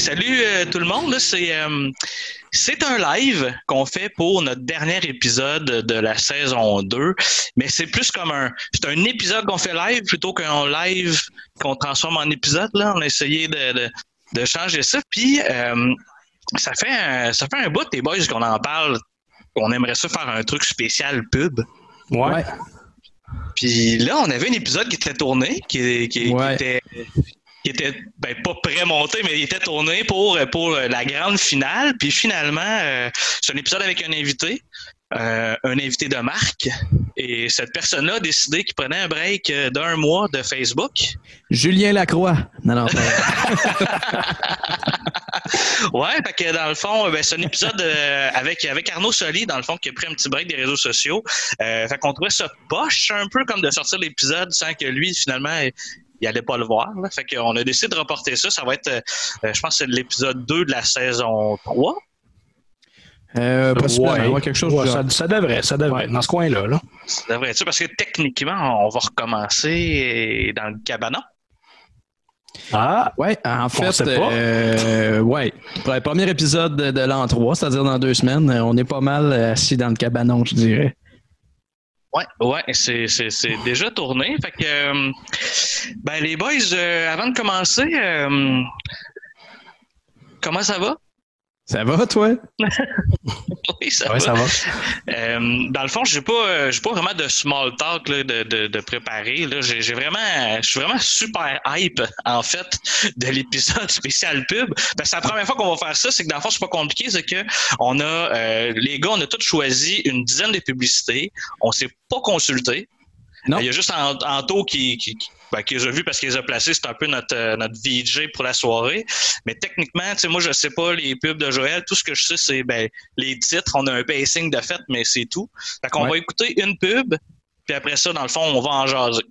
salut euh, tout le monde. C'est euh, c'est un live qu'on fait pour notre dernier épisode de la saison 2, mais c'est plus comme un c'est un épisode qu'on fait live plutôt qu'un live qu'on transforme en épisode. Là, on a essayé de, de, de changer ça. Puis euh, ça fait un, ça fait un bout des boys qu'on en parle. On aimerait ça faire un truc spécial pub. Ouais. Puis là, on avait un épisode qui était tourné, qui, qui, Ouais. qui était, qui était ben, pas pré-monté, mais il était tourné pour, pour la grande finale. Puis finalement, euh, c'est un épisode avec un invité, euh, un invité de marque. Et cette personne-là a décidé qu'il prenait un break euh, d'un mois de Facebook. Julien Lacroix. Non, non, Ouais, fait que dans le fond, ben, c'est un épisode euh, avec, avec Arnaud Soli, dans le fond, qui a pris un petit break des réseaux sociaux. Euh, fait qu'on trouvait ça poche un peu comme de sortir l'épisode sans que lui, finalement, il allait pas le voir. Là. Fait qu'on a décidé de reporter ça. Ça va être, euh, euh, je pense, c'est l'épisode 2 de la saison 3. Euh, possiblement, Ouais. ouais, quelque chose Ouais, ça, devrait, ça devrait. Dans ce coin-là, là. Ça devrait être ça, parce que techniquement, on va recommencer dans le cabanon. Ah, Ouais, en fait, euh, ouais. Pour le premier épisode de, de l'an 3, c'est-à-dire dans deux semaines, on est pas mal assis dans le cabanon, je dirais. Ouais, ouais, c'est, c'est, c'est déjà tourné. Fait que, euh, ben, les boys, euh, avant de commencer, euh, comment ça va? Ça va, toi? Oui, ça ouais, va. ça va. Euh, dans le fond, j'ai pas, euh, j'ai pas vraiment de small talk là, de, de, de préparer. Là, j'ai, j'ai vraiment, je suis vraiment super hype en fait de l'épisode spécial pub. Parce que c'est la première fois qu'on va faire ça, c'est que dans le fond, c'est pas compliqué, c'est que on a, euh, les gars, on a tous choisi une dizaine de publicités. On s'est pas consulté. Non. Il y a juste Ant- Anto qui, qui, ben, qui les a vus parce qu'il les a placés. C'est un peu notre, euh, notre VJ pour la soirée. Mais techniquement, tu sais, moi, je sais pas les pubs de Joël. Tout ce que je sais, c'est ben, les titres. On a un pacing de fait, mais c'est tout. Fait qu'on Ouais. va écouter une pub. Puis après ça, dans le fond, on va en jaser.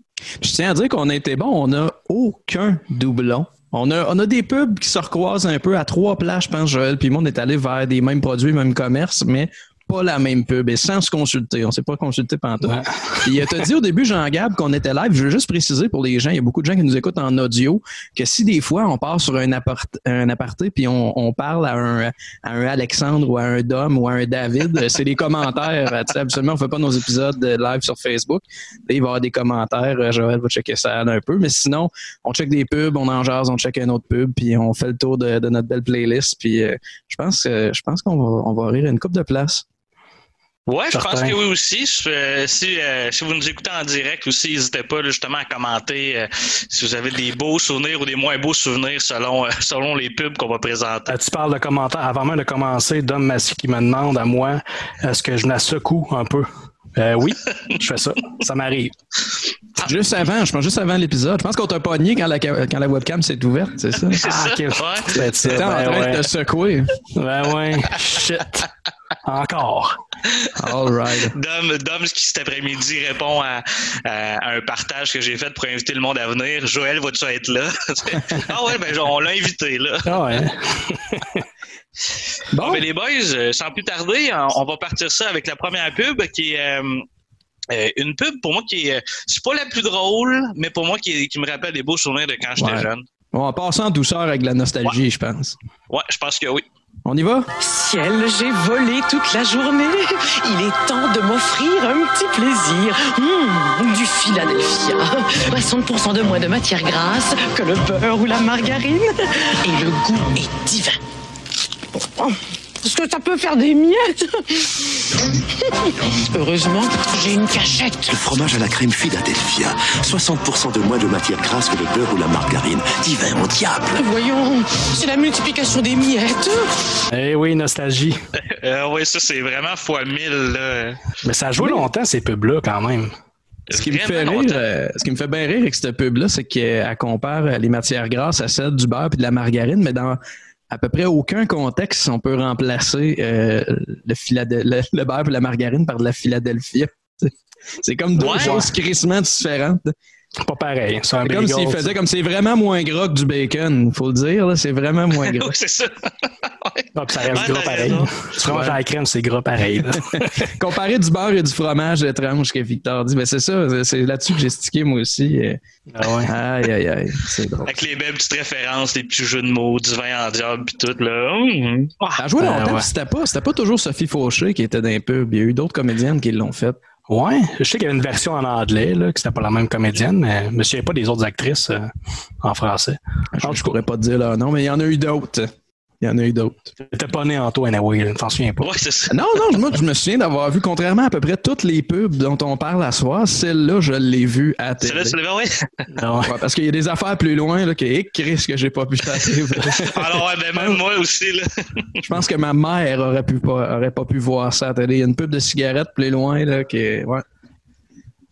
Je tiens à dire qu'on a été bon, on n'a aucun doublon. On a, on a des pubs qui se recroisent un peu à trois places, je pense, Joël. Puis moi, on est allé vers des mêmes produits, même commerce, mais pas la même pub et sans se consulter. On s'est pas consulté pendant Ouais. Puis euh, t'as dit au début, Jean-Gab, qu'on était live. Je veux juste préciser pour les gens, il y a beaucoup de gens qui nous écoutent en audio, que si des fois on part sur un, appart un aparté puis on, on parle à un, à un Alexandre ou à un Dom ou à un David, euh, c'est des commentaires. euh, tu sais, Absolument, on fait pas nos épisodes de live sur Facebook. Là, il va y avoir des commentaires. euh, Joël va checker ça un peu. Mais sinon, on check des pubs, on en jase, on check un autre pub, puis on fait le tour de, de notre belle playlist. Puis euh, je pense, euh, je pense qu'on va, on va rire une coupe de place. Ouais, je pense que oui aussi. Euh, si, euh, si vous nous écoutez en direct aussi, n'hésitez pas là, justement à commenter euh, si vous avez des beaux souvenirs ou des moins beaux souvenirs selon, euh, selon les pubs qu'on va présenter. Euh, tu parles de commentaires. Avant même de commencer, Dom Massy qui me demande à moi est-ce que je la secoue un peu? Euh, oui, je fais ça. Ça m'arrive. Juste avant, je pense juste avant l'épisode. Je pense qu'on t'a pogné quand la, quand la webcam s'est ouverte, c'est ça? C'est ça? ok. Ouais. C'est ça. T'es en train ouais. de te secouer. Ben ouais. Shit. Encore. All right. Dom, Dom, qui cet après-midi répond à, à- à un partage que j'ai fait pour inviter le monde à venir. Joël, vas-tu être là? ah ouais, ben on l'a invité là. Ah ouais. Bon, Bon, ben, les boys, euh, sans plus tarder, on on va partir ça avec la première pub qui est euh, euh, une pub pour moi qui est c'est pas la plus drôle, mais pour moi qui, qui me rappelle des beaux souvenirs de quand j'étais Ouais. jeune. on va passer en douceur avec la nostalgie, je pense. Ouais, je pense que oui. On y va? Ciel, j'ai volé toute la journée. Il est temps de m'offrir un petit plaisir. Mmh, du Philadelphia. 60% de moins de matière grasse que le beurre ou la margarine. Et le goût est divin. Est-ce que ça peut faire des miettes Heureusement, j'ai une cachette. Le fromage à la crème Philadelphia. 60% de moins de matière grasse que le beurre ou la margarine. Divin au diable. Voyons, c'est la multiplication des miettes. Eh oui, nostalgie. Euh, oui, ça c'est vraiment fois mille. Là. Mais ça a joué longtemps, ces pubs-là, quand même. Ce qui me fait rire, euh, ce qui me fait bien rire avec cette pub-là, c'est qu'elle compare les matières grasses à celles du beurre et de la margarine, mais dans à peu près aucun contexte, on peut remplacer euh, le, le, le beurre et la margarine par de la Philadelphia. C'est comme deux Ouais. choses crissement différentes. Pas pareil. C'est un C'est comme s'il faisait comme c'est vraiment moins gras que du bacon, faut le dire, là, c'est vraiment moins gras. C'est ça. Ah, ça reste Ouais, gras pareil. Tu fromage à la crème, c'est gras pareil. Comparé du beurre et du fromage étrange que Victor dit, ben c'est ça, c'est là-dessus que j'ai stické moi aussi. Ah ouais. Aïe, aïe, aïe, c'est drôle. Avec les belles petites références, les petits jeux de mots, du vin en diable, puis tout, là. Ah, a joué Ben, longtemps, ouais. c'était pas, c'était pas toujours Sophie Fauché qui était dans les pubs. Il y a eu d'autres comédiennes qui l'ont fait. Ouais, je sais qu'il y avait une version en anglais, là, que c'était pas la même comédienne, mais je me souviens pas des autres actrices euh, en français. Je, je pourrais pas te dire leur nom, mais il y en a eu d'autres. Il y en a eu d'autres. T'étais pas né en toi, anyway, là, t'en souviens pas. Ouais, c'est ça. Non, non, moi, je me souviens d'avoir vu, contrairement à à peu près toutes les pubs dont on parle à soir, celle-là, je l'ai vue à C'est télé. là, tu l'avais, ouais? Non. Ouais, parce qu'il y a des affaires plus loin là, que hey, Chris que j'ai pas pu faire. Alors, ouais, ben, même moi aussi, là. Je pense que ma mère aurait pu pas aurait pas pu voir ça à télé. Il y a une pub de cigarettes plus loin là qui ouais.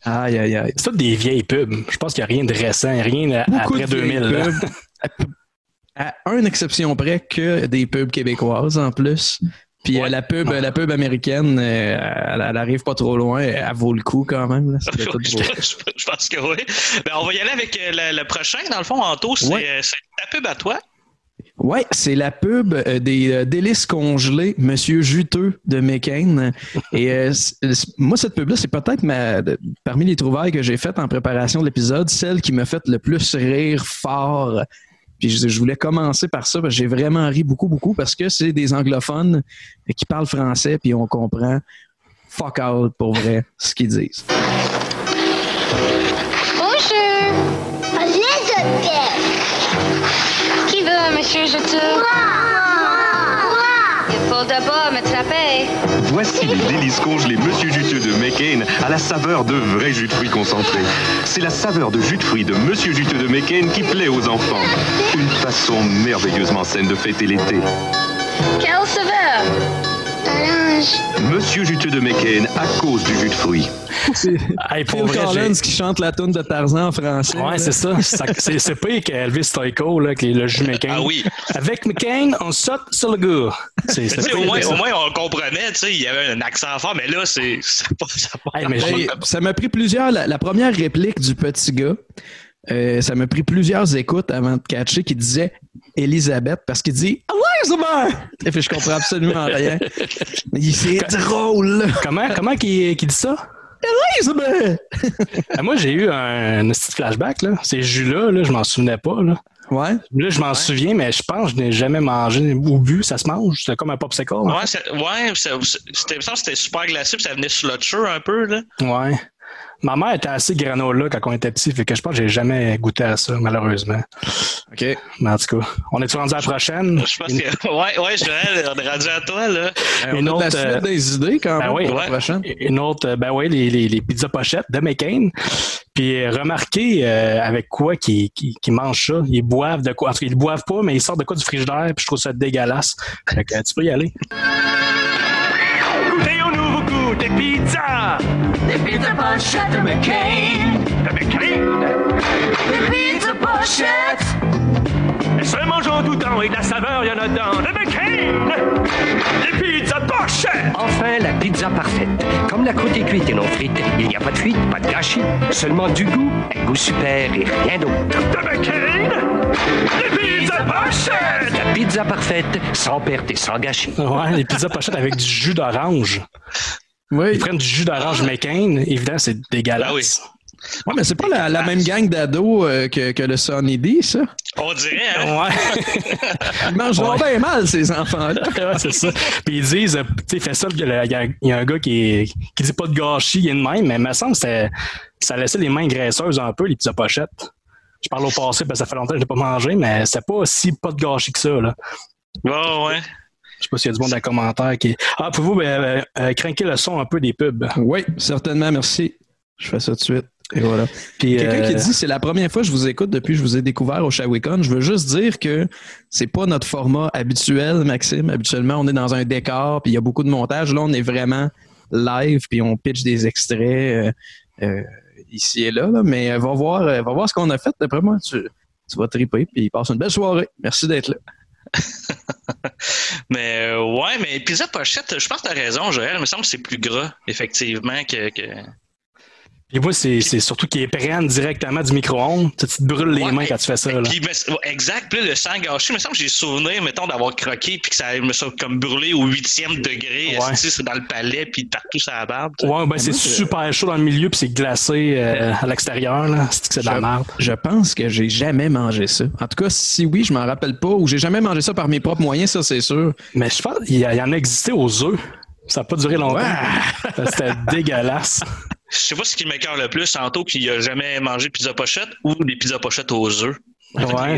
Aïe aïe aïe. C'est toutes des vieilles pubs. Je pense qu'il n'y a rien de récent, rien Beaucoup après de 2000. vieilles là. pubs. À, une exception près que des pubs québécoises en plus. Puis euh, Ouais. la pub la pub américaine euh, elle, elle arrive pas trop loin, elle vaut le coup quand même là. Je, tout beau. je pense que oui. Ben, on va y aller avec euh, le, le prochain, dans le fond, Anto. C'est Ouais. ta pub à toi. Ouais, c'est la pub des euh, délices congelés, Monsieur Juteux de McCain. Et euh, moi, cette pub-là, c'est peut-être ma, de- parmi les trouvailles que j'ai faites en préparation de l'épisode, celle qui m'a fait le plus rire fort. Puis je, je voulais commencer par ça, parce que j'ai vraiment ri beaucoup, beaucoup, parce que c'est des anglophones qui parlent français, puis on comprend fuck out pour vrai ce qu'ils disent. Bonjour. Les hôtels. Qui veut, monsieur Juteux? Il faut d'abord la paix. Voici les délices congelés Monsieur Juteux de McCain à la saveur de vrai jus de fruits concentré. C'est la saveur de jus de fruits de Monsieur Juteux de McCain qui plaît aux enfants. Une façon merveilleusement saine de fêter l'été. Quelle saveur? Monsieur Juteux de McCain à cause du jus de fruits. Hey, Phil vrai, Collins qui chante la tune de Tarzan en français. Ouais, c'est ça. Ça- C'est c'est pire qu'Elvis Stoico, là, qui est le jus McCain. Ah oui. Avec McCain, on saute sur le. C'est c'est sais, au, moins, au on comprenait, tu sais, il y avait un accent fort, mais là, c'est ça pas- pas- Hey, mais m'a pris plusieurs. La, la première réplique du petit gars, euh, ça m'a pris plusieurs écoutes avant de catcher qui disait Elisabeth parce qu'il dit Et puis je comprends absolument rien. Mais il- C'est drôle, là. Comment, comment qu'il dit ça? Elizabeth! Ah, moi, j'ai eu un, un petit flashback. Là. Ces jus-là, là, je m'en souvenais pas. Là, Ouais. là je m'en souviens, mais je pense que je n'ai jamais mangé ou bu. Ça se mange. C'est comme un popsicle. Ouais, ouais, c'était, que c'était super glacé, puis ça venait slotcher un peu, là. Ouais. Ma mère était assez granola quand on était petit, fait que je pense que j'ai jamais goûté à ça, malheureusement. OK. Mais en tout cas, on est rendu à la prochaine? Je pense que, ouais, ouais, Joël, on est rendu à toi, là. on Une a de la autre, suite euh, des idées quand ben même oui, pour la ouais. prochaine. Une autre, ben oui, les, les, les pizzas pochettes de McCain. Puis euh, remarquez euh, avec quoi qu'ils qu'ils- qu'ils mangent ça? Ils boivent de quoi? En tout cas, ils boivent pas, mais ils sortent de quoi du frigidaire, puis je trouve ça dégueulasse. Fait que tu peux y aller. Pizzas Des pizzas pochettes de McCain. de McCain. Des pizzas pochettes. Elles se mangent en tout temps et de la saveur, y en a dans de McCain. Des pizzas pochettes. Enfin, la pizza parfaite. Comme la croûte est cuite et non frite, il n'y a pas de fuite, pas de gâchis. Seulement du goût, un goût super et rien d'autre. De McCain. Des pizzas pochettes. La pizza parfaite, sans perte et sans gâchis. Ouais, les pizzas pochettes avec du jus d'orange. Oui. Ils prennent du jus d'orange McCain. Évidemment, c'est dégueulasse. Ah oui. Ouais, mais c'est pas la, la même gang d'ados euh, que, que le Sunny D, ça. On dirait, hein? Ouais. Ils mangent donc bien mal, ces enfants-là. ouais, c'est ça. Puis ils disent, euh, tu sais, fais ça, il y, a- y a- y a un gars qui, est, qui dit pas de gâchis, il est de même, mais il me semble que ça laissait les mains graisseuses un peu, les pizzas pochettes. Je parle au passé parce que ça fait longtemps que je n'ai pas mangé, mais c'est pas si pas de gâchis que ça. Là. Ouais, ouais. Je sais pas s'il y a du monde dans les commentaires qui. Ah, pouvez-vous ben, euh, euh, craquer le son un peu des pubs? Oui, certainement, merci. Je fais ça tout de suite. Et voilà. Quelqu'un euh, qui dit c'est la première fois que je vous écoute depuis que je vous ai découvert au Shawicon. Je veux juste dire que c'est pas notre format habituel, Maxime. Habituellement, on est dans un décor, puis il y a beaucoup de montage. Là, on est vraiment live, puis on pitch des extraits euh, euh, ici et là. là. Mais va voir, va voir ce qu'on a fait. D'après moi, tu, tu vas triper, puis passe une belle soirée. Merci d'être là. Mais euh, ouais, mais pizza pochette, je pense que t'as raison, Joël. Il me semble que c'est plus gras, effectivement, que. que... Et moi, c'est c'est surtout qu'ils prennent directement du micro-ondes. Tu, tu te brûles les Ouais, mains quand tu fais ça. Là. Puis, mais- ouais, exact. Puis là, le sang gâché, il me semble que j'ai souvenir, mettons, d'avoir croqué puis que ça me soit comme brûlé au huitième degré. Ouais. C'est dans le palais puis partout sur la barbe. Ouais, ben c'est super chaud dans le milieu puis c'est glacé euh, à l'extérieur. là. C'est que c'est de la Je- merde. Je pense que j'ai jamais mangé ça. En tout cas, si oui, je m'en rappelle pas, ou j'ai jamais mangé ça par mes propres moyens, ça c'est sûr. Mais je pense qu'il y, y en a existé aux œufs. Ça n'a pas duré longtemps. C'était dégueulasse. Je sais pas ce qui m'écœure le plus, tantôt qu'il a jamais mangé de pizza pochette ou des pizzas pochettes aux œufs. Ouais.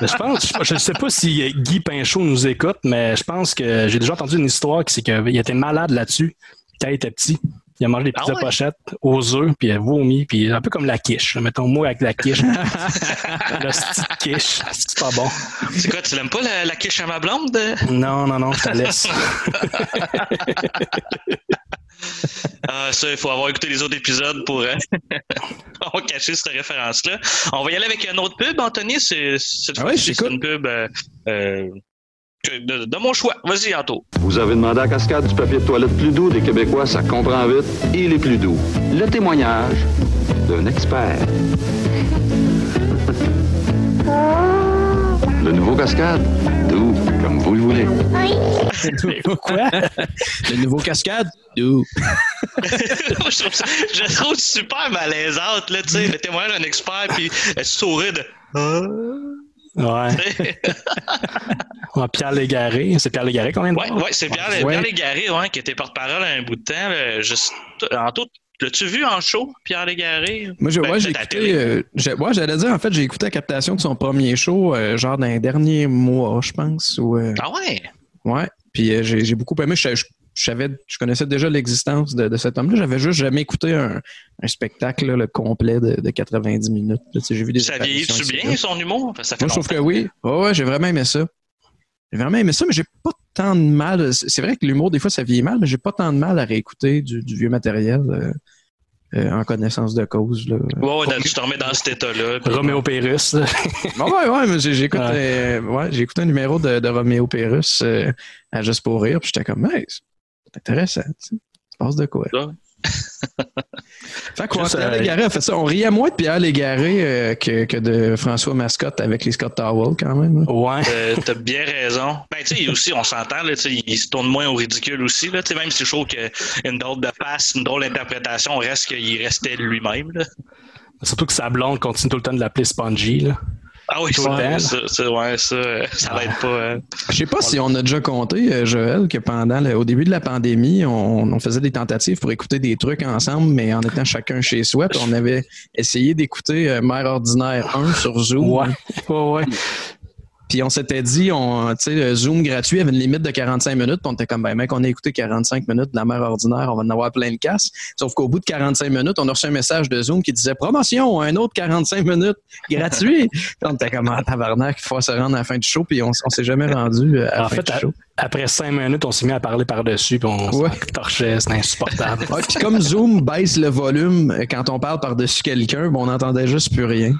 Mais je pense, je, je sais pas si euh, Guy Pinchot nous écoute, mais je pense que j'ai déjà entendu une histoire qui c'est qu'il était malade là-dessus quand il était petit. Il a mangé des Ah pizzas ouais? pochettes aux œufs, puis il a vomi, puis un peu comme la quiche. Mettons moi avec la quiche. le style quiche, c'est pas bon. C'est quoi, tu l'aimes pas la, la quiche à ma blonde? Non, non, non, je te laisse. Ah, ça, il faut avoir écouté les autres épisodes pour euh, pour cacher cette référence-là. On va y aller avec une autre pub, Anthony. C'est, cette Ah ouais, c'est une pub euh, euh, de mon choix. Vas-y, Anto. Vous avez demandé à Cascade du papier de toilette plus doux des Québécois, ça comprend vite. Il est plus doux. Le témoignage d'un expert. Le nouveau Cascade, doux, comme vous le voulez. Quoi? Le nouveau cascade? Je, trouve ça, je trouve super malaisante, là, tu sais, le témoignage d'un expert, puis elle sourit de... Ouais. Ouais, Pierre Légaré. C'est Pierre Légaré qu'on vient de Ouais, voir? ouais, c'est Pierre, Ouais. Pierre Légaré, ouais, qui était porte-parole un bout de temps. là, juste, Anto, l'as-tu vu en show, Pierre Légaré? Moi, j'ai, Ben, ouais, j'ai écouté. euh, j'ai- ouais, j'allais dire, en fait, j'ai écouté la captation de son premier show, euh, genre dans les derniers mois, je pense. Euh, Ah ouais? ouais. Puis j'ai, j'ai beaucoup aimé. Je, je- je savais, je connaissais déjà l'existence de, de cet homme-là. J'avais juste jamais écouté un, un spectacle là, le complet de, de 90 minutes. Là, j'ai vu des Ça vieillit-tu bien, son humour? Ça fait Moi, je trouve que oui. Ouais, ouais, j'ai vraiment aimé ça. J'ai vraiment aimé ça, mais j'ai pas tant de mal. C'est vrai que l'humour, des fois, ça vieillit mal, mais j'ai pas tant de mal à réécouter du, du vieux matériel euh, euh, en connaissance de cause. Là. Ouais, ouais, tu te remets dans cet état-là. Roméo Pérus. là. Ouais, ouais, ouais, mais j'ai- j'écoute Ouais. euh, ouais, j'ai écouté un numéro de, de Roméo Pérus euh, à Juste pour rire, puis j'étais comme, hey, c'est intéressant, tu sais. Tu passes de quoi? Fait quoi, Juste, Pierre euh, Légaré a fait ça. On riait moins de Pierre Légaré euh, que, que de François Mascotte avec les Scott Towell, quand même. hein. Ouais. Euh, T'as bien raison. Ben, tu sais, aussi, on s'entend, là, tu sais, il se tourne moins au ridicule aussi, là, tu sais, même si je trouve qu'une drôle de face, une drôle d'interprétation, reste qu'il restait lui-même, là. Surtout que sa blonde continue tout le temps de l'appeler Spongy. Là. Ah oui, ça, ça, ça, ouais, ça, euh, ça l'aide pas. euh. Je sais pas si on a déjà compté, euh, Joël, que pendant le- au début de la pandémie, on, on faisait des tentatives pour écouter des trucs ensemble, mais en étant chacun chez soi. Puis on avait essayé d'écouter euh, Mère ordinaire 1 sur Zoom. Ouais. Ouais, ouais. Puis on s'était dit, on, tu sais, le Zoom gratuit avait une limite de 45 minutes. Puis on était comme, ben mec, on a écouté 45 minutes de la mère ordinaire, on va en avoir plein de casse. Sauf qu'au bout de 45 minutes, on a reçu un message de Zoom qui disait promotion, un autre 45 minutes gratuit. Puis on était comme, ah, tabarnak, il faut se rendre à la fin du show. Puis on, on s'est jamais rendu euh, à la En fin fait, du show. après cinq minutes, on s'est mis à parler par-dessus, puis on Ouais. se torchait. C'était insupportable. Ouais, puis comme Zoom baisse le volume euh, quand on parle par-dessus quelqu'un, ben, on n'entendait juste plus rien.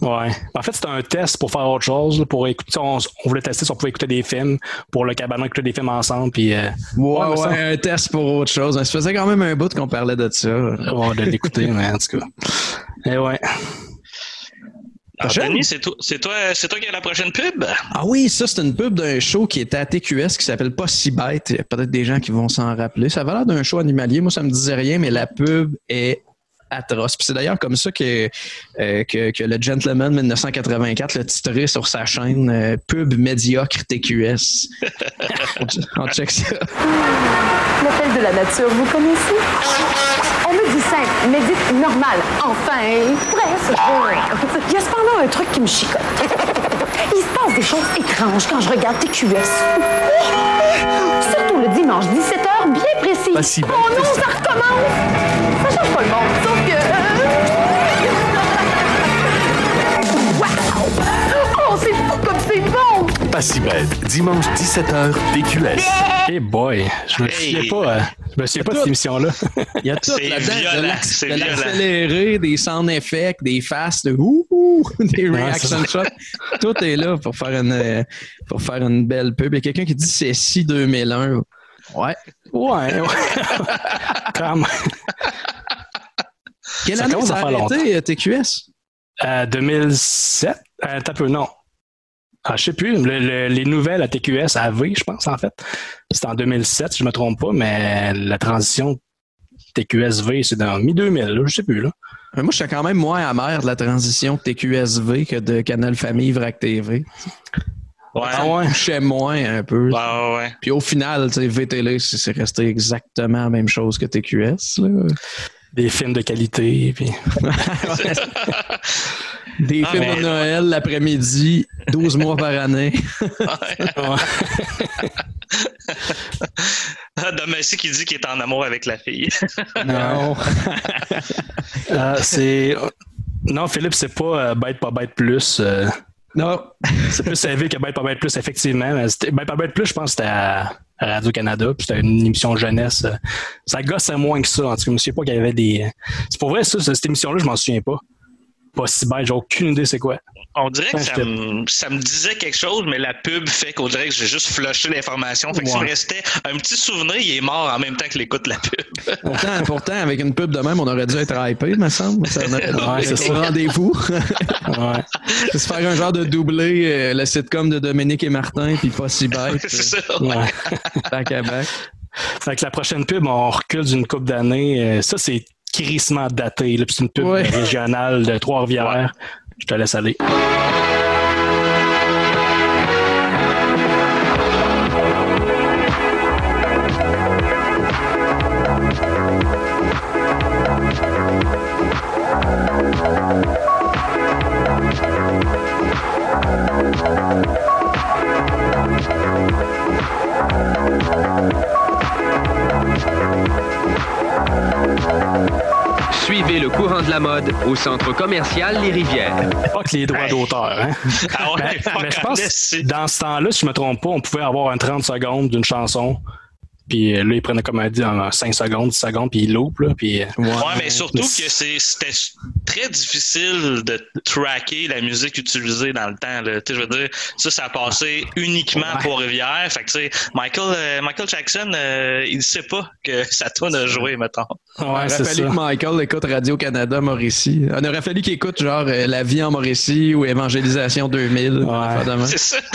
Ouais. En fait, c'était un test pour faire autre chose. Pour écouter, on, on voulait tester si on pouvait écouter des films pour le cabanon, écouter des films ensemble. Puis, euh, Ouais, ouais, ça- un test pour autre chose. Ça faisait quand même un bout qu'on parlait de ça. ouais, de l'écouter, mais en tout cas. Et ouais. Prochaine? Anthony, c'est toi, c'est toi, c'est toi qui as la prochaine pub? Ah oui, ça, c'est une pub d'un show qui était à TQS qui s'appelle Pas si bête. Il y a peut-être des gens qui vont s'en rappeler. Ça va l'air d'un show animalier. Moi, ça me disait rien, mais la pub est atroce. Puis c'est d'ailleurs comme ça que, euh, que, que le Gentleman 1984 l'a titré sur sa chaîne euh, Pub médiocre TQS. on check ça. L'appel de la nature, vous connaissez? On me dit simple, mais dites normal. Enfin, presque. Il y a cependant un truc qui me chicote. Il se passe des choses étranges quand je regarde TQS. Surtout le dimanche 17h, bien précis. Pas si oh non, ça. ça recommence! Ça change pas le monde, sauf que... bête. Dimanche 17h, TQS. Hey boy, je me souviens Hey. pas, euh, je me souviens pas de cette émission-là. Il y a tout C'est là-dedans. de l'accéléré, des sound effects, des faces, de ouh, ouh, des reaction shots. Tout est là pour faire une, euh, pour faire une belle pub. Il y a quelqu'un qui dit c'est si 2001. Ouais. Ouais, ouais. Même. Quelle Ça année ça a arrêté, euh, TQS? Euh, 2007? Euh, t'as peu, non. Ah, je sais plus. Le- le- les nouvelles à TQS AV, je pense, en fait. C'était en 2007, si je me trompe pas, mais la transition TQSV, c'est dans mi-2000, là, je sais plus, là. Mais moi, je suis quand même moins amer de la transition TQSV que de Canal Famille VRAC TV. Ouais. Touchait moins un peu. Ouais. Puis au final, tu sais, VTL, c'est c'est resté exactement la même chose que TQS. là. Des films de qualité, puis... Des Ah, films mais- de Noël l'après-midi, 12 mois par année. Dom Messi qui dit qu'il est en amour avec la fille. Non. Euh, c'est... Non, Philippe, c'est pas euh, Bête pas Bête plus. euh, Non. C'est plus élevé que Bête pas Bête plus, effectivement. Bête pas Bête plus, je pense que c'était à à Radio-Canada, puis c'était une émission jeunesse. Ça gossait moins que ça. En tout cas, je me souviens pas qu'il y avait des... C'est pour vrai, ça, cette émission-là, je m'en souviens pas. Pas si bête, j'ai aucune idée c'est quoi. On dirait que ça me, ça me disait quelque chose, mais la pub fait qu'on dirait que j'ai juste flushé l'information. Fait que s'il me restait un petit souvenir, il est mort en même temps que l'écoute de la pub. Pourtant, pourtant, avec une pub de même, on aurait dû être hypé, me semble. Ça Ouais, c'est ça. rendez-vous. Ouais. C'est se faire un genre de doublé, euh, le sitcom de Dominique et Martin, puis pas si bête. C'est ça. Ouais. Back à back. Fait que la prochaine pub, on recule d'une couple d'années. Euh, Ça, c'est crissement daté. C'est une pub Ouais. régionale de Trois-Rivières. Je te laisse aller. De la mode au centre commercial Les Rivières. Pas que les droits d'auteur. Hein? Ah ouais, Mais, je pense que dans ce temps-là, si je me trompe pas, on pouvait avoir un 30 secondes d'une chanson. Puis euh, là, ils prenaient comme un dit un 5 secondes, 10 secondes, puis ils loupent. Là, puis, euh, Ouais, mais surtout que c'est- c'était très difficile de tracker la musique utilisée dans le temps. Là. Tu sais, Je veux dire, ça, ça a passé uniquement Ouais. pour Rivière. Fait que, tu sais, Michael, euh, Michael Jackson, euh, il sait pas que sa tune a joué, mettons. il ouais, aurait c'est fallu ça. que Michael écoute Radio-Canada Mauricie. Il aurait fallu qu'il écoute genre euh, La vie en Mauricie ou Évangélisation 2000. affaire de même. C'est ça.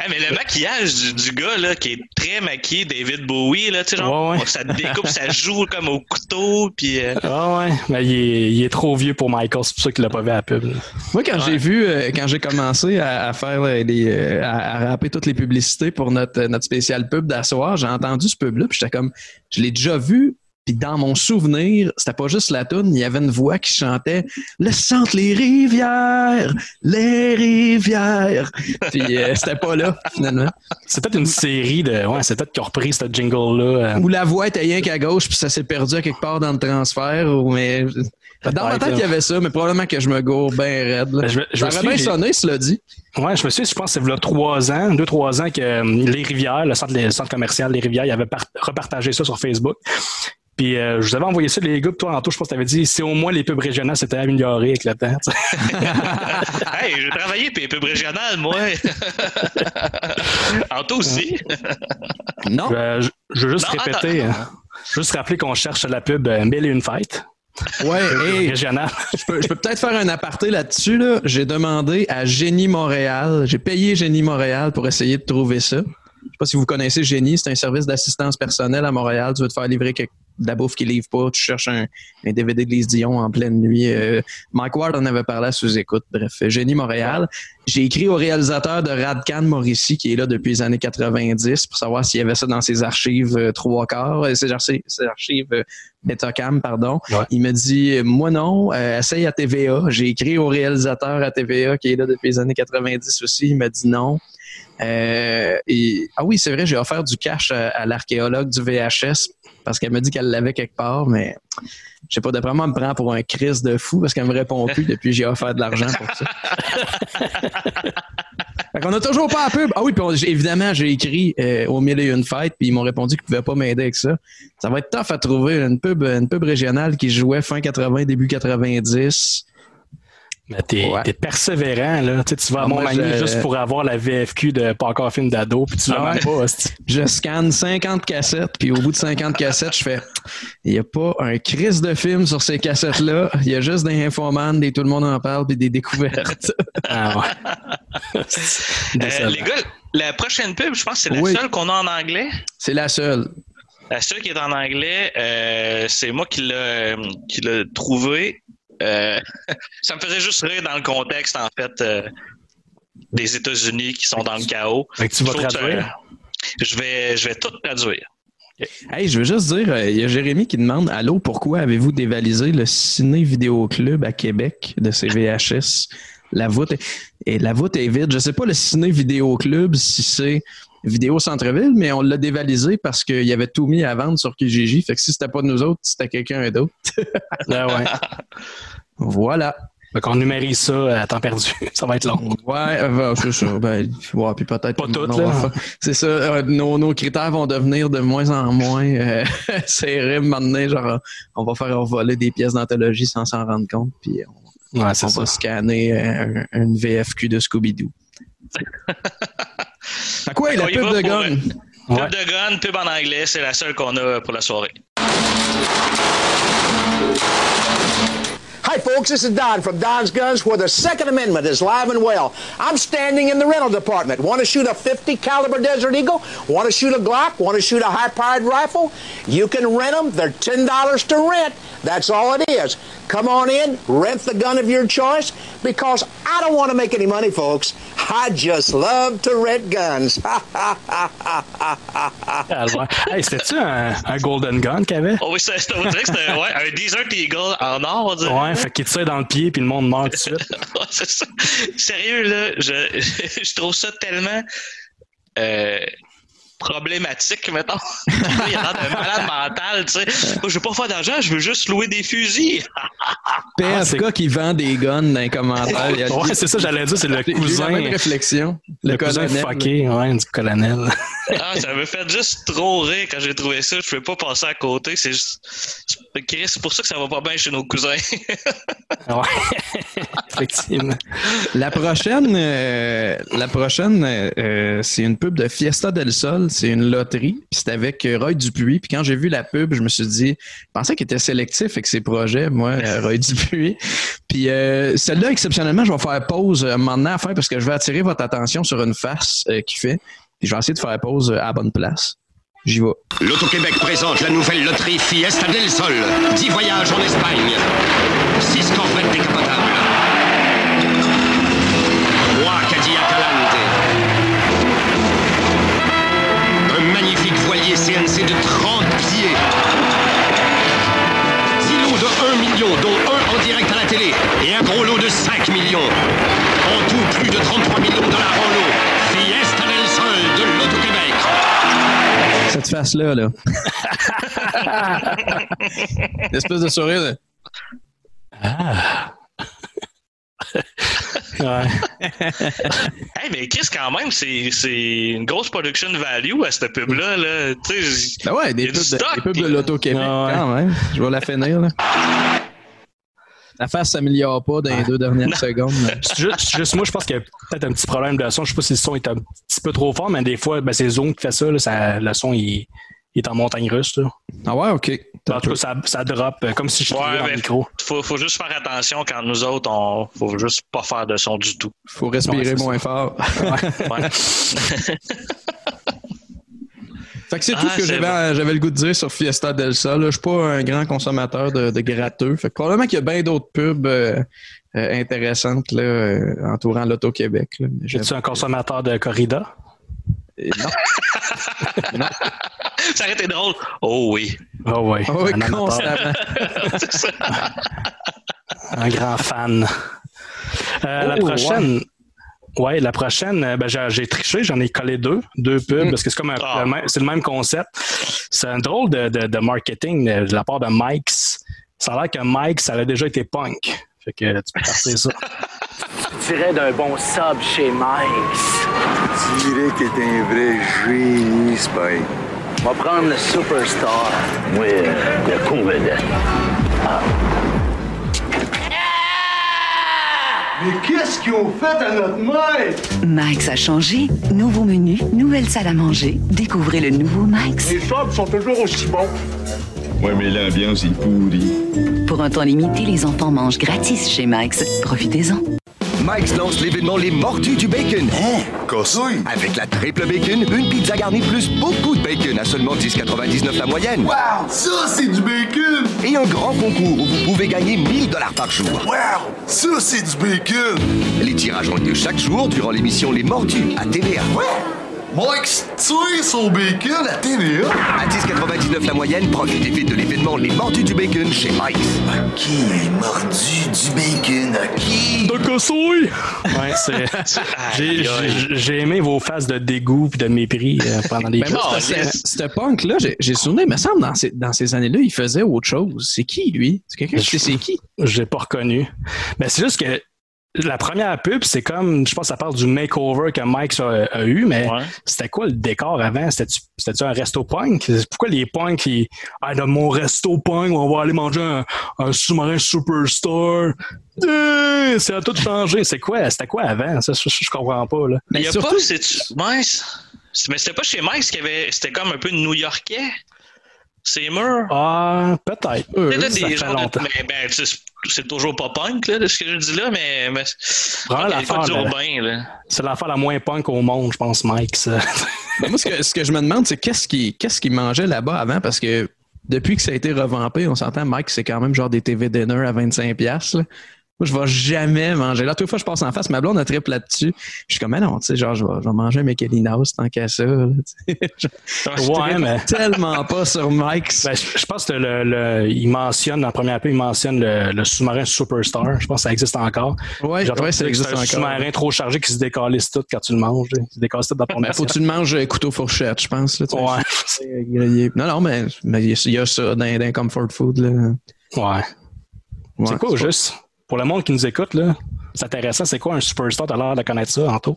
Hey, mais le maquillage du, du gars là, qui est très maquillé, David Bowie, là, tu sais, genre, Ouais, ouais. ça découpe, ça joue comme au couteau, puis euh, Ah ouais, mais il est, il est trop vieux pour Michael, c'est pour ça qu'il l'a pas vu à la pub. là. Moi, quand j'ai vu, euh, quand j'ai commencé à, à faire les, euh, à, à rapper toutes les publicités pour notre, notre spécial pub d'asseoir, j'ai entendu ce pub-là, puis j'étais comme, je l'ai déjà vu, puis dans mon souvenir, c'était pas juste la tune, il y avait une voix qui chantait Le centre les rivières, les rivières. Puis euh, c'était pas là, finalement. C'est peut-être une série de. Ouais, c'est peut-être qu'ils ont repris ce jingle-là. euh, Où la voix était rien qu'à gauche, puis ça s'est perdu à quelque part dans le transfert. Ou, mais... Dans ma tête, il y avait ça, mais probablement que je me gourre bien raide. là. Ben, je ça aurait bien sonné, cela dit. Ouais, je me suis, je pense que c'est là trois ans, deux, trois ans que euh, Les Rivières, le centre, le centre commercial Les Rivières, il avait par- repartagé ça sur Facebook. Puis euh, je vous avais envoyé ça, les gars, puis toi, Anto, je pense que tu avais dit si au moins les pubs régionales s'étaient améliorées avec le temps. tu sais. hey, j'ai travaillé puis les pubs régionales, moi. Anto aussi. Non. Euh, je, je veux juste Non, répéter, hein. juste rappeler qu'on cherche la pub euh, Mille et une fêtes Ouais, hey, régionale. je peux, je peux peut-être faire un aparté là-dessus. Là. J'ai demandé à Génie Montréal, j'ai payé Génie Montréal pour essayer de trouver ça. Je sais pas si vous connaissez Génie, c'est un service d'assistance personnelle à Montréal. Tu veux te faire livrer quelque- de la bouffe qui livre pas, tu cherches un, un DVD de Lise Dion en pleine nuit. Euh, Mike Ward en avait parlé à sous-écoute. Bref, Génie Montréal. J'ai écrit au réalisateur de Radcan Mauricie, qui est là depuis les années 90, pour savoir s'il y avait ça dans ses archives euh, trois quarts, euh, ses archives, ses archives euh, Betacam, pardon. Ouais. Il me dit, moi non, essaye à TVA. J'ai écrit au réalisateur à TVA, qui est là depuis les années 90 aussi. Il m'a dit non. Euh, et, ah oui, c'est vrai, j'ai offert du cash à, à l'archéologue du VHS parce qu'elle m'a dit qu'elle l'avait quelque part, mais je sais pas, d'après moi, elle me prend pour un Chris de fou parce qu'elle me répond plus depuis j'ai offert de l'argent pour ça. fait qu'on a toujours pas la pub. Ah oui, puis on- évidemment, j'ai écrit euh, au mille et une fêtes, puis ils m'ont répondu qu'ils pouvaient pas m'aider avec ça. Ça va être tough à trouver une pub, une pub régionale qui jouait fin 80, début 90. Mais t'es persévérant, là. Tu, sais, tu vas à Ah, Montmagny je- juste pour avoir la VFQ de Pas encore film d'ado, puis tu l'as Ah même ouais. pas. Je scanne 50 cassettes, puis au bout de 50 cassettes, je fais il n'y a pas un crise de film sur ces cassettes-là. Il y a juste des infoman, des tout le monde en parle, puis des découvertes. Ah Euh, les gars, la prochaine pub, je pense que c'est la Oui. seule qu'on a en anglais. C'est la seule. La seule qui est en anglais, euh, c'est moi qui l'ai qui l'a trouvé. Euh, ça me faisait juste rire dans le contexte, en fait, euh, des États-Unis qui sont dans le chaos. Fait que tu vas traduire? que, je vais, je vais tout traduire. Hey, je veux juste dire, euh, il y a Jérémy qui demande Allô, pourquoi avez-vous dévalisé le Ciné Vidéo Club à Québec de ces VHS La voûte est, et la voûte est vide. Je sais pas le Ciné Vidéo Club si c'est Vidéo Centre-Ville, mais on l'a dévalisé parce qu'il y avait tout mis à vendre sur Kijiji. Fait que si c'était pas de nous autres, c'était quelqu'un d'autre. Ah ouais. voilà. Fait qu'on numérise ça à temps perdu. ça va être long. Ouais, euh, c'est ça. Ben, ouais, puis peut-être Pas va là. C'est ça. euh, nos, nos critères vont devenir de moins en moins euh, serrés. Maintenant, genre, on va faire voler des pièces d'anthologie sans s'en rendre compte, puis on, Ouais, c'est on ça. va scanner euh, un- une VFQ de Scooby-Doo. Fait quoi, la On y pub de gun? euh, Pub de gun, pub en anglais, c'est la seule qu'on a pour la soirée. Hi, folks. This is Don from Don's Guns, where the Second Amendment is live and well. I'm standing in the rental department. Want to shoot a 50 caliber Desert Eagle? Want to shoot a Glock? Want to shoot a high-powered rifle? You can rent them. They're ten dollars to rent. That's all it is. Come on in, rent the gun of your choice, because I don't want to make any money, folks. I just love to rent guns. Calvaire. Hey, c'était-tu un, un Golden Gun qu'il y avait? Oh oui, ça- ça- on dirait que c'était ouais, un Desert Eagle en or, on dirait. Ouais, fait qu'il tire dans le pied puis le monde meurt tout de suite. Sérieux, là, je, je trouve ça tellement euh, problématique, mettons. Il a l'air d'un malade mental, tu sais. Moi, je veux pas faire d'argent, je veux juste louer des fusils. PFK qui vend des guns dans les commentaires. Il y a- Ouais, c'est ça, j'allais dire, c'est le la cousin. même réflexion. Le, cousin colonel. fucké, ouais, du colonel. Ah, ça me fait juste trop rire quand j'ai trouvé ça. Je peux pas passer à côté. C'est juste. C'est pour ça que ça va pas bien chez nos cousins. ouais, effectivement. La prochaine, euh, la prochaine, euh, euh, c'est une pub de Fiesta del Sol. C'est une loterie. Puis c'est avec euh, Roy Dupuis. Puis quand j'ai vu la pub, je me suis dit, je pensais qu'il était sélectif avec ses projets, moi, euh, Roy Dupuis. Puis euh, celle-là, exceptionnellement, je vais faire pause euh, maintenant à faire parce que je vais attirer votre attention sur une face euh, qu'il fait. Puis je vais essayer de faire pause à la bonne place. J'y vais. L'Auto-Québec présente la nouvelle loterie Fiesta del Sol. 10 voyages en Espagne. 6 corvettes décapotables. CNC de 30 pieds. 10 lots de 1 million, dont un en direct à la télé. Et un gros lot de 5 millions. En tout, plus de 33 millions de dollars en lot. Fiesta del Sol de l'Auto-Québec. Cette face-là, là. L'espèce de sourire. de- Ah. Ouais. hey, mais Chris, quand même, c'est c'est une grosse production value à cette pub-là. Là. Tu sais, Ben ouais, des pubs, de, stock. des pubs de l'Auto-Québec, Ah ouais. quand même. Je vais la finir, là. La face s'améliore pas dans les deux dernières secondes. là. C'est juste, juste moi, je pense qu'il y a peut-être un petit problème de son. Je sais pas si le son est un petit peu trop fort, mais des fois, ben, c'est Zoom qui fait ça, là, ça- le son il, il est en montagne russe. Là. Ah ouais, ok. En tout cas, ça, ça drop euh, comme si je Ouais, dans le micro. faut, faut juste faire attention quand nous autres, on faut juste pas faire de son du tout. Faut respirer Ouais, moins fort. Ouais. Fait que c'est Ah, tout ce que j'avais, j'avais le goût de dire sur Fiesta del Sol. là. Je suis pas un grand consommateur de, de gratteux. Fait que probablement qu'il y a bien d'autres pubs euh, euh, intéressantes là, entourant l'Auto-Québec. Es-tu un consommateur de corrida? Non. ça aurait été drôle. Oh oui. Oh oui. Oui, un amateur. constamment. C'est ça. Un grand fan. Euh, la Oh, prochaine. Ouais, la prochaine, euh, ben, j'ai, triché, j'en ai collé deux, deux pubs, Mm. parce que c'est comme un- Ah. le même, c'est le même concept. C'est un drôle de, de, de marketing de, de la part de Mike's. Ça a l'air que Mike, ça a déjà été punk. Fait que tu peux partir ça. dirais d'un bon sub chez Mike's. Tu dirais que t'es un vrai génie, Spike. On va prendre le Superstar. Oui, le co-vedette. Ah. Mais qu'est-ce qu'ils ont fait à notre mère? Mike's a changé. Nouveau menu, nouvelle salle à manger. Découvrez le nouveau Mike's. Les sobres sont toujours aussi bons. Ouais, mais l'ambiance est pourrie. Pour un temps limité, les enfants mangent gratis chez Mike's. Profitez-en. Mike's lance l'événement Les Mordus du Bacon. Hein? Cossouille? Avec la triple bacon, une pizza garnie plus beaucoup de bacon à seulement 10,99 la moyenne. Wow! Ça, c'est du bacon! Et un grand concours où vous pouvez gagner 1000 dollars par jour. Wow! Ça, c'est du bacon! Les tirages ont lieu chaque jour durant l'émission Les Mordus à TVA. Ouais! Mike's tue son bacon à TVA? À 10,99 la moyenne, profitez vite de l'événement Les Mordus du Bacon chez Mike's. OK, les mordus du bacon, OK. De cossouille! Ouais, c'est. J'ai- j'ai- J'ai aimé vos faces de dégoût et de mépris euh, pendant les Ben ce- ce punk-là, j'ai- j'ai souvenir, il me semble, dans ces, dans ces années-là, il faisait autre chose. C'est qui, lui? C'est quelqu'un qui sait c'est qui? Je l'ai pas reconnu. Mais c'est juste que la première pub, c'est comme, je pense que ça parle du makeover que Mike a, a eu, mais c'était quoi le décor avant? C'était-tu un resto punk? Pourquoi les punks, ils, ah, dans mon resto punk, on va aller manger un, un sous-marin superstar? Eh, ça a tout changé. C'est quoi? C'était quoi avant? Ça, je, je comprends pas, là. Il y a pas, c'est ouais, mais c'était pas chez Mike avait, c'était comme un peu new-yorkais. Ces murs. Ah, peut-être. Sais, là, ça des fait genres de- longtemps. mais, ben, tu sais, c'est toujours pas punk, là, de ce que je dis là, mais, mais. C'est l'affaire la moins punk au monde, je pense, Mike. ça. Ben, moi, ce que, ce que je me demande, c'est qu'est-ce qu'il qu'est-ce qu'il mangeait là-bas avant? Parce que depuis que ça a été revampé, on s'entend, Mike, c'est quand même genre des TV dinner à 25$. piastres, là. Moi, je vais jamais manger. Là, toute fois, je passe en face, ma blonde a triple là-dessus. Je suis comme, mais non, tu sais, genre, je vais, je vais manger un Michelinos tant qu'à ça. là. Je- je Ouais, mais- tellement pas sur Mike. Ben, je, je pense que le, le- il mentionne, dans la première pub, il mentionne le, le sous-marin Superstar. Je pense que ça existe encore. J'entends ouais, ça existe c'est un encore. sous-marin trop chargé qui se décalisse tout quand tu le manges. là. Il se décalisse tout dans ton Ben, faut que tu le manges euh, couteau fourchette, je pense. Là. Ouais. Non, non, mais mais il y a- ça dans, dans comfort food. Là. Ouais. Ouais, c'est quoi, pas- juste, pour le monde qui nous écoute, là, c'est intéressant, c'est quoi un Superstar? T'as l'air de connaître ça, Anto?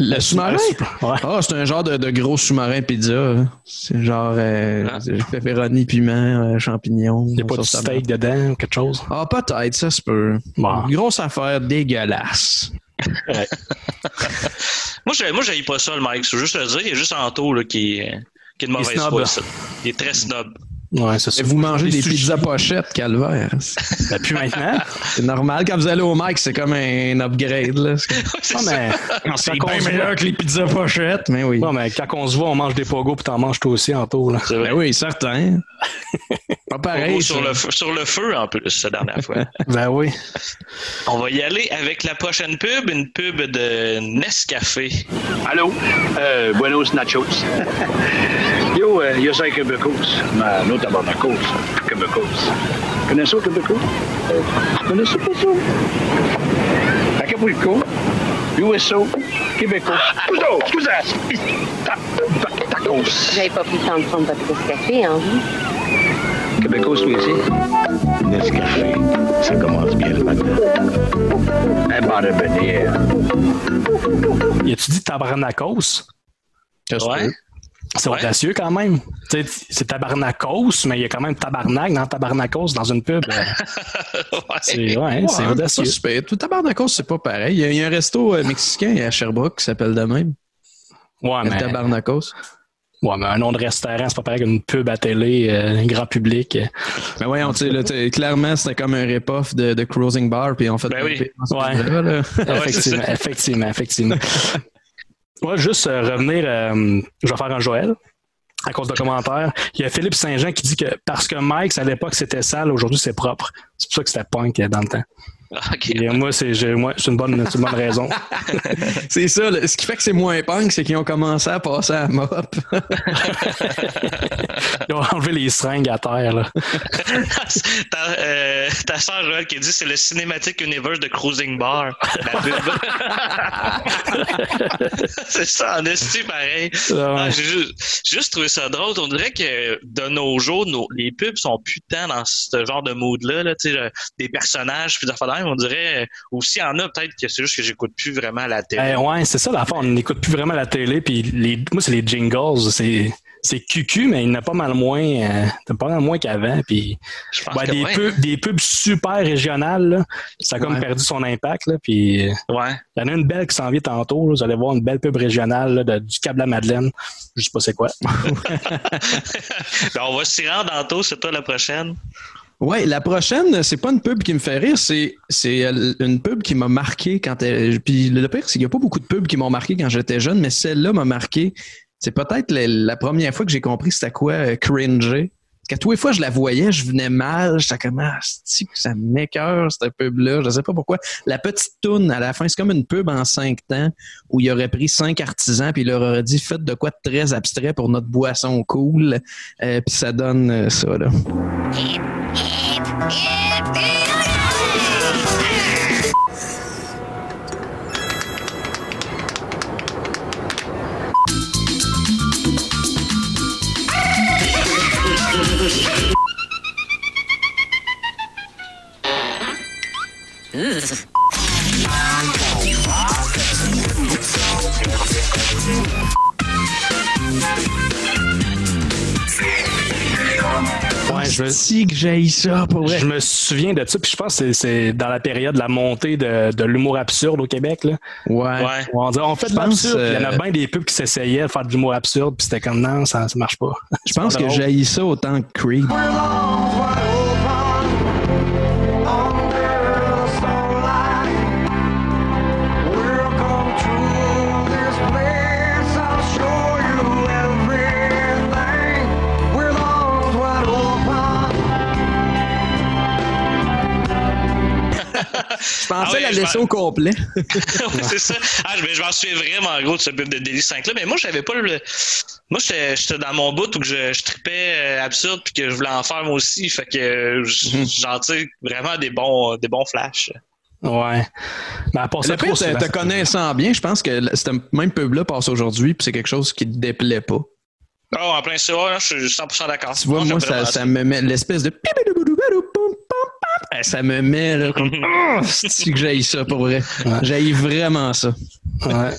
Le sous-marin? Super- Ouais. Ah, c'est un genre de, de gros sous-marin pizza. là. C'est genre euh, c'est pepperoni, piment, euh, champignons. Il n'y a pas de steak dedans ou quelque chose? Ah, peut-être, ça se peut. Bon. Une grosse affaire dégueulasse. Moi, je, moi, j'aille pas ça, le Mike. C'est juste le dire. Il y a juste Anto, là, qui, est- qui est de mauvaise snob. foi. Il est très snob. Ouais, c'est ça. Et vous mangez des pizzas pochettes, calvaire. Ben, plus maintenant. C'est normal. Quand vous allez au Mike, c'est comme un upgrade. Là. C'est Ah, mais, c'est bien meilleur voit- que les pizzas pochettes, mais oui. Ouais, mais quand on se voit, on mange des pogos puis t'en manges toi aussi, Anto. Là. Ben oui, certain. Pas pareil. Sur, le, feu- sur le feu, en plus, la dernière fois. Ben oui. On va y aller avec la prochaine pub, une pub de Nescafé. Allô? Euh, buenos nachos. Yo, euh, yo soy Quebecos. Ma no tabarnacos. Quebecos. Connais-tu ça, Quebecos? Euh, Connais-tu pas ça? Acapulco. USO. Québecos. Ta- ta- Tacos. J'avais pas pris le temps de prendre votre café, hein? Québecos, toi ici? Nescafé. Ça commence bien le matin. Un bar de. Y a-tu dit tabarnakos? Ouais. C'est audacieux quand même. C'est tabarnakos, mais il y a quand même tabarnak dans tabarnakos dans une pub. C'est ouais, c'est Ouais, audacieux. super. Tout tabarnakos, c'est pas pareil. Il y, a, il y a un resto euh, mexicain à Sherbrooke qui s'appelle de même. Ouais, mais, tabarnakos. ouais, mais un nom de restaurant, c'est pas pareil qu'une pub à télé, euh, grand public. Mais voyons, là, t'sais, clairement, c'était comme un rip-off de, de Cruising Bar, puis on fait Ben oui. Ouais. là. effectivement, effectivement, effectivement. Moi, juste euh, revenir, euh, je vais faire un Joël. À cause de commentaires. Il y a Philippe Saint-Jean qui dit que parce que Mike, à l'époque, c'était sale, aujourd'hui, c'est propre. C'est pour ça que c'était punk euh, dans le temps. OK. Et moi, c'est une bonne, c'est une bonne raison. c'est ça. là. Ce qui fait que c'est moins punk, c'est qu'ils ont commencé à passer à mop. Ils ont enlevé les seringues à terre. Là. ta, euh, ta soeur Joël qui dit c'est le Cinematic Universe de Cruising Bar. La pub. c'est ça, en esti pareil. Ah, J'ai juste, j'ai juste trouvé ça drôle. On dirait que de nos jours, nos- les pubs sont putain dans ce genre de mood-là. Là, des personnages, puis des affaires même. On dirait euh, aussi, il y en a peut-être que c'est juste que j'écoute plus vraiment la télé. Eh, ouais, c'est ça l'affaire. On n'écoute plus vraiment la télé. Puis les, moi, c'est les jingles. C'est, c'est cucu, mais il n'a pas mal moins, euh, pas mal moins qu'avant. Puis, ouais, que des, ouais, pubs, des pubs super régionales, là, ça a comme Ouais. perdu son impact. Là, puis, Ouais. il y en a une belle qui s'en vient tantôt. là. vous allez voir une belle pub régionale là, de- du Câble à Madeleine. Je sais pas c'est quoi. Ben, on va s'y rendre tantôt, c'est toi la prochaine. Ouais, la prochaine, c'est pas une pub qui me fait rire, c'est c'est euh, une pub qui m'a marqué quand elle- Puis le pire, c'est qu'il n'y a pas beaucoup de pubs qui m'ont marqué quand j'étais jeune, mais celle-là m'a marqué. C'est peut-être la, première fois que j'ai compris c'était quoi euh, cringer. Parce qu'à tous les fois je la voyais, je venais mal, j'étais comme ah, ça m'écœure cette pub-là, je sais pas pourquoi. La petite toune à la fin, c'est comme une pub en cinq temps où il aurait pris cinq artisans puis il leur aurait dit faites de quoi de très abstrait pour notre boisson cool, Euh, puis ça donne euh, ça là. Ugh. Ouais, je, Si que j'ai ça pour vrai. je me souviens de ça, puis je pense que c'est- c'est dans la période de la montée de, de l'humour absurde au Québec. Là. Ouais. Ouais. On, dit, on fait de pense, l'absurde, il y en a euh, bien des pubs qui s'essayaient de faire de l'humour absurde, puis c'était comme non, ça, ça marche pas. Je pense que j'ai ça autant que Creed. Je pensais Ah ouais, la laisser au complet. Ouais, c'est ça. Ah, je, je m'en souviens vraiment gros de ce pub de Daily 5 là, mais moi j'avais pas le. Moi j'étais dans mon bout où que je, je tripais euh, absurde puis que je voulais en faire moi aussi. Fait que euh, j- j'en tire vraiment des bons des bons flashs. Ouais. Mais à part ça, Le pire, trop te, connaissant bien, je pense que cette même pub-là passe aujourd'hui, puis c'est quelque chose qui te déplaît pas. Oh, en plein ça, je suis 100% d'accord. Tu vois, moi, j'aime ça, ça me met l'espèce de. Ça me met là, comme. Oh, c'est que j'ai ça pour vrai? J'ai vraiment ça. Ouais.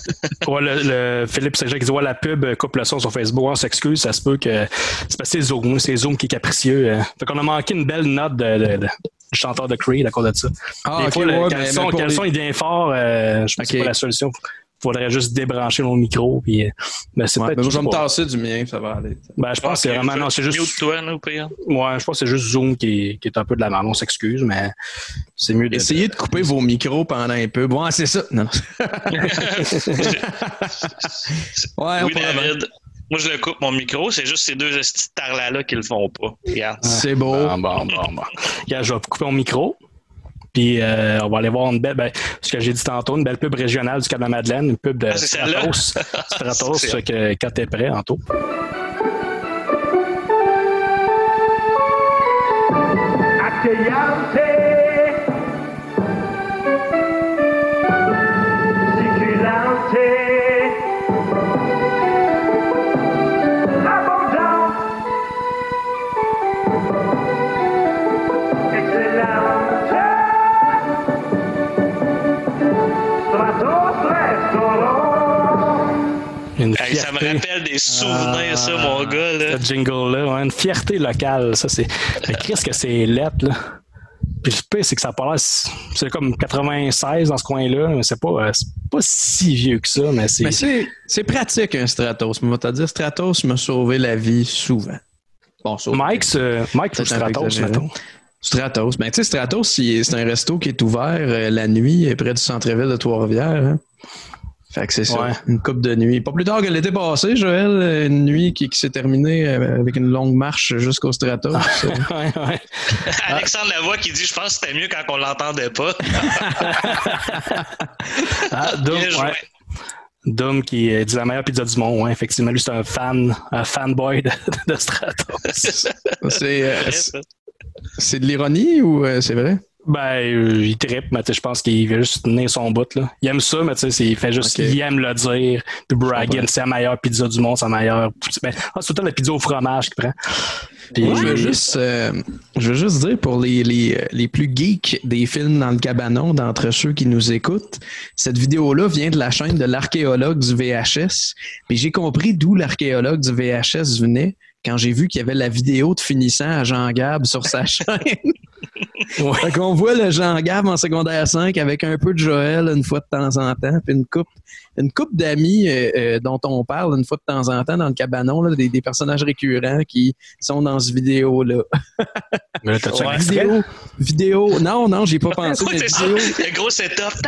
Ouais, le, le Philippe Saint-Jacques qui dit ouais, la pub euh, coupe le son sur Facebook. On s'excuse, ça se peut que c'est parce que c'est Zoom, c'est Zoom qui est capricieux. euh. Fait qu'on a manqué une belle note de, de- de- du chanteur de Creed à cause de ça. Ah, Des ok, fois, le- ouais, quand, mais- le son, quand les- est bien fort, euh, je pense que c'est pas la solution. Faudrait juste débrancher mon micro. Puis, euh, ben, c'est Ouais, moi, je vais me tasser du mien, ça va aller. Ben, je pense que c'est vraiment. Non, c'est juste. toi, pire. Ouais, je pense que c'est juste Zoom qui est, qui est un peu de la merde. On s'excuse, mais c'est mieux de. Essayez de couper vos micros pendant un peu. Bon, c'est ça. Non. ouais, on oui, David. Moi, je le coupe mon micro, c'est juste ces deux petits tarlas-là qui le font pas. Regarde. C'est beau. Bon, bon, bon, bon. Regarde, je vais couper mon micro. Puis euh, on va aller voir une belle, ben, ce que j'ai dit tantôt, une belle pub régionale du Cap de la Madeleine, une pub de Ah? Stratos. Stratos, que quand t'es prêt, succulente, me rappelle des souvenirs, ça, mon gars. Là. Ce jingle-là, ouais, une fierté locale. Ça, c'est. Mais Qu'est-ce que c'est lettre, là? Puis le pire, c'est que ça paraît. C'est comme 96 dans ce coin-là, mais c'est pas, euh, c'est pas si vieux que ça, mais c'est. Mais c'est, c'est pratique un Stratos. Mais on va te dire, Stratos m'a sauvé la vie souvent. Bon. Mike, c'est- Mike un peu Stratos, mettons? Stratos. Ben, tu sais, Stratos, c'est un resto qui est ouvert euh, la nuit euh, près du centre-ville de Trois-Rivières. hein. Fait que c'est ça. Ouais. Une coupe de nuit. Pas plus tard que l'été passé, Joël, une nuit qui, qui s'est terminée euh, avec une longue marche jusqu'au Stratos. Euh, ouais, ouais. Alexandre Lavoie qui dit Je pense que c'était mieux quand on l'entendait pas. Ah, Dom, Bien joué. ouais. Dom qui euh, dit la meilleure pizza du monde. Ouais, effectivement, lui, c'est un fan, un fanboy de, de Stratos. c'est, euh, c'est- c'est de l'ironie ou euh, c'est vrai? Ben, euh, il trippe, mais je pense qu'il veut juste tenir son bout. Là. Il aime ça, mais tu sais, il fait juste, il aime le dire, puis bragging, c'est la meilleure pizza du monde, c'est la meilleure. Ben, ah, c'est temps la pizza au fromage qu'il prend. Moi, je veux juste, euh, je veux juste dire pour les, les, les plus geeks des films dans le cabanon, d'entre ceux qui nous écoutent, cette vidéo-là vient de la chaîne de l'archéologue du VHS. Puis j'ai compris d'où l'archéologue du VHS venait quand j'ai vu qu'il y avait la vidéo de finissant à Jean Gab sur sa chaîne. Fait qu'on voit le Jean Gab en secondaire 5 avec un peu de Joël une fois de temps en temps, puis une coupe, une coupe d'amis euh, euh, dont on parle une fois de temps en temps dans le cabanon, là, des, des personnages récurrents qui sont dans ce vidéo-là. Mais là, Ouais. vidéo, vidéo, non, non, j'ai pas pensé, Ouais, c'est ça. vidéo, Le gros setup.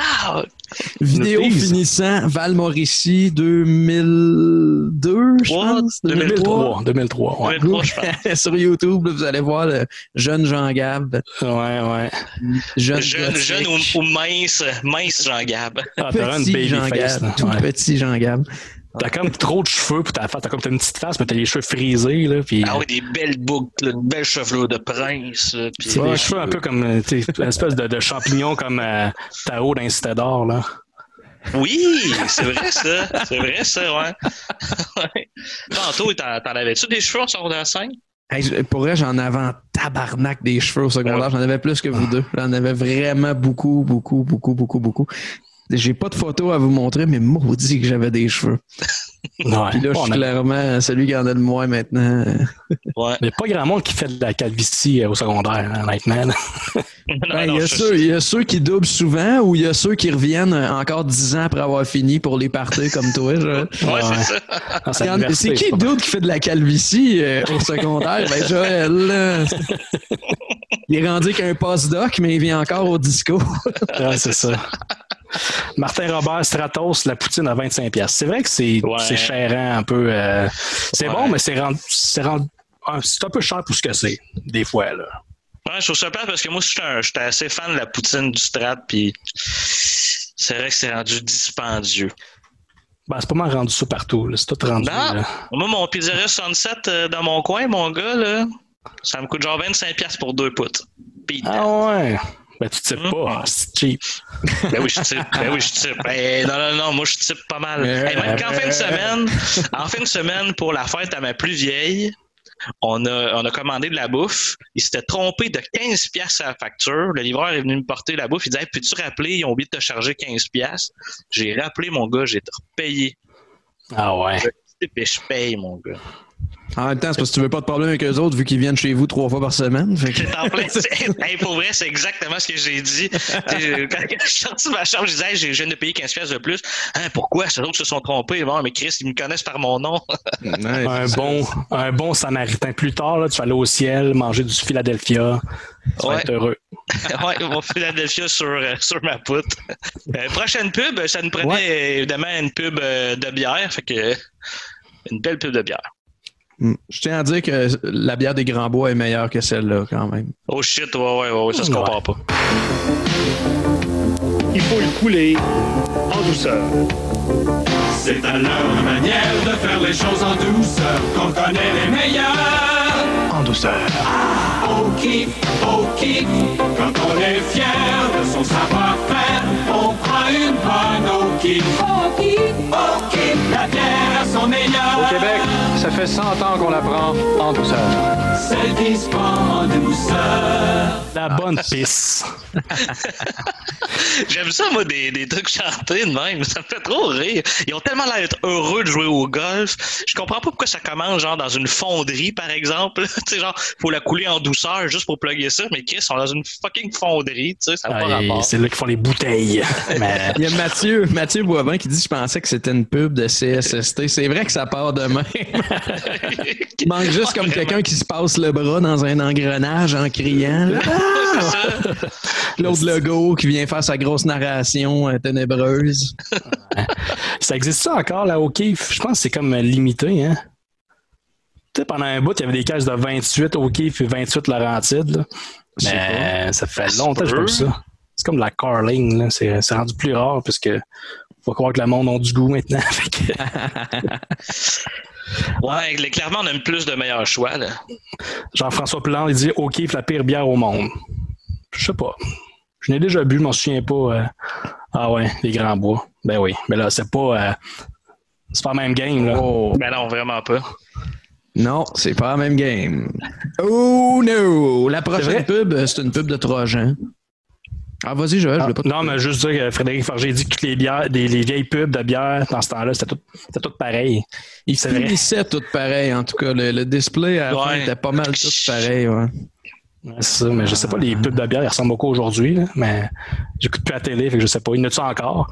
Vidéo finissant Val Mauricie 2002, je pense. 2003. 2003, ouais. 2003, je pense. Sur YouTube, là, vous allez voir le jeune Jean Gab. Ouais, ouais. Jeune, Jeune, jeune ou, ou mince, mince Jean Gab. Ah, t'as une baby Jean face. Tout Ouais. petit Jean Gab. T'as comme trop de cheveux pour ta face. T'as comme t'as une petite face, mais t'as les cheveux frisés, là. Ah oui, des belles boucles, une belle chevelure de prince. là, puis- c'est des cheveux un peu comme, euh, une espèce de, de champignon comme euh, Tao Cité d'or, là. Oui, c'est vrai ça. C'est vrai ça, ouais. Tantôt, t'en t'en avais-tu des cheveux en secondaire 5? Hey, je- pour vrai, j'en avais en tabarnak des cheveux au secondaire. J'en avais plus que vous deux. J'en avais vraiment beaucoup, beaucoup, beaucoup, beaucoup, beaucoup. J'ai pas de photos à vous montrer, mais maudit que j'avais des cheveux. Ouais. Puis là, je suis a- clairement celui qui en a le moins maintenant. Ouais. Il n'y a pas grand monde qui fait de la calvitie euh, au secondaire, hein, honnêtement. Ben, il, y a ceux, il y a ceux qui doublent souvent ou il y a ceux qui reviennent encore dix ans après avoir fini pour les partir comme toi. Ouais, c'est ça. C'est qui d'autre qui fait de la calvitie euh, au secondaire? Ben Joël. Il est rendu qu'un post-doc, mais il vient encore au disco. Ouais, c'est ça. Martin Robert Stratos, la poutine à 25$. piastres. C'est vrai que c'est Ouais. c'est chérant un peu. euh, c'est Ouais. bon, mais c'est rendu, c'est un peu cher pour ce que c'est, des fois. Là. Ouais, je trouve ça plate parce que moi, j'étais assez fan de la poutine du Strat, puis c'est vrai que c'est rendu dispendieux. Ben, c'est pas mal rendu ça partout. C'est tout rendu. Non. là. Moi, mon pizzeria Sunset euh, dans mon coin, mon gars, là, ça me coûte genre 25$ piastres pour deux poutres. Ah ouais. Ben, tu sais Mhm. pas, c'est cheap. Ben oui, je type. Ben oui, je type. Ben, non, non, non, moi, je type pas mal. Euh, Hey, même qu'en fin de semaine, en fin de semaine, pour la fête à ma plus vieille, on a, on a commandé de la bouffe. Il s'était trompé de 15 pièces à la facture. Le livreur est venu me porter la bouffe. Il disait, Hey, peux-tu rappeler? Ils ont oublié de te charger 15 pièces. J'ai rappelé, mon gars, j'ai repayé. Ah ouais. Et je paye, mon gars. En même temps, c'est parce que tu veux pas de problème avec eux autres vu qu'ils viennent chez vous trois fois par semaine. Fait que- C'est en plein. c'est- Hey, pour vrai, c'est exactement ce que j'ai dit. Quand je suis sorti de ma chambre, je disais, Hey, je viens de payer 15 pièces de plus. Hein, pourquoi? C'est autres se sont trompés. Bon, mais Chris, ils me connaissent par mon nom. Ouais, Un bon, un bon samaritain. Plus tard, là, tu vas aller au ciel, manger du Philadelphia. Tu vas être heureux. ouais, mon Philadelphia sur, euh, sur ma poutre. Euh, prochaine pub, ça nous prenait évidemment une pub euh, de bière. Fait que une belle pub de bière. Mm. Je tiens à dire que la bière des Grands Bois est meilleure que celle-là, quand même. Oh shit, ouais, ouais, ouais, ouais, ça se compare pas. Il faut le couler en douceur. C'est à leur manière de faire les choses en douceur qu'on connaît les meilleurs. En douceur. Au kiff, au kiff, quand on est fier de son savoir-faire, on prend une bonne au kiff. Au kiff, au kiff, la bière à son meilleur. Au Québec, ça fait 100 ans qu'on la prend en douceur. Celle qui se prend en douceur. La bonne pisse. J'aime ça, moi, des, des trucs chantés de même. Ça me fait trop rire. Ils ont tellement l'air d'être heureux de jouer au golf. Je comprends pas pourquoi ça commence, genre, dans une fonderie, par exemple. tu sais, genre, faut la couler en douceur juste pour plugger ça. Mais Chris, on est dans une fucking fonderie, tu sais, ça n'a pas Ah, rapport. c'est là qu'ils font les bouteilles. Mais Il y a Mathieu, Mathieu Boivin qui dit Je pensais que c'était une pub de CSST. C'est vrai que ça part de même. Il manque juste comme quelqu'un qui se passe le bras dans un engrenage en criant. Claude Legault qui vient faire sa grosse narration euh, ténébreuse. ça existe ça encore, là, au kiff? Je pense que c'est comme limité, hein? Tu sais, pendant un bout, il y avait des caisses de 28 au kiff et 28 Laurentides. là. Je sais Mais ça fait longtemps que je ça. C'est comme de la carling. C'est rendu plus rare parce que faut croire que le monde a du goût maintenant. Ouais, clairement, on aime plus de meilleurs choix. Jean-François Plante, il dit kiff, la pire bière au monde. Je sais pas. Je n'ai déjà bu, je m'en souviens pas. euh. Ah ouais, les grands bois. Ben oui. Mais là, c'est pas. euh, C'est pas le même game, là. Oh. Ben non, vraiment pas. Non, c'est pas la même game. Oh no! La prochaine pub, euh, c'est une pub de Trojan. Ah, vas-y, Joël, je Ah, pas non, mais juste dire que Frédéric Forger dit que toutes les bières, des, les vieilles pubs de bière, dans ce temps-là, c'était tout, tout pareil. Il C'est vrai. finissait tout pareil, en tout cas. Le, le display à fin était pas mal tout pareil. Ouais. Ouais, C'est ça, mais je sais pas, les pubs de bière, ils ressemblent beaucoup aujourd'hui, mais j'écoute plus la télé, fait que je sais pas. Il y en a-tu encore?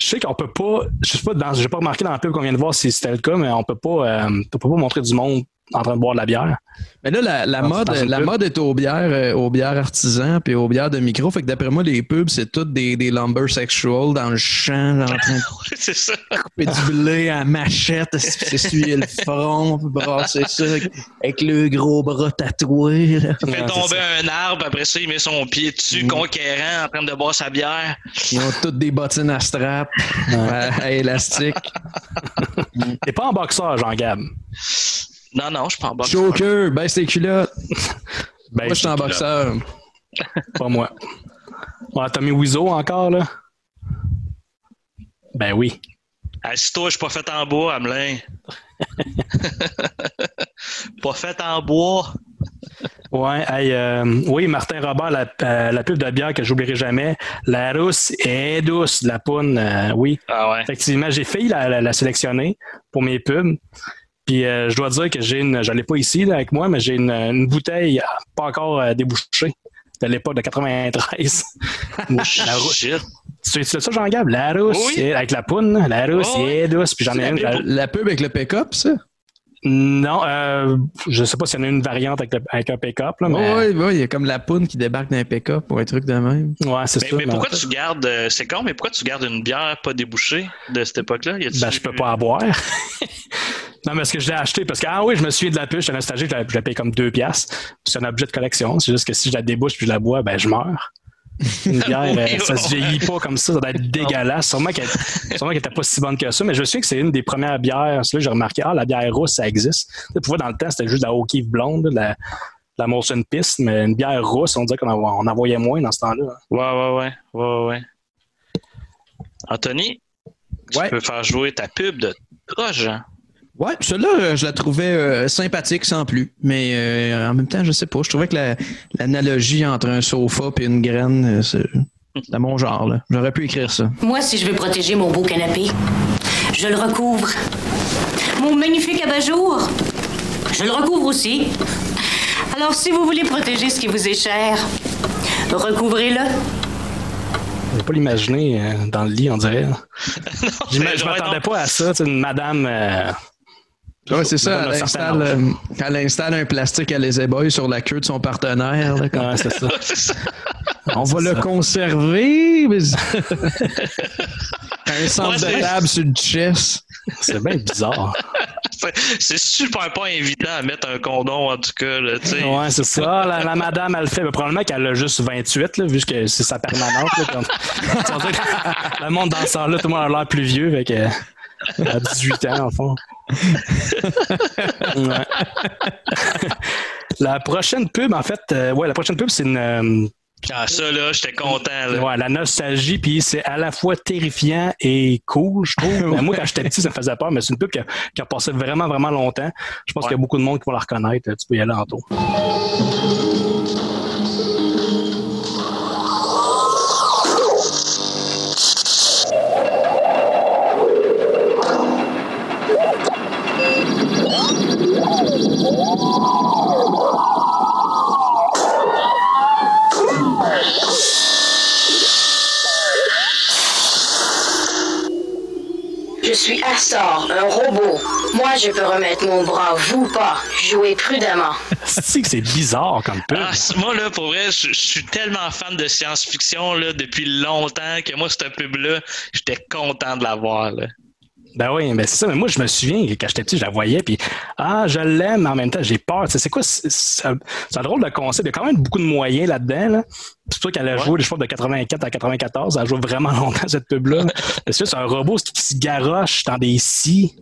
Je sais qu'on peut pas, je sais pas, j'ai pas remarqué dans la pub qu'on vient de voir si c'était le cas, mais on peut pas, euh, on peut pas montrer du monde en train de boire de la bière. Mais là, la, mode, la mode est aux bières, euh, aux bières artisans puis aux bières de micro. Fait que d'après moi, les pubs, c'est toutes des, des lumber sexual dans le champ, en train de c'est ça. couper du blé à machette, s'essuyer le front, puis brasser ça avec, avec le gros bras tatoué. là. Il fait tomber un arbre, après ça, il met son pied dessus, Mm. conquérant, en train de boire sa bière. Ils ont toutes des bottines à strap, à, à élastique. T'es pas en boxeur, Jean-Gab. Non, non, je suis pas en bas. Choker, baisse tes culottes. Ben, moi, je suis en boxeur. Pas moi. Ouais, Tommy Wiseau encore, là? Ben oui. Assis-toi, je suis pas fait en bois, Hamelin. pas fait en bois. Ouais, hey, euh, oui, Martin Robert, la, euh, la pub de bière que j'oublierai jamais. La rousse est douce, la poune, euh, oui. Ah ouais. Effectivement, j'ai failli la, la- la sélectionner pour mes pubs. Puis euh, je dois dire que j'ai une, je l'ai pas ici là, avec moi, mais j'ai une, une bouteille pas encore euh, débouchée de l'époque de 93. la rousse. Shit. Tu sais ça, Jean-Gab? La rousse, Oui. avec la poune, là, la rousse Oh, est douce. Puis j'en ai la, une. la- la pub avec le pick-up, ça? Non, euh, je sais pas s'il y en a une variante avec, le- avec un pick-up, là, mais. Oui, oui, il y a comme la poune qui débarque d'un pick-up ou un truc de même. Ouais, c'est Mais, ça. mais mais- pourquoi tu gardes. euh, C'est con, mais pourquoi tu gardes une bière pas débouchée de cette époque-là? Ben, je peux pas en boire. non, mais est-ce que je l'ai acheté? Parce que, ah oui, je me souviens de la puce, j'étais nostalgique, je la, je la paye comme deux piastres. C'est un objet de collection. C'est juste que si je la débouche puis je la bois, ben, je meurs. Une bière, Oui, euh, ça se vieillit pas comme ça, ça doit être dégueulasse. Sûrement qu'elle sûrement qu'elle était pas si bonne que ça, mais je me souviens que c'est une des premières bières. C'est là que j'ai remarqué, ah, la bière rousse, ça existe. Tu sais, voir, dans le temps, c'était juste de la O'Keeffe blonde, de la, de la Molson Piste, mais une bière rousse, on dirait qu'on en, voyait moins dans ce temps-là. Ouais, ouais, ouais. ouais, ouais. Anthony, tu Ouais. peux faire jouer ta pub de Trojan. Ouais, celle-là, euh, je la trouvais euh, sympathique sans plus. Mais euh, en même temps, je sais pas. Je trouvais que la- l'analogie entre un sofa et une graine, euh, c'est c'est mon genre. là. J'aurais pu écrire ça. Moi, si je veux protéger mon beau canapé, je le recouvre. Mon magnifique abat-jour, je le recouvre aussi. Alors, si vous voulez protéger ce qui vous est cher, recouvrez-le. Je pas l'imaginer euh, dans le lit, on dirait. Je ouais, m'attendais non. pas à ça, tu sais, une madame. euh, Ouais, c'est ça. Elle installe, euh, elle installe un plastique à les éboys sur la queue de son partenaire. là, Ouais, c'est ça. On va le conserver. mais- un centre Ouais, de table sur le chest. C'est bien bizarre. C'est- super pas invitant à mettre un condom, en tout cas. Là. Ouais, c'est ça. La, la madame, elle le fait. Mais probablement qu'elle a juste 28, là, vu que c'est sa permanente. Là, quand- le monde dans ce temps-là, tout le monde a l'air plus vieux. Fait que, elle a 18 ans, en fond. Ouais. la prochaine pub, en fait, euh, ouais, la prochaine pub, c'est une. euh, Ah, ça, là, j'étais content. Là. Ouais, la nostalgie, puis c'est à la fois terrifiant et cool, je trouve. Mais moi, quand j'étais petit, ça me faisait peur, mais c'est une pub qui a, qui a passé vraiment, vraiment longtemps. Je pense qu'il y a beaucoup de monde qui va la reconnaître. Tu peux y aller en tour. Je suis Astor, un robot. Moi, je peux remettre mon bras, vous pas. Jouez prudemment. C'est que c'est bizarre comme pub. Ah, moi, là, pour vrai, je, je suis tellement fan de science-fiction là, depuis longtemps que moi, cette pub-là, j'étais content de la voir. Là. Ben oui, ben c'est ça. Mais moi, je me souviens que quand j'étais petit, je la voyais, puis ah, je l'aime, mais en même temps, j'ai peur. Tu sais, c'est quoi? C'est un, drôle de concept. Il y a quand même beaucoup de moyens là-dedans. Là. C'est pour ça qu'elle a joué, je pense, de 84 à 94. Elle a joué vraiment longtemps, cette pub-là. Parce que c'est un robot qui, se garoche dans des scies,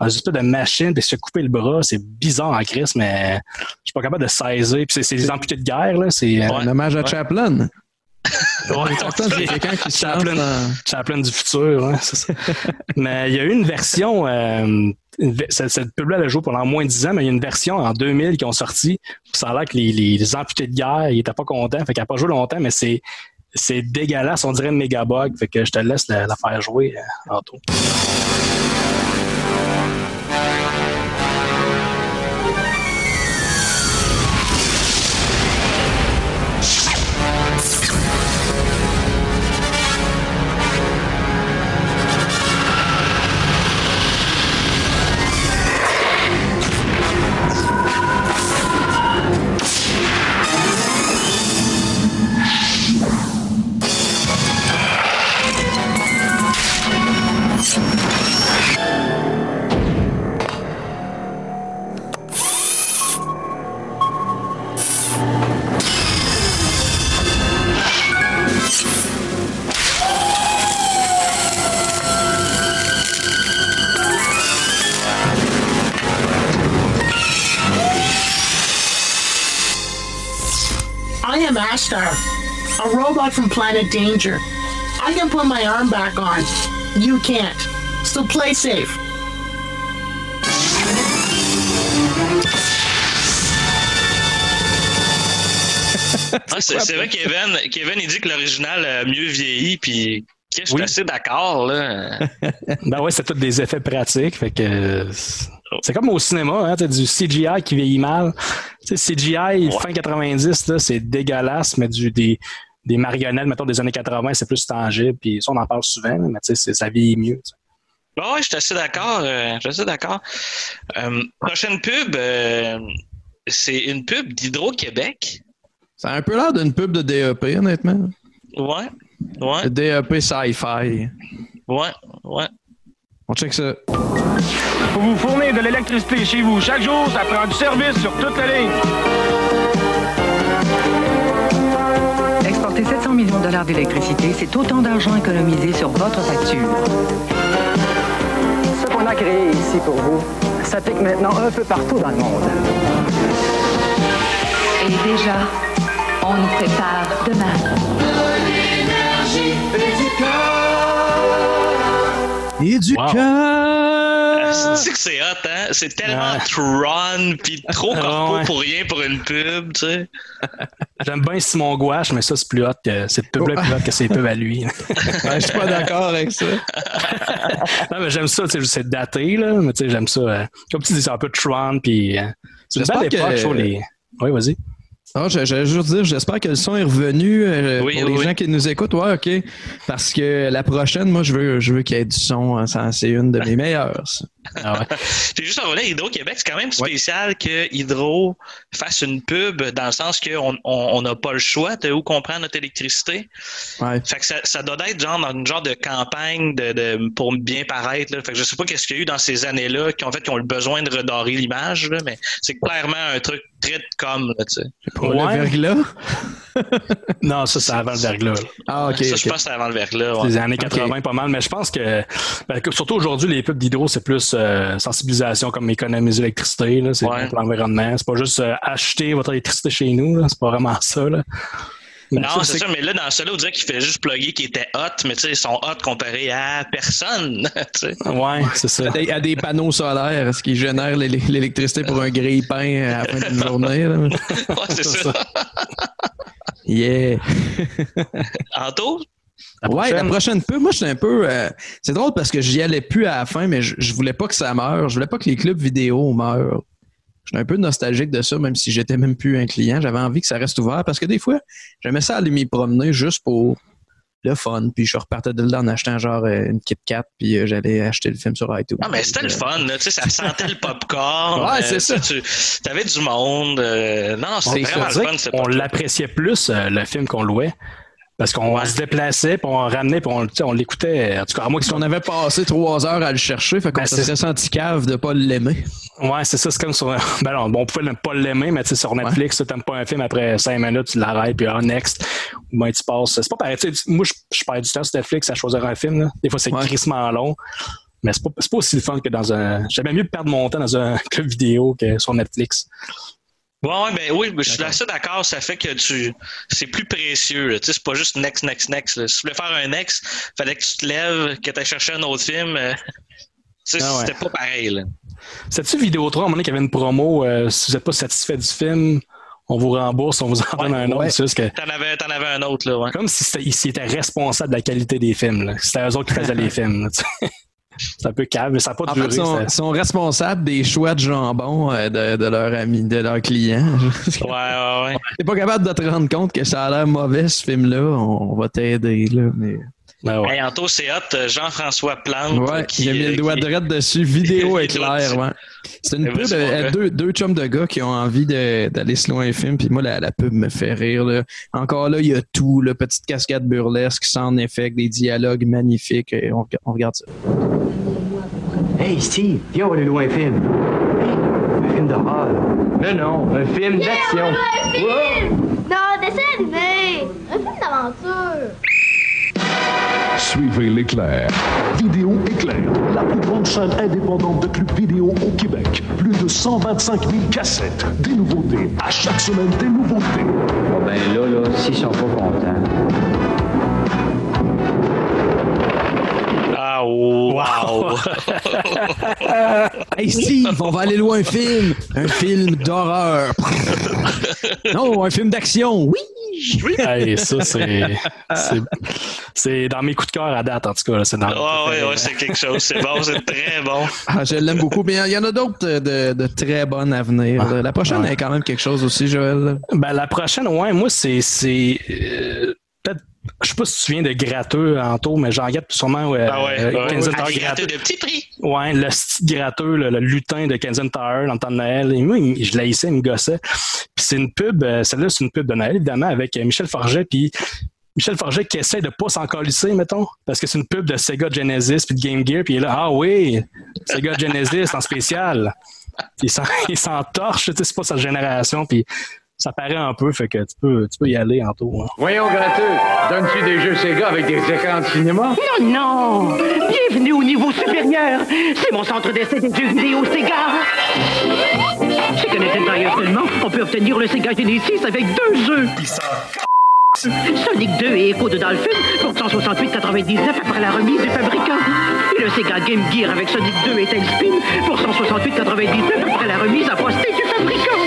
dans une espèce de machine, puis se fait couper le bras. C'est bizarre en crise, mais je suis pas capable de saisir. Puis c'est des amputés de guerre, là. C'est, euh, Un hommage à Chaplin. C'est quelqu'un qui Chaplin, dans- Chaplin du futur, hein, ça. mais il y a eu une version, euh, cette, cette pub-là, elle a joué pendant moins de 10 ans, mais il y a une version en 2000 qui ont sorti. Ça a l'air que les, les, les amputés de guerre, ils étaient pas contents, fait qu'elle n'a pas joué longtemps, mais c'est c'est dégueulasse, on dirait une méga bug, fait que je te laisse la, la faire jouer, euh, Anto. Robot from Planet Danger. I can put my arm back on. You can't. So play safe. Ah, c'est vrai, Kevin, Kevin, il dit que l'original a mieux vieilli, puis je suis Oui. assez d'accord, là. Ben ouais, c'est tous des effets pratiques. Fait que c'est comme au cinéma, hein, t'as du CGI qui vieillit mal. Tu sais, CGI fin 90, là, c'est dégueulasse, mais du des, des marionnettes, mettons des années 80, c'est plus tangible. Puis ça, on en parle souvent, mais tu sais, ça vieillit mieux. tu sais. Bon, ouais, je suis assez d'accord. euh, je suis assez d'accord. Euh, prochaine pub, euh, c'est une pub d'Hydro-Québec. Ça a un peu l'air d'une pub de DEP, honnêtement. Ouais, ouais, De DEP Sci-Fi. ouais, ouais. On check ça. Pour vous fournir de l'électricité chez vous chaque jour, ça prend du service sur toute la ligne. Millions de dollars d'électricité, c'est autant d'argent économisé sur votre facture. Ce qu'on a créé ici pour vous s'applique maintenant un peu partout dans le monde. Et déjà, on nous prépare demain. Et du Wow. cœur! C'est que c'est hot, hein? C'est tellement Tron, puis trop corpo Ouais. pour rien pour une pub, tu sais. J'aime bien Simon Gouache, mais ça, c'est plus hot que cette pub-là est plus hot que ses pubs à lui. Ouais, je suis pas d'accord avec ça. non, mais j'aime ça, tu sais, c'est daté, là, mais tu sais, j'aime ça. euh, comme tu dis, c'est un peu Tron, puis euh, c'est une J'espère belle époque, je trouve, les... Oui, vas-y. Ah, je- j'allais juste dire, j'espère que le son est revenu euh, Oui, pour les oui, gens qui nous écoutent. Ouais, OK. Parce que la prochaine, moi, je veux, je veux qu'il y ait du son. hein, ça, C'est une de mes meilleures. Ça. Ah ouais. Juste en revenant à Hydro-Québec, c'est quand même spécial que Hydro fasse une pub dans le sens qu'on on on n'a pas le choix de où qu'on prend notre électricité. Ouais. Fait que ça, ça doit être genre dans une genre de campagne de, de- pour bien paraître. Là. Fait que je sais pas qu'est-ce qu'il y a eu dans ces années-là qui ont fait qui ont le besoin de redorer l'image, mais c'est clairement un truc très de com, là, tu sais. Pour Ouais. le verglas. Non, ça, c'est avant le verglas. Ah, OK. ça, je pense que c'est avant le verglas. Ouais. Les années Ok. 80, pas mal, mais je pense que, ben, que surtout aujourd'hui, les pubs d'hydro, c'est plus euh, sensibilisation comme économiser l'électricité, c'est Ouais. l'environnement. C'est pas juste euh, acheter votre électricité chez nous, c'est pas vraiment ça. Là. Non, c'est ça, mais là, dans celui-là, on dirait qu'il fait juste plugger qui était hot, mais tu sais, ils sont hot comparés à personne. tu sais. Ouais, c'est ça. À des, à des panneaux solaires, ce qui génère l'é- l'électricité pour un grille-pain à la fin d'une journée. là? ouais, c'est ça. Yeah. Anto? ouais, la prochaine pub, moi, je suis un peu. euh, c'est drôle parce que j'y allais plus à la fin, mais je, je voulais pas que ça meure. Je voulais pas que les clubs vidéo meurent. Je suis un peu nostalgique de ça, même si j'étais même plus un client. J'avais envie que ça reste ouvert parce que des fois, j'aimais ça aller m'y promener juste pour le fun. Puis je repartais de là en achetant genre euh, une Kit Kat, puis euh, j'allais acheter le film sur iTunes. Ah, mais c'était le fun, là. Tu sais, ça sentait le popcorn. Ouais, euh, c'est ça. Tu avais du monde. euh, non, c'était C'est vraiment le fun, on l'appréciait plus, euh, le film qu'on louait. Parce qu'on Ouais. se déplaçait, puis on ramenait, puis on, on l'écoutait. En tout cas, à moi qu'on avait passé trois heures à le chercher, fait qu'on Ben, se c'est- serait senti cave de pas l'aimer. Ouais, c'est ça, c'est comme sur. Ben non, on pouvait ne pas l'aimer, mais tu sais, sur Netflix, tu t'aimes pas un film après cinq minutes, tu l'arrêtes, puis ah, next. Ou ben, tu passes. C'est pas pareil. Moi, je, je perds du temps sur Netflix à choisir un film. Là. Des fois, c'est Ouais. crissement long. Mais c'est pas, pas aussi le fun que dans un. J'aime mieux perdre mon temps dans un club vidéo que sur Netflix. Ouais, ouais, ben oui, je suis assez d'accord. Ça fait que tu, c'est plus précieux. Tu sais, c'est pas juste next, next, next. là. Si tu voulais faire un next, fallait que tu te lèves, que tu cherché un autre film. euh, tu sais, Ah ouais. c'était pas pareil. Là. C'était-tu Vidéotron, à un moment donné, qu'il y avait une promo, euh, si vous n'êtes pas satisfait du film, on vous rembourse, on vous en donne un autre. Ouais. C'est juste que, T'en avais, t'en avais un autre, là, ouais. comme si c'était, s'ils étaient responsables de la qualité des films. là. C'était eux autres qui faisaient les films. là. C'est un peu calme, mais ça n'a pas En duré. fait, ils sont, responsables des choix de jambon euh, de, de leurs amis, de leurs clients. Ouais, ouais, ouais. T'es pas capable de te rendre compte que ça a l'air mauvais, ce film-là. On, on va t'aider, là. Mais... Ben Hey, Anto, c'est hot. euh, Jean-François Plante. Ouais, qui, il a mis euh, le doigt qui- droit dessus. Vidéo éclair, ouais. C'est une Eh ben, pub, euh, deux, deux chums de gars qui ont envie d'aller se un film. Puis moi, la, la pub me fait rire. là. Encore là, il y a tout. Là, petite cascade burlesque, sans effet, des dialogues magnifiques. Et on, on regarde ça. Hey Steve, viens, aller un film. Un film d'horreur. Non, non, un film d'action. Un film! Non, dessin animé! Un film d'aventure! Suivez l'éclair. Vidéo Éclair, la plus grande chaîne indépendante de clubs vidéo au Québec. Plus de 125 000 cassettes, des nouveautés. À chaque semaine, des nouveautés. Bon, ben là, là, s'ils sont pas contents. Wow! Hey Steve, on va aller louer un film. Un film d'horreur. non, un film d'action. Oui. Hey, ça, c'est, dans mes coups de cœur à date, en tout cas. C'est dans Ah, ouais, ouais, c'est quelque chose. C'est bon, c'est très bon. Ah, je l'aime beaucoup. Mais il y en a d'autres de, de très bonnes à venir. Ah, La prochaine ouais. est quand même quelque chose aussi, Joël. Ben, la prochaine, ouais, moi, c'est. c'est euh, peut-être. Je sais pas si tu te souviens de Gratteux en tour, mais j'en guette sûrement. Ouais, Ah ouais, euh, ouais, Kensington ouais. Tower Ah, Gratteux. de petits prix. Ouais, le style gratteux, le, le lutin de Kensington Tower dans le temps de Noël. Et moi, il- je l'haïssais, il me gossait. Puis c'est une pub, euh, celle-là, c'est une pub de Noël, évidemment, avec euh, Michel Forget. Puis Michel Forget qui essaie de pas s'en colisser, mettons, parce que c'est une pub de Sega Genesis puis de Game Gear. Puis il est là, ah oui, Sega Genesis en spécial. Puis il s'en- il s'entorche, tu sais, c'est pas sa génération. Puis ça paraît un peu, fait que tu peux, tu peux y aller en tour. hein. Voyons, gratteux, donnes-tu des jeux Sega avec des écrans de cinéma? Non, non! Bienvenue au niveau supérieur! C'est mon centre d'essai des jeux vidéo Sega! Chez Canadian Tire seulement, on peut obtenir le Sega Genesis avec deux jeux! Sonic 2 et Echo de Dolphin pour 168,99 après la remise du fabricant. Et le Sega Game Gear avec Sonic 2 et Tailspin pour 168,99 après la remise à poster du fabricant.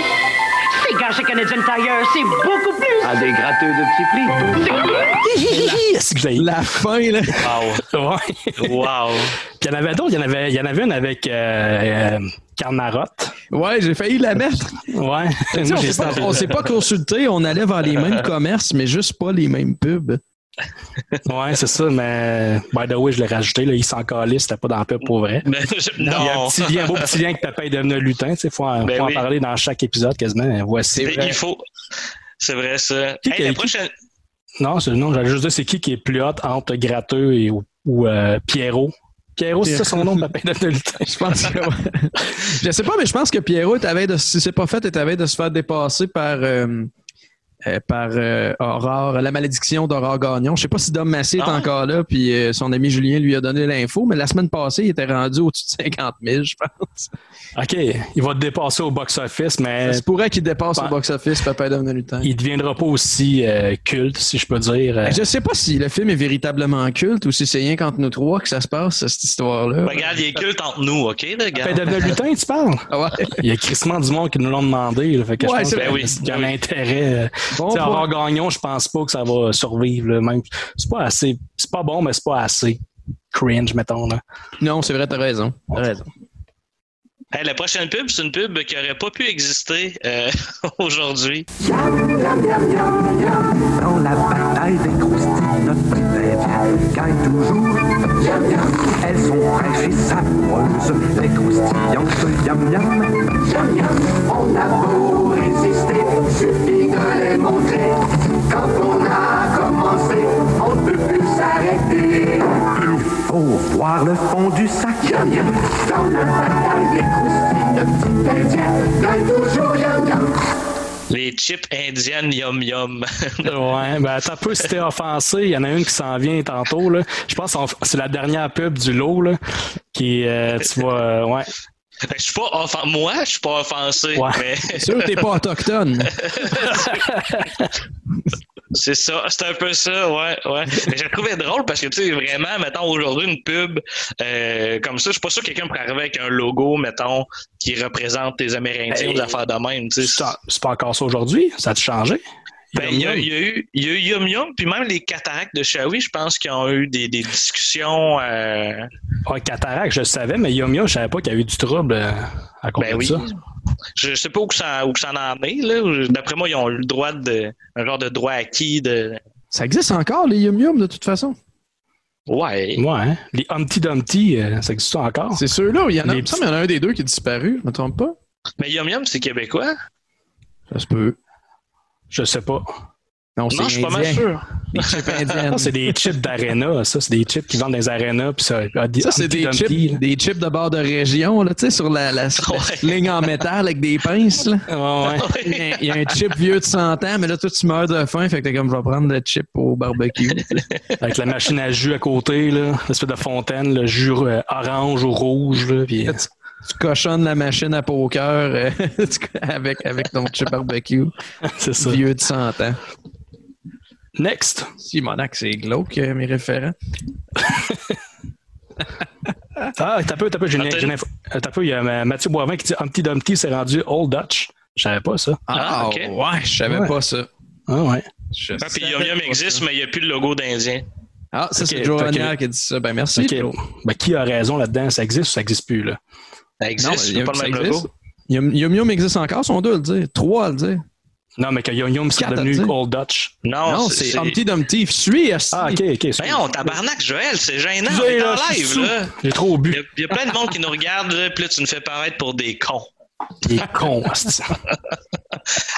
Chez Canadian Tire, c'est beaucoup plus! À des gratteux de petit prix. Est-ce que j'ai- La fin, là. Wow. Ouais. Wow. Puis il y en avait d'autres. Il y en avait, il y en avait une avec euh, euh. Ouais, j'ai failli la mettre. Ouais. Tu sais, Moi, on j'ai s'est pas, stoppé. on s'est pas consulté, on allait vers les mêmes commerces, mais juste pas les mêmes pubs. Ouais, c'est ça, mais by the way, je l'ai rajouté, là, il s'en calait, c'était pas dans la pub pour vrai. Mais je- Il y a un non. petit lien, beau petit lien que papa est devenu un lutin, tu sais, faut en, Ben faut en parler dans chaque épisode quasiment. Voici. C'est- Il faut. C'est vrai, ça. Qui Hey, qui- la qui- prochaine. Non, c'est, non, j'allais juste dire c'est qui qui est plus hot entre Gratteux et, ou, ou, euh, Pierrot? Pierrot, c'est ça son nom, papa est devenu un lutin. Je pense que ouais. Je sais pas, mais je pense que Pierrot est à veille de, si c'est pas fait, est à veille de se faire dépasser par, euh, euh, par euh, Aurore, la malédiction d'Aurore Gagnon. Je sais pas si Dom Massé est Ah encore là, puis euh, son ami Julien lui a donné l'info, mais la semaine passée, il était rendu au-dessus de 50 000, je pense. OK, il va te dépasser au box-office, mais Ça se pourrait qu'il dépasse ben, au box-office, Papa devenu lutin. il deviendra pas aussi euh, culte, si je peux dire. euh. Je sais pas si le film est véritablement culte ou si c'est rien qu'entre nous trois que ça se passe, cette histoire-là. Regarde, il est culte entre nous, OK? Là, Papa devenu un lutin, tu parles? Ouais. Il y a crissement du monde qui nous l'ont demandé. Là, fait que Ouais, je pense Ben oui, qu'il y a un ben intérêt. Bon. Aurore Gagnon, je pense pas que ça va survivre. Là, même. C'est pas assez. C'est pas bon, mais c'est pas assez cringe, mettons. Là. Non, c'est vrai, t'as raison. T'as raison. Hey, la prochaine pub, c'est une pub qui aurait pas pu exister euh, aujourd'hui. Dans la bataille des croustilles, notre bébé gagne toujours. Elles sont fraîches et sabreuses, les croustillantes yam yam. Yam yam, on a beau montrer. Quand on a commencé, on ne peut plus s'arrêter. Il faut voir le fond du sac. Yam yam, dans la bataille des croustilles, notre petit indien gagne toujours yam yam. Les chips indiennes yum yum. Ouais, ben attends un peu si t'es offensé. Il y en a une qui s'en vient tantôt. Là. Je pense que c'est la dernière pub du lot. Là, qui, euh, tu vas. euh, ouais. Je suis pas offen- Moi, je suis pas offensé. Ouais. mais- C'est sûr que t'es pas autochtone. C'est ça, c'est un peu ça, ouais, ouais. Mais j'ai trouvé drôle parce que, tu sais, vraiment, mettons, aujourd'hui, une pub euh, comme ça, je suis pas sûr que quelqu'un pourrait arriver avec un logo, mettons, qui représente les Amérindiens Hey, ou des affaires de même, tu sais. C'est c'est pas encore ça aujourd'hui? Ça a changé? Ben, il y, a, il y a eu, il y a eu Yum Yum, puis même les cataractes de Shawi, je pense qu'ils ont eu des, des discussions. Euh... Ah, Cataract, je le savais, mais Yum Yum, je savais pas qu'il y avait eu du trouble euh, à cause Ben de oui. ça. Je sais pas où que ça, où que ça en est, là. D'après moi, ils ont eu le droit de. un genre de droit acquis de. Ça existe encore, les Yum Yum, de toute façon? Ouais. Ouais, hein? Les Humpty Dumpty, euh, ça existe encore? C'est ceux-là. Il y en a, Les il me semble qu'il y en a un des deux qui est disparu. Je me trompe pas? Mais Yum Yum, c'est québécois? Ça se peut. Je sais pas. Non, Non, je suis pas mal sûr. Les chips indiennes. C'est des chips d'arena, ça. C'est des chips qui vendent dans les arenas. Puis ça, ah, Ça, c'est des chips, là. des chips de bord de région, là, tu sais, sur la, la- la ligne en métal avec des pinces, là. Ouais, ouais. Il y a- il y a un chip vieux de 100 ans, mais là, toi, tu meurs de faim, fait que t'es comme, je vais prendre le chip au barbecue. Avec la machine à jus à côté, là. L'espèce de fontaine, le jus euh, orange ou rouge, là. Puis, tu cochonnes la machine à poker euh, avec, avec ton chip barbecue. c'est ça. Vieux de 100 ans. Next. Si, Monac, c'est glauque, euh, mes référents. Ah, t'as peu, t'as peu, j'ai euh, t'as peu, il y a Mathieu Boivin qui dit Humpty Dumpty s'est rendu Old Dutch. Je savais pas ça. Ah, ok. ouais, je savais Ouais. pas ça. Ah ouais. Je Ah, puis Yum existe, ça. mais il n'y a plus le logo d'Indien. Ah, ça, c'est Joe ok. Ranière qui a dit ça. Ben, merci. Ben, qui a raison là-dedans? Ça existe ou ça existe plus, là? Ça existe, c'est Yum- pas le même existe. logo? Yum Yum Yum existe encore, sont deux à le dire. Trois à le dire. Non, mais que Yum Yum c'est devenu. Old Dutch. Non, non, c'est Humpty Dumpty. Suis. Ah, ok, ok. c'est- Voyons, tabarnak, Joël, c'est gênant. On est en suis live, là. J'ai trop Il bu. y, a, il y a plein de monde qui nous regarde, là, puis là, tu nous fais paraître pour des cons. Cons, asti.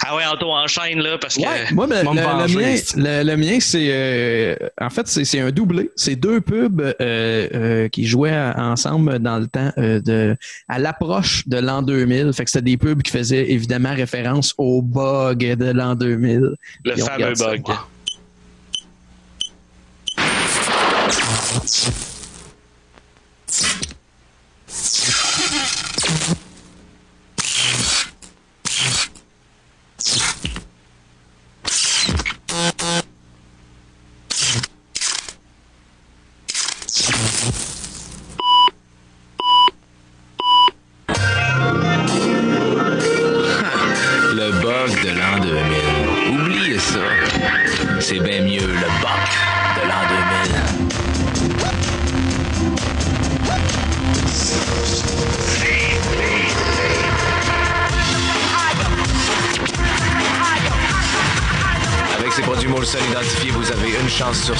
Ah ouais, Anto, enchaîne, là, parce que. Ouais, moi, me le- le mien, c'est- le, le mien, c'est. euh, en fait, c'est c'est un doublé. C'est deux pubs euh, euh, qui jouaient ensemble dans le temps euh, de à l'approche de l'an 2000. Fait que c'était des pubs qui faisaient évidemment référence au bug de l'an 2000. le fameux ça.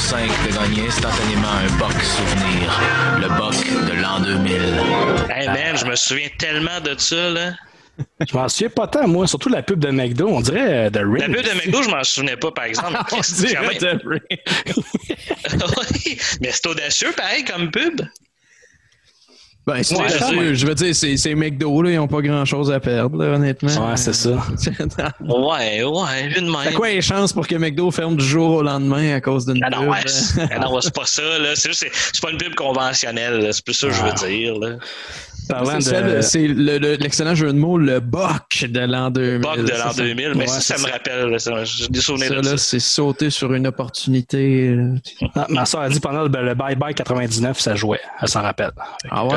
5 de gagner instantanément un box souvenir, le box de l'an 2000. Hey man, je me souviens tellement de ça, là. Je m'en souviens pas tant, moi. Surtout la pub de McDo, on dirait euh, de Ring. La pub de McDo, je m'en souvenais pas, par exemple. on dirait de Ring. Mais c'est audacieux, pareil, comme pub. Ben, c'est Ouais, sûr, ouais. je veux dire, c'est c'est McDo, là, ils n'ont pas grand-chose à perdre, là, honnêtement. Ouais, c'est ça. Ouais, ouais, une T'as même. quoi les chances pour que McDo ferme du jour au lendemain à cause d'une Ah non, pub? ouais, c'est- ah non, c'est pas ça, là. C'est juste, c'est- c'est pas une pub conventionnelle. C'est plus ça que je veux dire, là. Parlant C'est de. le- C'est le- le- l'excellent jeu de mots, le boc de l'an 2000. Bug de l'an ça- 2000, mais Ouais, ça, ça me rappelle, là, ça, j'ai des souvenirs Ça, de ça. là, c'est sauter sur une opportunité. là. Ah, ma soeur a dit pendant le, le Bye Bye 99, ça jouait. Elle s'en rappelle. Ah ouais?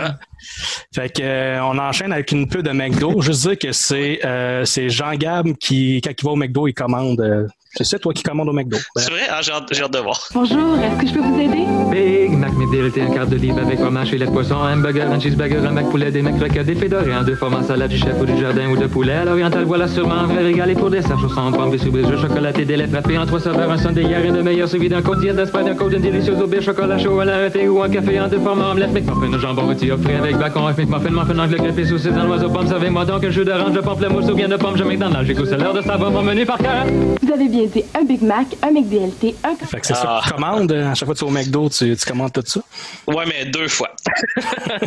Fait que euh, on enchaîne avec une pub de McDo. Juste dire que c'est euh, c'est Jean Gab qui, quand il va au McDo, il commande. euh, c'est ça, toi qui commandes au McDo. C'est vrai? Ah, j'ai hâte, j'ai hâte de voir. Bonjour, est-ce que je peux vous aider? Big Mac McDLT, un quart de livre avec fromage, filet de poisson, un hamburger, un cheeseburger, un Mac poulet, des Mac des fédorés, un deux formats salade du chef ou du jardin ou de poulet. À l'oriental, voilà sûrement un vrai régal et pour dessert, chaussons, pommes, des jeux chocolatés, des lait frappés en trois saveurs, un sundae, rien de meilleur, celui d'un côte d'hier, d'Espagne, un côte d'une délicieuse au chocolat chaud, à la thé ou un café en deux formats, omelette, McMuffin, au jambon rôti, frais avec bacon, un McMuffin, muffin anglais, crêpé, saucisse, un oiseau, pomme, savez-moi donc un jus d'orange, de pamplemousse ou bien de pomme, je McDonald's, goût, c'est l'heure de savoir mon menu par cœur. Vous avez bien dit un Big Mac, un McDLT, un... Fait que c'est ça Ah. que tu commandes. euh, À chaque fois que tu es au McDo, tu, tu commandes tout ça? Ouais, mais deux fois.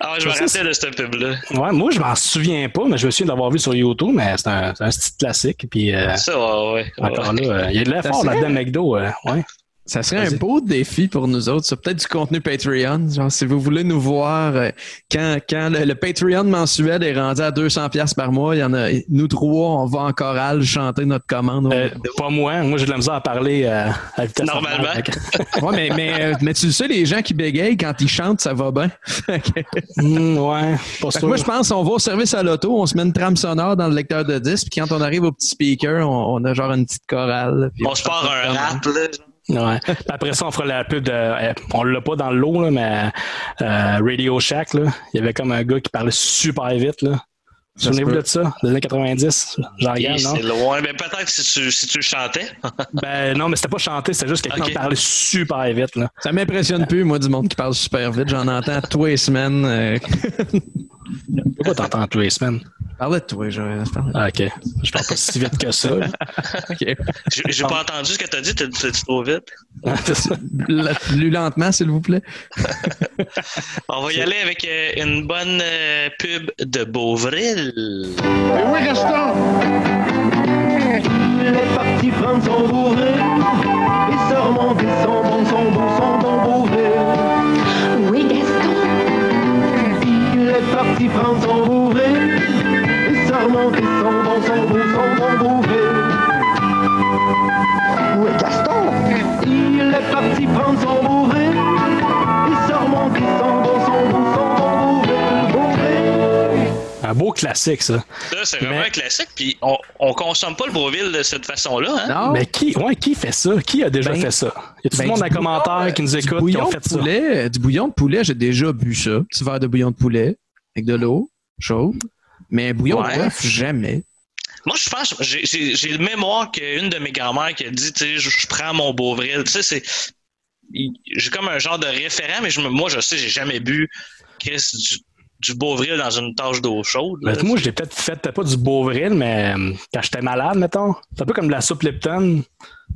ah, je me Ça, c'est- rappelle de cette pub-là. Ouais, moi, je m'en souviens pas, mais je me souviens d'avoir vu sur YouTube, mais c'est un, c'est un style classique. Puis, euh, Ça, ouais, ouais. encore là, euh, il y a de l'effort Ça, c'est- là-dedans, McDo. euh, ouais. Ça serait un beau défi pour nous autres. Ça peut-être du contenu Patreon. Genre, si vous voulez nous voir, euh, quand, quand le, le Patreon mensuel est rendu à 200 pièces par mois, il y en a, nous trois, on va en chorale chanter notre commande. Euh, pas moi. Moi, j'ai de la misère à parler euh, à vitesse Normalement. ouais, mais, mais, euh, mais tu le sais, les gens qui bégayent quand ils chantent, ça va bien. Hmm, ouais, pas sûr. moi, je pense qu'on va au service à l'auto, on se met une trame sonore dans le lecteur de disque, puis quand on arrive au petit speaker, on, on a genre une petite chorale. puis On se part un rap, là. Ouais. Puis Après ça, on fera la pub de. euh, on l'a pas dans le lot, là, mais euh, Radio Shack, là, il y avait comme un gars qui parlait super vite. Là. Souvenez-vous de ça? Des années 90? Jean Et Gall, non? C'est loin. Mais peut-être si tu, si tu chantais. Ben non, mais c'était pas chanté, c'était juste quelqu'un qui parlait super vite. Là. Ça m'impressionne plus, moi, du monde qui parle super vite. J'en entends tous les semaines. euh, Pourquoi t'entends tous les semaines? Parle de toi, de- Ah, ok. Je parle pas si vite que ça. là. OK. J'ai pas entendu ce que t'as dit, t'as dit trop vite? Plus lentement, s'il vous plaît. On va y aller avec euh, une bonne euh, pub de Beauvril. Mais oui, Gaston! Il est parti prendre son bourré et se remonter son beau classique, ça. Ça, c'est vraiment un classique. Puis on, on consomme pas le Beauville de cette façon-là. Hein? Non. Mais qui, ouais, qui fait ça? Qui a déjà Ben, fait ça? Y a tout Ben, le monde dans les commentaires bouillon, qui nous du écoutent qui bouillon ont de fait ça? poulet, Du bouillon de poulet, j'ai déjà bu ça. Petit verre de bouillon de poulet avec de l'eau chaude. Mais bouillon Ouais. de bœuf, jamais. Moi, je pense, j'ai- le mémoire qu'une de mes grand-mères qui a dit, tu sais, je, je prends mon Beauvril. Tu sais, c'est. J'ai comme un genre de référent, mais je me- moi, je sais, j'ai jamais bu Chris, du, du Beauvril dans une tache d'eau chaude. là. Ben, moi, je l'ai peut-être fait, peut-être pas du Beauvril, mais euh, quand j'étais malade, mettons. C'est un peu comme de la soupe Lipton.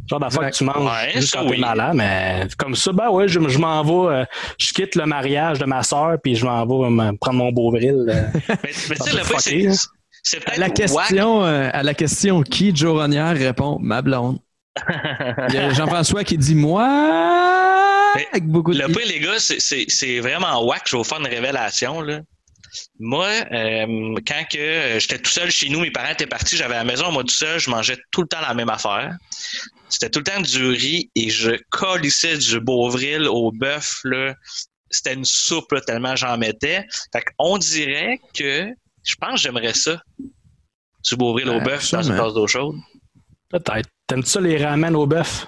Genre d'affaire que tu manges Ouais, juste quand t'es oui. malade, mais comme ça, ben ouais, je, je m'en vais, euh, je quitte le mariage de ma soeur, puis je m'en vais me prendre mon Beauvril. euh. Mais, tu sais, le peut fait, fucker, c'est. hein. C'est À peut-être la question, euh, à la question qui, Joe Ronière répond ma blonde. Il y a Jean-François qui dit moi avec beaucoup de Le pire, les gars, c'est- c'est c'est vraiment whack. Je vais vous faire une révélation. Là. Moi, euh, quand que euh, j'étais tout seul chez nous, mes parents étaient partis, j'avais la maison, moi tout seul, je mangeais tout le temps la même affaire. C'était tout le temps du riz et je colissais du Beauvril au bœuf. là. C'était une soupe là, tellement j'en mettais. Fait on dirait que je pense que j'aimerais ça. Du Beauvril au bœuf dans une tasse d'eau chaude. Peut-être. T'aimes-tu ça les ramen au bœuf?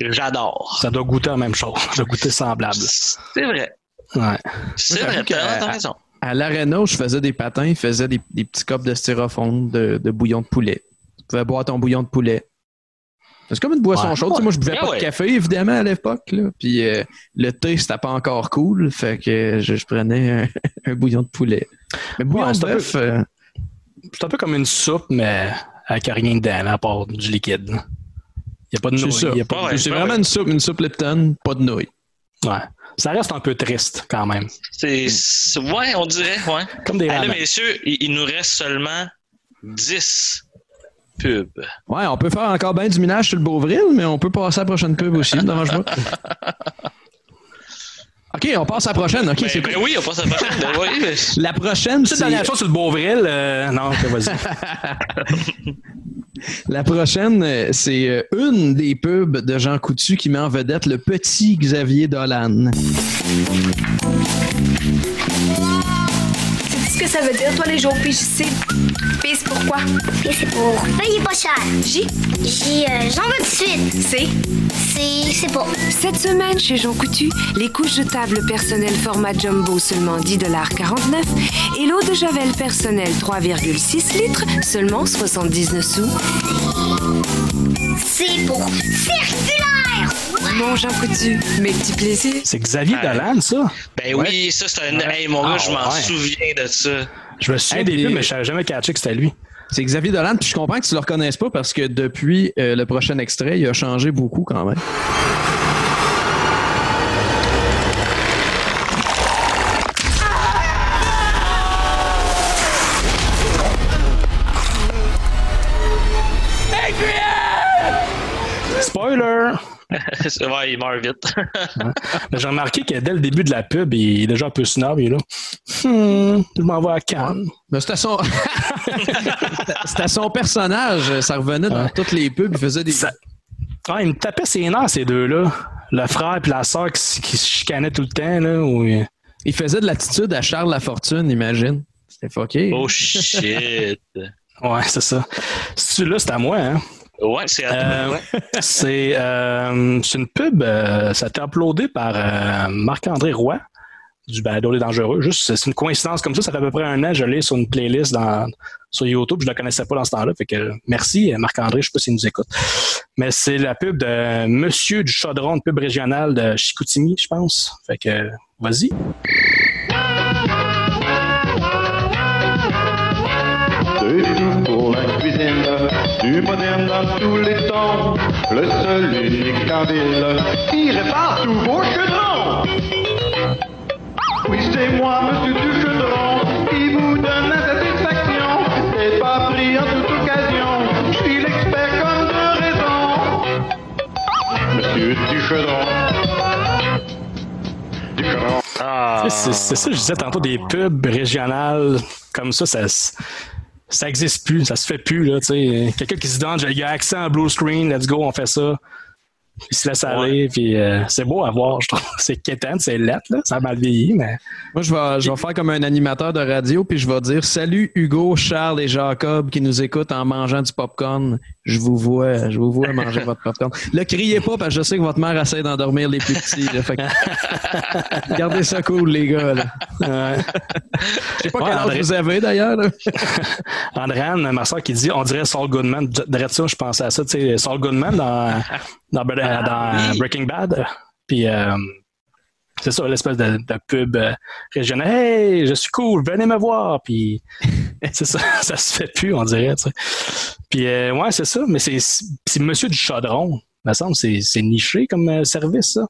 J'adore. Ça doit goûter la même chose. Ça doit goûter semblable. C'est vrai. Ouais. C'est vrai, t'as raison. À l'Arena où je faisais des patins, ils faisaient des, des petits copes de styrofoam de, de bouillon de poulet. Tu pouvais boire ton bouillon de poulet. C'est comme une boisson Ouais. chaude. Tu sais, moi, je buvais Ah pas ouais. de café, évidemment, à l'époque. Puis euh, le thé, c'était pas encore cool. Fait que je, je prenais un, un bouillon de poulet. Mais bouillon Ouais, de c'est un bœuf, peu- euh, C'est un peu comme une soupe, mais avec rien dedans, à part du liquide. Il n'y a pas de c'est nouilles. ça. y a pas de- Ouais, c'est vraiment ouais. une soupe, une soupe Lipton, pas de nouilles. Ouais. Ça reste un peu triste, quand même. C'est, c'est- ouais, on dirait, ouais. Comme des ramen. messieurs, il, il nous reste seulement 10 pubs. Ouais, on peut faire encore bien du minage sur le Beauvril, mais on peut passer à la prochaine pub aussi, ne dérange pas. OK, on passe à la prochaine. OK, Ben, c'est ben cool. oui, on passe à la prochaine. Ben oui, mais- La prochaine, C'est dernière chose sur le Beauvril. euh, non, vas-y. la prochaine, euh, c'est euh, une des pubs de Jean Coutu qui met en vedette le petit Xavier Dolan. Ça veut dire, toi, les jours PJC? P, c'est pourquoi? P, c'est pour payer pas cher. J? J, euh, j'en veux tout de suite. C? C'est, c'est pas. Cette semaine, chez Jean Coutu, les couches de table personnelles format jumbo seulement 10,49 et l'eau de Javel personnelle 3,6 litres seulement 79 sous. C'est pour circulaire. Mon Jean Coutu, mes petits plaisirs. C'est Xavier Dolan, ça? ben oui, ça, c'est un. Hey, mon gars, Ah, je m'en ouais. souviens de ça. Je me souviens Hey, des pubs, mais je savais jamais catché que c'était lui. C'est Xavier Dolan, puis je comprends que tu le reconnaisses pas parce que depuis euh, le prochain extrait, il a changé beaucoup quand même. Ouais, il meurt vite. J'ai remarqué que dès le début de la pub, il est déjà un peu snob. Il est là. Hmm, je m'en vais à Cannes. Mais c'était son... c'était son personnage. Ça revenait dans toutes les pubs. Il faisait des... Ouais, il me tapait ses nerfs, ces deux-là. Le frère et la sœur qui, se chicanaient tout le temps. Là, où... Il faisait de l'attitude à Charles Lafortune, imagine. C'était fucké. Oh shit. Ouais, c'est ça. Celui-là, c'est à moi, hein? Ouais, c'est à toi, Euh, ouais. c'est euh, c'est une pub, euh, ça a été uploadé par euh, Marc-André Roy du Balado Les Dangereux. Juste, c'est une coïncidence comme ça. Ça fait à peu près un an, je l'ai sur une playlist dans, sur YouTube. Je ne la connaissais pas dans ce temps-là. Fait que merci, Marc-André. Je sais pas s'il nous écoute. Mais c'est la pub de Monsieur du Chaudron, une pub régionale de Chicoutimi, je pense. Fait que, vas-y. C'est tout pour la cuisine, du moderne dans tous les tons. Le seul unique en ville qui répare tous vos chaudrons. Oui, c'est moi, monsieur du chaudron, qui vous donne la satisfaction. C'est pas pris en toute occasion, je suis l'expert comme de raison. Monsieur du chaudron. Du chaudron. Ah. C'est c'est ça, je disais tantôt, des pubs régionales comme ça, ça, ça existe plus, ça se fait plus. Quelqu'un qui se donne, a accès en blue screen, let's go, on fait ça. Il se laisse aller, puis euh, c'est beau à voir, je trouve. C'est quétaine, c'est lettre, là, ça a mal vieilli, mais. Moi, je vais, je vais faire comme un animateur de radio, puis je vais dire Salut Hugo, Charles et Jacob qui nous écoutent en mangeant du popcorn. Je vous vois, je vous vois manger votre popcorn. Là, criez pas, parce que je sais que votre mère essaie d'endormir les plus petits. là. Fait que- Gardez ça cool, les gars. là. Je sais pas Ouais, quel âge André- vous avez d'ailleurs. Andréane, ma soeur qui dit on dirait Saul Goodman. Direct ça, je pensais à ça, tu sais, Saul Goodman dans, dans, dans Ah, oui. Breaking Bad. Puis euh, c'est ça, l'espèce de, de pub euh, régionale. Hey, je suis cool, venez me voir. Puis c'est ça, ça se fait plus, on dirait. Puis euh, ouais, c'est ça, mais c'est Monsieur du Chaudron. Il me semble c'est niché comme euh, service, ça.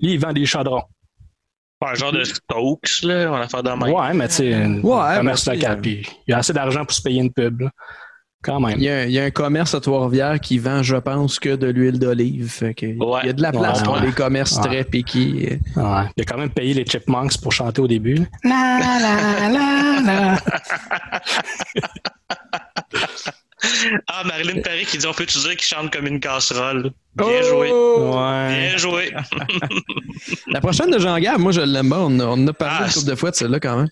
Lui, il vend des chaudrons. Un genre de Stokes, là, on va faire de même. Ouais, mais tu sais, un Ouais, commerce ben, local. c'est- Puis il y a assez d'argent pour se payer une pub, là. Quand même. Il y, a, il y a un commerce à Trois-Rivières qui vend, je pense, que de l'huile d'olive. Il y a de la place Ouais, pour ouais. les commerces Ouais. très piqués. Ouais. Il a quand même payé les Chipmunks pour chanter au début. là. La, la, la, la. Ah, Marilyn Paris qui dit on peut-tu dire qu'il chante comme une casserole. Bien Oh! joué. Ouais. Bien joué. La prochaine de Jean-Gab, moi, je l'aime bien. On, a- on en a parlé Ah, une couple de fois de celle-là quand même.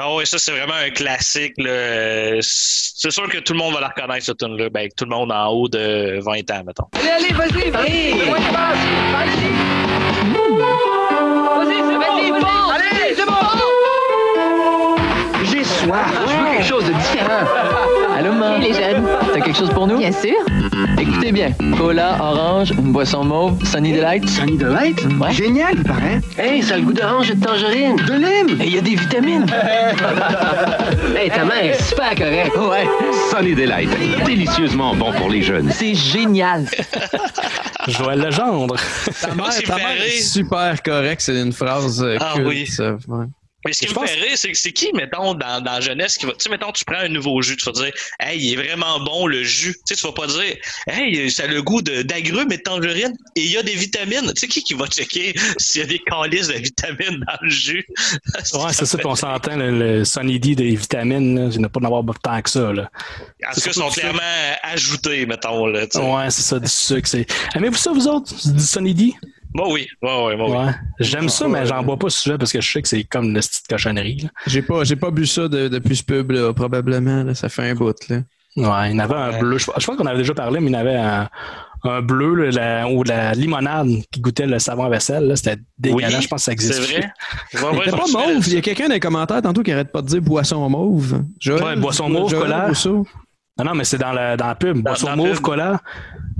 Ah ouais, ça c'est vraiment un classique. là. C'est sûr que tout le monde va la reconnaître cette tune là ben, tout le monde en haut de 20 ans, mettons. Allez, allez, vas-y, vas-y. Vas-y. Vas-y, c'est bon. Allez, c'est bon. J'ai soif. Je veux quelque chose de différent. Allô, maman? les jeunes. T'as quelque chose pour nous? Bien sûr. Écoutez bien. Cola, orange, une boisson mauve, Sunny Delight. Sunny Delight? Ouais. Génial, il paraît. Hey, ça a le goût d'orange et de tangerine. De lime. Et il y a des vitamines. hey, ta main est super correcte. Ouais. Sunny Delight, délicieusement bon pour les jeunes. C'est génial. Joël Legendre. Ta mère, ta mère est super correcte. C'est une phrase euh, Ah culte, oui. Ouais. Mais ce qui Je me pense- fait rire, c'est que c'est qui, mettons, dans, dans la jeunesse, qui va. Tu sais, mettons, tu prends un nouveau jus, tu vas dire, hey, il est vraiment bon le jus. Tu sais, tu vas pas dire, hey, ça a le goût de- d'agrumes et de tangerine et il y a des vitamines. Tu sais, qui qui va checker s'il y a des calices de vitamines dans le jus? Ouais, c'est ça qu'on s'entend, le, le Sunny D des vitamines, là, il n'y a pas d'en avoir tant que ça. Là. En tout cas, sont clairement ajoutés, mettons. Là. Ouais, c'est ça, du sucre. c'est- Aimez-vous ça, vous autres, du Sunny D? Moi, oui. Ouais, moi, oui. Ouais. J'aime ça, mais j'en bois pas souvent parce que je sais que c'est comme une petite cochonnerie. J'ai pas, j'ai pas bu ça de- depuis ce pub, là, probablement. là. Ça fait un bout. Là. Ouais, il y en avait un bleu. Je, je pense qu'on avait déjà parlé, mais il y en avait un, un bleu là, la- ou la limonade qui goûtait le savon à vaisselle. là. C'était dégueulasse. Oui, je pense que ça existe. C'est vrai? Ouais, ouais, Il était je pas mauve. Il y a quelqu'un dans les commentaires tantôt qui arrête pas de dire boisson mauve. Joël, Ouais, boisson mauve, Joël cola. Rousseau. Non, non, mais c'est dans la, dans la pub. boisson dans mauve, pub. cola.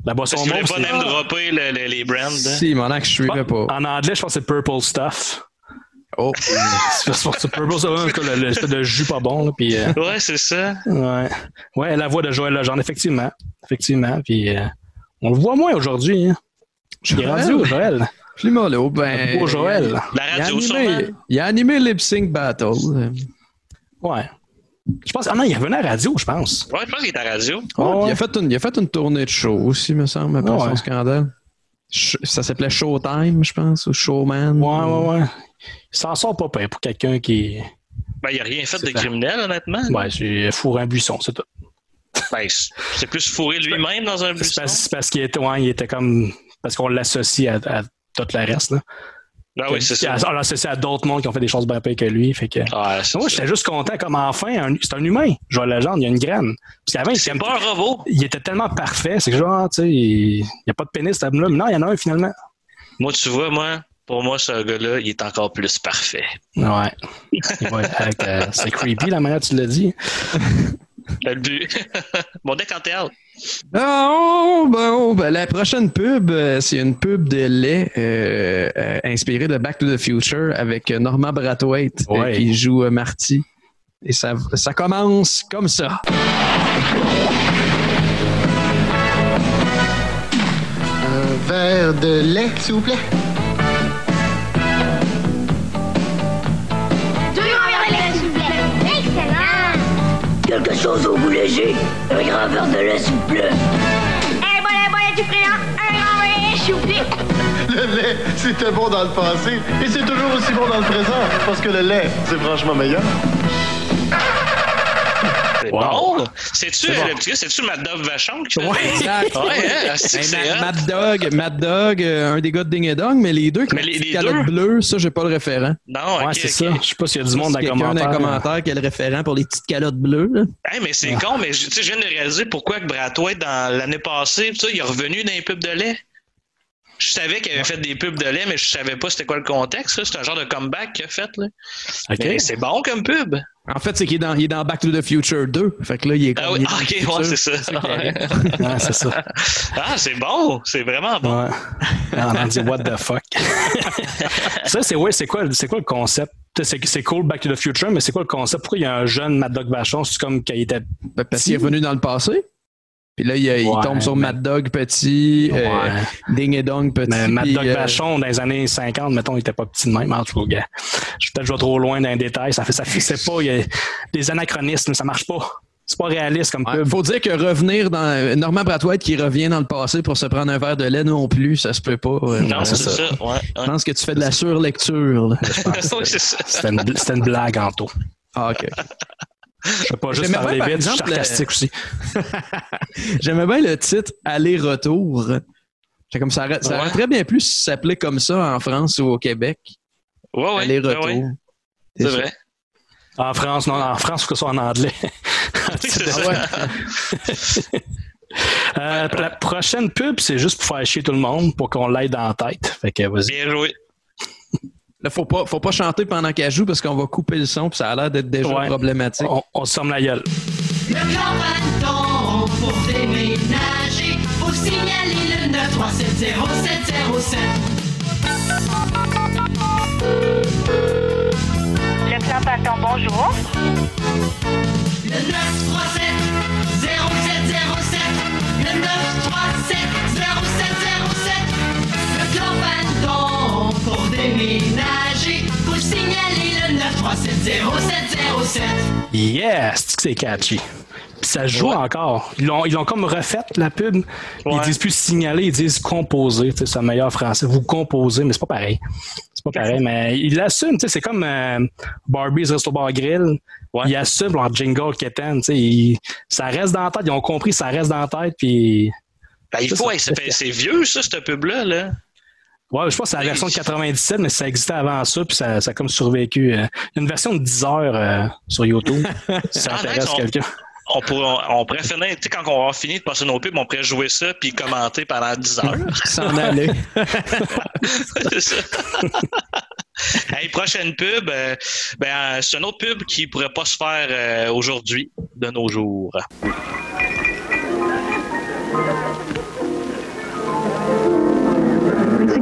La boisson Parce que je pas c'est... même dropper le- le- les brands. hein. Si, mon que je suivais pas. En anglais, je pense que c'est purple stuff. Oh. c'est purple, le- l'espèce de jus pas bon. Là, puis, euh, Ouais, c'est ça. ouais. ouais, la voix de Joël Legendre, effectivement. Effectivement. Puis, euh, on le voit moins aujourd'hui. Hein. Il est Joël? rendu où, Joël? Plus mollo, ben. Le beau Joël. La Il a radio, animé, sûrement? il a animé Lip Sync Battle. Ouais. Je pense. Ah non, il revenait à la radio, je pense. Ouais, je pense qu'il est à la radio. Ouais. puis Il, a fait une, il a fait une tournée de show aussi, me semble, après Ouais. son scandale. Ça s'appelait Showtime, je pense, ou Showman. Ouais, ouais, ouais. Il s'en sort pas pour quelqu'un qui. Ben, il a rien fait de criminel, honnêtement. Ouais, c'est fourré un buisson, c'est tout. Ben, c'est plus fourré lui-même dans un C'est buisson? parce, c'est parce qu'il était, ouais, il était comme. Parce qu'on l'associe à, à tout le reste, là. Ben oui, c'est ça. On l'associe à d'autres mondes qui ont fait des choses bien pires que lui. Fait que. Ah, c'est Moi, j'étais juste content, comme enfin, c'est un humain. Je vois la légende, il y a une graine. Parce qu'avant, il, C'est était- pas un robot. il était tellement parfait, c'est que genre, tu sais, il n'y a pas de pénis, cet homme-là. Mais non, il y en a un finalement. Moi, tu vois, moi, pour moi, ce gars-là, il est encore plus parfait. Ouais. Euh, c'est creepy la manière dont tu l'as dit. Le but. Mon deck en théâtre. Oh, bon, ben, la prochaine pub, euh, c'est une pub de lait euh, euh, inspirée de Back to the Future avec Norman Brathwaite euh, Ouais. qui joue euh, Marty. Et ça, ça commence comme ça. Un verre de lait, s'il vous plaît. Quelque chose au goût léger. Un grand verre de lait, s'il vous plaît. Un bon lait, bon lait du prénom. Un grand verre de lait, s'il vous plaît. Le lait, c'était bon dans le passé et c'est toujours aussi bon dans le présent parce que le lait, c'est franchement meilleur. C'est Wow. bon. C'est-tu C'est bon. le petit gars, c'est-tu Mad Dog Vachon qui fait Ouais, ça? exact. Ouais, hein, Mad, Dog, Mad Dog, un des gars de Ding et Dong, mais les deux qui Mais ont bleue, ça, j'ai pas le référent. Non, Ouais, c'est ça. Je sais pas s'il y a du monde dans les quelqu'un dans commentaires. les commentaires qui a le référent pour les petites calottes bleues. là. Hey, mais c'est con, mais je- tu sais, je viens de réaliser pourquoi que dans l'année passée, tu sais, il est revenu dans les pubs de lait. Je savais qu'il avait fait des pubs de lait, mais je savais pas c'était quoi le contexte. C'est un genre de comeback qu'il a fait. Là. OK. Mais c'est bon comme pub. En fait, c'est qu'il est dans, il est dans Back to the Future 2. Fait que là, il est comme. Ah oui, il est dans ok, ouais, c'est ça. Ouais, c'est ça. Ah, c'est bon. C'est vraiment bon. Ouais. On dit what the fuck? ça, c'est ouais, c'est quoi, c'est quoi le concept? C'est, cool Back to the Future, mais c'est quoi le concept? Pourquoi il y a un jeune Mad Dog Vachon? C'est comme qu'il était. Ben, parce qu'il est revenu dans le passé. Puis là, il, tombe sur mais- Mad Dog petit, euh, Ouais. Ding et Dong petit. Mais Mad Dog euh, Vachon, dans les années 50, mettons, il était pas petit de même. En tout cas, gars. Je peut-être vais trop loin dans les détails. Ça fait, ça fixait pas. Il y a des anachronismes, ça marche pas. C'est pas réaliste comme ouais, faut dire que revenir dans euh, Norman Brathwaite qui revient dans le passé pour se prendre un verre de lait non plus, ça se peut pas. euh, Non, c'est ça. Ouais, ouais. Je pense que tu fais de la surlecture. C'était une, une blague, Anto. Ah, ok. Je sais pas juste J'aimais parler vite, je suis exemple, sarcastique aussi. J'aimais bien le titre Aller-retour. C'est comme ça, aurait- ça aurait Ouais. très bien pu s'appeler comme ça en France ou au Québec. Ouais, ouais. Aller-retour. ouais, ouais. C'est ça. vrai. En France, non, en France, il faut que ce soit en anglais. Ah ça. ouais. Euh, la prochaine pub, c'est juste pour faire chier tout le monde, pour qu'on l'aide en tête. Fait que vas-y. Bien joué. Là, faut pas, faut pas chanter pendant qu'elle joue parce qu'on va couper le son puis ça a l'air d'être déjà Ouais. problématique. On, on se ferme la gueule. Le plan pour déménager. Faut signaler le 9370707. Le plan Panton, bonjour. Le 937 0707. Le 937 0707. Le plan Panton déménager. Faut signaler le 937 0707. Yes! C'est que c'est catchy. Puis ça joue Ouais. encore. Ils l'ont, ils l'ont comme refait, la pub. Ils Ouais. disent plus signaler, ils disent composer. C'est le meilleur français. Vous composez, mais c'est pas pareil. C'est pas pareil, mais ils l'assument. tu sais, C'est comme euh, Barbie's Resto Bar Grill. Ouais. Ils assument leur jingle quétaine. tu sais, ils- Ça reste dans la tête. Ils ont compris, ça reste dans la tête. Puis Ben, il faut, c'est vieux, ça, cette pub-là. Là. Ouais, je pense que c'est la version de 97, mais ça existait avant ça, puis ça, ça a comme survécu. euh. Il y a une version de 10 heures euh, sur YouTube, si ça intéresse quelqu'un. On, pourrait, on pourrait finir, tu sais, quand on aura fini de passer nos pubs, on pourrait jouer ça puis commenter pendant 10 heures. S'en aller. c'est ça. hey, prochaine pub, euh, ben, c'est une autre pub qui pourrait pas se faire euh, aujourd'hui, de nos jours.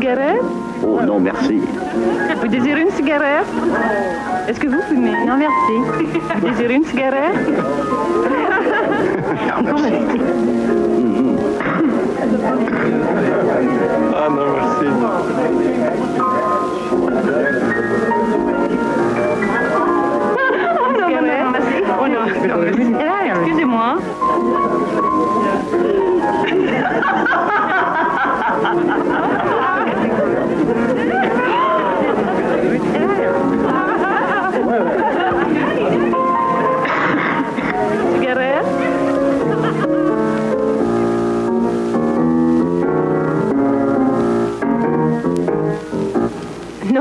Cigarette Oh non, merci. Vous désirez une cigarette Est-ce que vous fumez Non, merci. Vous désirez une cigarette Non, merci. Ah non, merci. Oh non, non, non, merci. Oh non, excusez-moi.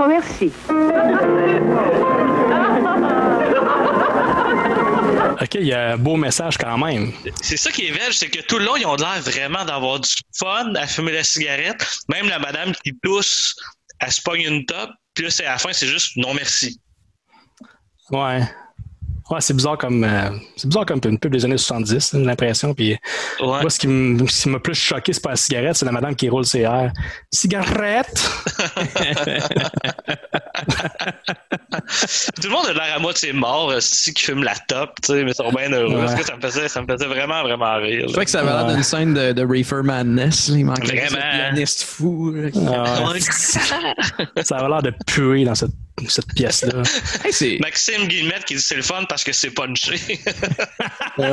Merci. OK, il y a un beau message quand même. C'est ça qui est belge, c'est que tout le long, ils ont l'air vraiment d'avoir du fun à fumer la cigarette. Même la madame qui tousse, elle se pogne une top, puis là, c'est à la fin, c'est juste non merci. Ouais. Ouais, c'est bizarre comme euh, c'est bizarre comme une pub des années 70, j'ai l'impression. Puis moi, ce qui m'a plus choqué, c'est pas la cigarette, c'est la madame qui roule ses airs. Cigarette! Tout le monde a l'air à moitié mort, si qui fume la top, tu sais, mais ils sont bien heureux. Ouais. Parce que ça me faisait, ça me faisait vraiment, vraiment rire. Je trouvais que ça avait l'air d'une scène de, de Reefer Madness. là. Il manquait Vraiment. le pianiste fou. là, qui- Ah ouais. ça avait l'air de puer dans cette, cette pièce-là. Hey, Maxime Guillemette qui dit c'est le fun parce que c'est punché.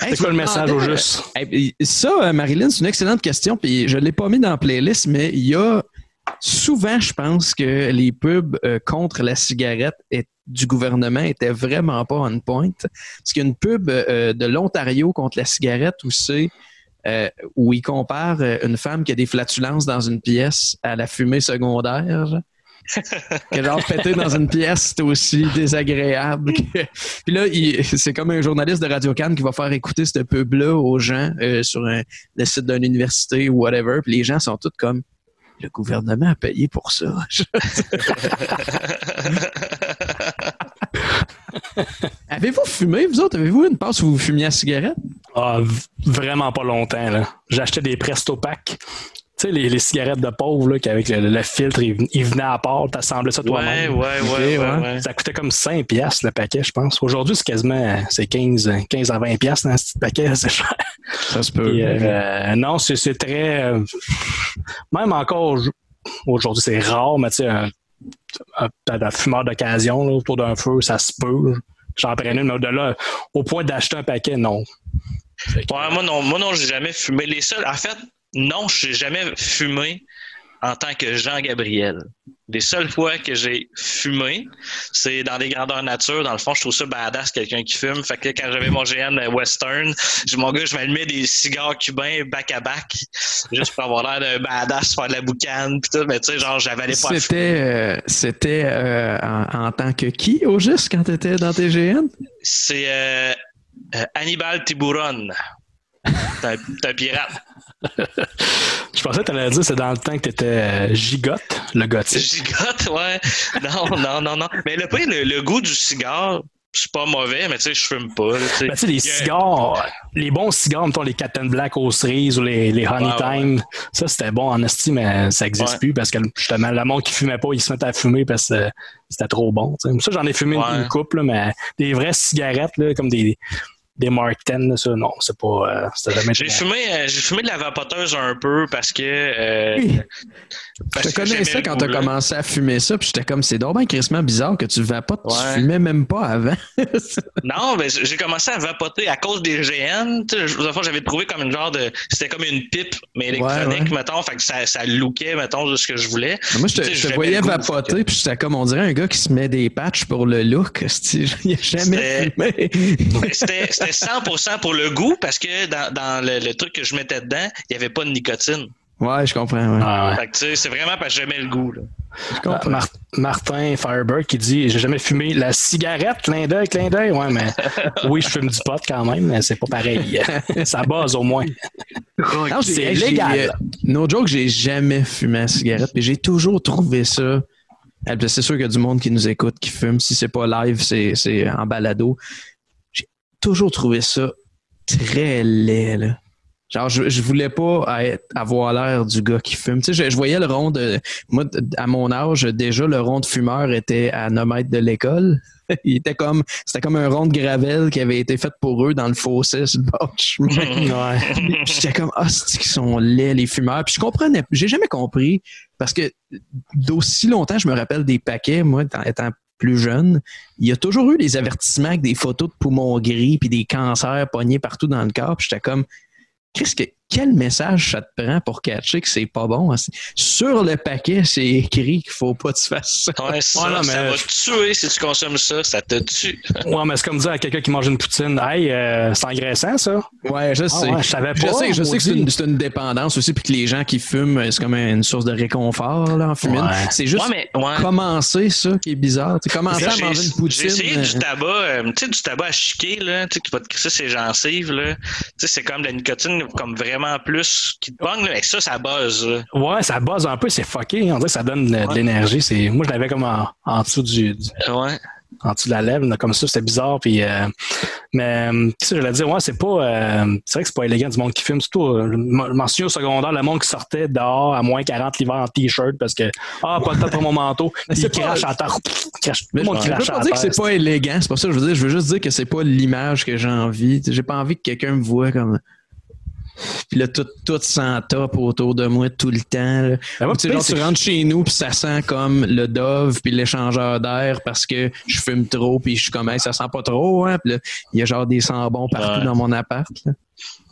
Hey, C'est quoi le message au euh, juste? hey, ça, euh, Marilyn, c'est une excellente question. Puis je ne l'ai pas mis dans la playlist, mais il y a souvent, je pense, que les pubs euh, contre la cigarette et- du gouvernement étaient vraiment pas on point. Parce qu'il y a une pub euh, de l'Ontario contre la cigarette où c'est euh, où il compare euh, une femme qui a des flatulences dans une pièce à la fumée secondaire. que genre péter dans une pièce, c'est aussi désagréable. que- Puis là, il- c'est comme un journaliste de Radio Cannes qui va faire écouter cette pub-là aux gens euh, sur un- le site d'une université ou whatever. Puis les gens sont tous comme le gouvernement a payé pour ça. Avez-vous fumé, vous autres? Avez-vous une passe où vous fumiez la cigarette? Ah, vraiment pas longtemps. là. J'achetais des Presto Pack. Tu sais, les, les cigarettes de pauvre, là, qu'avec le, le filtre, ils ven- ils venaient à part, t'assemblais ça toi-même. Ouais, ouais, ouais, ouais, ouais. Ça coûtait comme 5 piastres le paquet, je pense. Aujourd'hui, c'est quasiment c'est 15, 15 à 20 piastres dans ce petit paquet, c'est cher. Ça se peut. Puis, euh, non, c'est c'est très... euh, même encore au- aujourd'hui, c'est rare, mais tu sais, un, un, un fumeur d'occasion là, autour d'un feu, ça se peut. J'en prenais une, mais de là, au point d'acheter un paquet, non. Ouais, moi non, moi non, j'ai jamais fumé. Les seuls, en fait, non, j'ai jamais fumé en tant que Jean Gabriel. Les seules fois que j'ai fumé, c'est dans des grandeurs nature. Dans le fond, je trouve ça badass quelqu'un qui fume. Fait que quand j'avais mon GN Western, je, mon gars, je m'allumais des cigares cubains back à back, juste pour avoir l'air d'un badass, faire de la boucane, pis tout. Mais tu sais, genre, j'avalais pas C'était euh, c'était euh, en, en tant que qui, au juste, quand tu étais dans TGN? C'est euh, euh, Hannibal Tiburon. C'est un, pirate. Je pensais que tu allais dire c'est dans le temps que tu étais gigote, le gothique. Gigote, ouais. Non, non, non, non. Mais le pire, le, le goût du cigare, c'est pas mauvais, mais tu sais, je fume pas. là, tu sais. Ben, tu sais, les cigares, les bons cigares, mettons les Captain Black aux cerises ou les, les Honey ouais, Time, ça c'était bon en estime, mais ça n'existe Ouais. plus parce que justement, le monde qui fumait pas, ils se mettaient à fumer parce que c'était trop bon. tu sais. Ça, j'en ai fumé une- Ouais. une couple, là, mais des vraies cigarettes, là, comme des, des Mark 10, là, ça, non, c'est pas. euh, c'était jamais J'ai bon. fumé, euh, j'ai fumé de la vapoteuse un peu parce que. euh, Oui. Parce Je te connaissais quand tu as goût, là. commencé à fumer ça, puis j'étais comme, c'est bien crissement bizarre que tu vapotes, Ouais. tu fumais même pas avant. Non, mais j'ai commencé à vapoter à cause des GN. J'avais trouvé comme une genre de. C'était comme une pipe, mais électronique, Ouais, ouais. mettons. Fait que ça, ça lookait, mettons, de ce que je voulais. Moi, je te, voyais vapoter, puis j'étais comme, on dirait un gars qui se met des patchs pour le look. Il a jamais C'était- fumé. Mais C'était c'était 100% pour le goût parce que dans, dans le, le truc que je mettais dedans, il n'y avait pas de nicotine. Ouais, je comprends. Ouais. Ah, ouais. Fait que, tu sais, c'est vraiment parce que j'aimais le goût. Là. Je comprends. Mar- Martin Firebird qui dit J'ai jamais fumé la cigarette, clin d'œil, clin d'œil. Ouais, mais oui, je fume du pot quand même, mais c'est pas pareil. Ça base au moins. Non, j'ai- c'est légal. euh, No joke, j'ai jamais fumé la cigarette, puis j'ai toujours trouvé ça. C'est sûr qu'il y a du monde qui nous écoute, qui fume. Si c'est pas live, c'est, c'est en balado. J'ai toujours trouvé ça très laid, là. Genre, je, je voulais pas être- avoir l'air du gars qui fume. Tu sais, je, je voyais le rond de. Moi, à mon âge, déjà, le rond de fumeur était à 9 mètres de l'école. Il était comme. C'était comme un rond de gravel qui avait été fait pour eux dans le fossé sur le bord du chemin. Ouais. J'étais comme, ah, c'est qu'ils sont laids, les fumeurs? Puis je comprenais, j'ai jamais compris, parce que d'aussi longtemps, je me rappelle des paquets, moi, étant- plus jeune, il y a toujours eu des avertissements avec des photos de poumons gris puis des cancers pognés partout dans le corps. Puis j'étais comme, qu'est-ce que quel message ça te prend pour catcher que c'est pas bon? hein? Sur le paquet, c'est écrit qu'il faut pas que tu fasses ça. Ouais, ça, Ouais, non, mais- ça va te tuer si tu consommes ça, ça te tue. Ouais, mais c'est comme dire à quelqu'un qui mange une poutine, hey, euh, c'est engraissant, ça? Ouais, je Ah sais. ouais, je savais Je pas, sais, je sais que c'est une, c'est une dépendance aussi, puis que les gens qui fument, c'est comme une source de réconfort là, en fumant. Ouais. C'est juste Ouais, mais- ouais. commencer ça qui est bizarre. Commencer à J'ai- manger une J'ai poutine. essayé du euh, tabac, euh, tu sais, du tabac à chiquer, là, tu sais, qui va te crisser ses gencives, là. Tu sais, c'est comme de la nicotine, comme vraiment plus qui te pogne. Et ça, ça buzz, là. Ouais, ça buzz un peu, c'est fucké. On dirait que ça donne de, de l'énergie. C'est, moi, je l'avais comme en, en dessous du, du- Ouais. en dessous de la lèvre, là, comme ça, c'était bizarre. Puis, euh, mais, euh, qu'est-ce que je voulais dire? Ouais, c'est pas, euh, c'est vrai que c'est pas élégant du monde qui fume. Surtout, euh, je m'en je m'en souviens au secondaire, le monde qui sortait dehors à moins 40 l'hiver en t-shirt parce que, ah, pas le temps pour mon manteau. Puis c'est il pas- crache à terre. Crache, Mais je veux pas dire que c'est pas élégant, c'est pas ça que je veux dire. Je veux juste dire que c'est pas l'image que j'ai envie. J'ai pas envie que quelqu'un me voit comme. Puis là, tout, tout sent top autour de moi tout le temps. là. Ben, moi, Ou tu genre, rentres chez nous, puis ça sent comme le Dove, puis l'échangeur d'air parce que je fume trop, puis je suis comme, Hey, ça sent pas trop, hein. Puis là, il y a genre des sambons partout Ouais. dans mon appart. là.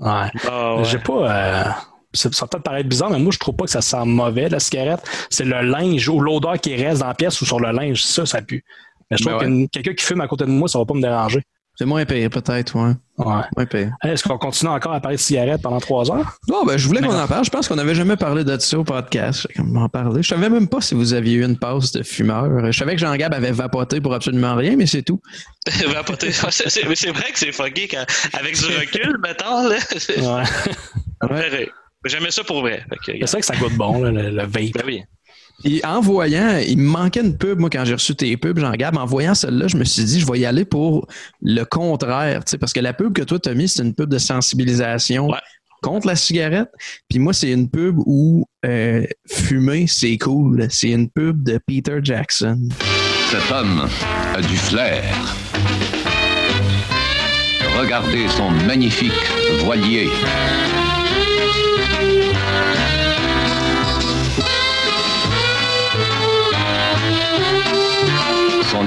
Ouais. Ah, ouais. J'ai pas. euh, ça peut-être paraître bizarre, mais moi, je trouve pas que ça sent mauvais, la cigarette. C'est le linge ou l'odeur qui reste dans la pièce ou sur le linge. Ça, ça pue. Mais je Ben trouve ouais. que quelqu'un qui fume à côté de moi, ça va pas me déranger. C'est moins pire, peut-être, ouais. Ouais. Moins. Hey, Est-ce qu'on continue encore à parler de cigarettes pendant trois heures? Non, ben, je voulais qu'on en parle. Je pense qu'on n'avait jamais parlé de ça au podcast. Je vais m'en parler. Je savais même pas si vous aviez eu une pause de fumeur. Je savais que Jean-Gab avait vapoté pour absolument rien, mais c'est tout. Vapoter. c'est, c'est- mais c'est vrai que c'est fucké quand, avec du recul, mettons, là. Ouais. J'aimais ça pour vrai. C'est vrai que ça goûte bon, là, le, le vape. Ben oui. Puis en voyant, il me manquait une pub, moi, quand j'ai reçu tes pubs, Jean-Gab. En voyant celle-là, je me suis dit, je vais y aller pour le contraire. tu sais, Parce que la pub que toi, tu as mis, c'est une pub de sensibilisation Ouais. contre la cigarette. Puis moi, c'est une pub où euh, fumer, c'est cool. C'est une pub de Peter Jackson. Cet homme a du flair. Regardez son magnifique voilier.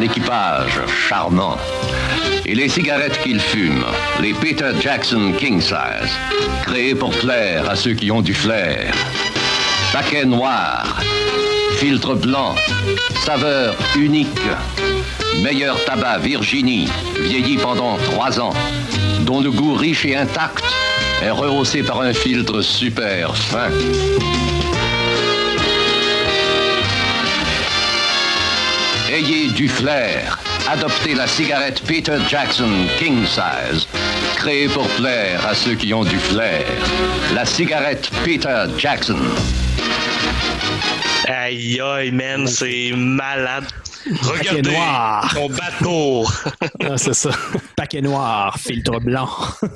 Équipage charmant. Et les cigarettes qu'il fume, les Peter Jackson King Size, créées pour plaire à ceux qui ont du flair. Paquet noir, filtre blanc, saveur unique. Meilleur tabac Virginie, vieilli pendant trois ans, dont le goût riche et intact est rehaussé par un filtre super fin. Ayez du flair. Adoptez la cigarette Peter Jackson King Size, créée pour plaire à ceux qui ont du flair. La cigarette Peter Jackson. Aïe, aïe, man, c'est malade. Regardez noir. mon bateau. Ah, c'est ça. Paquet noir, filtre blanc.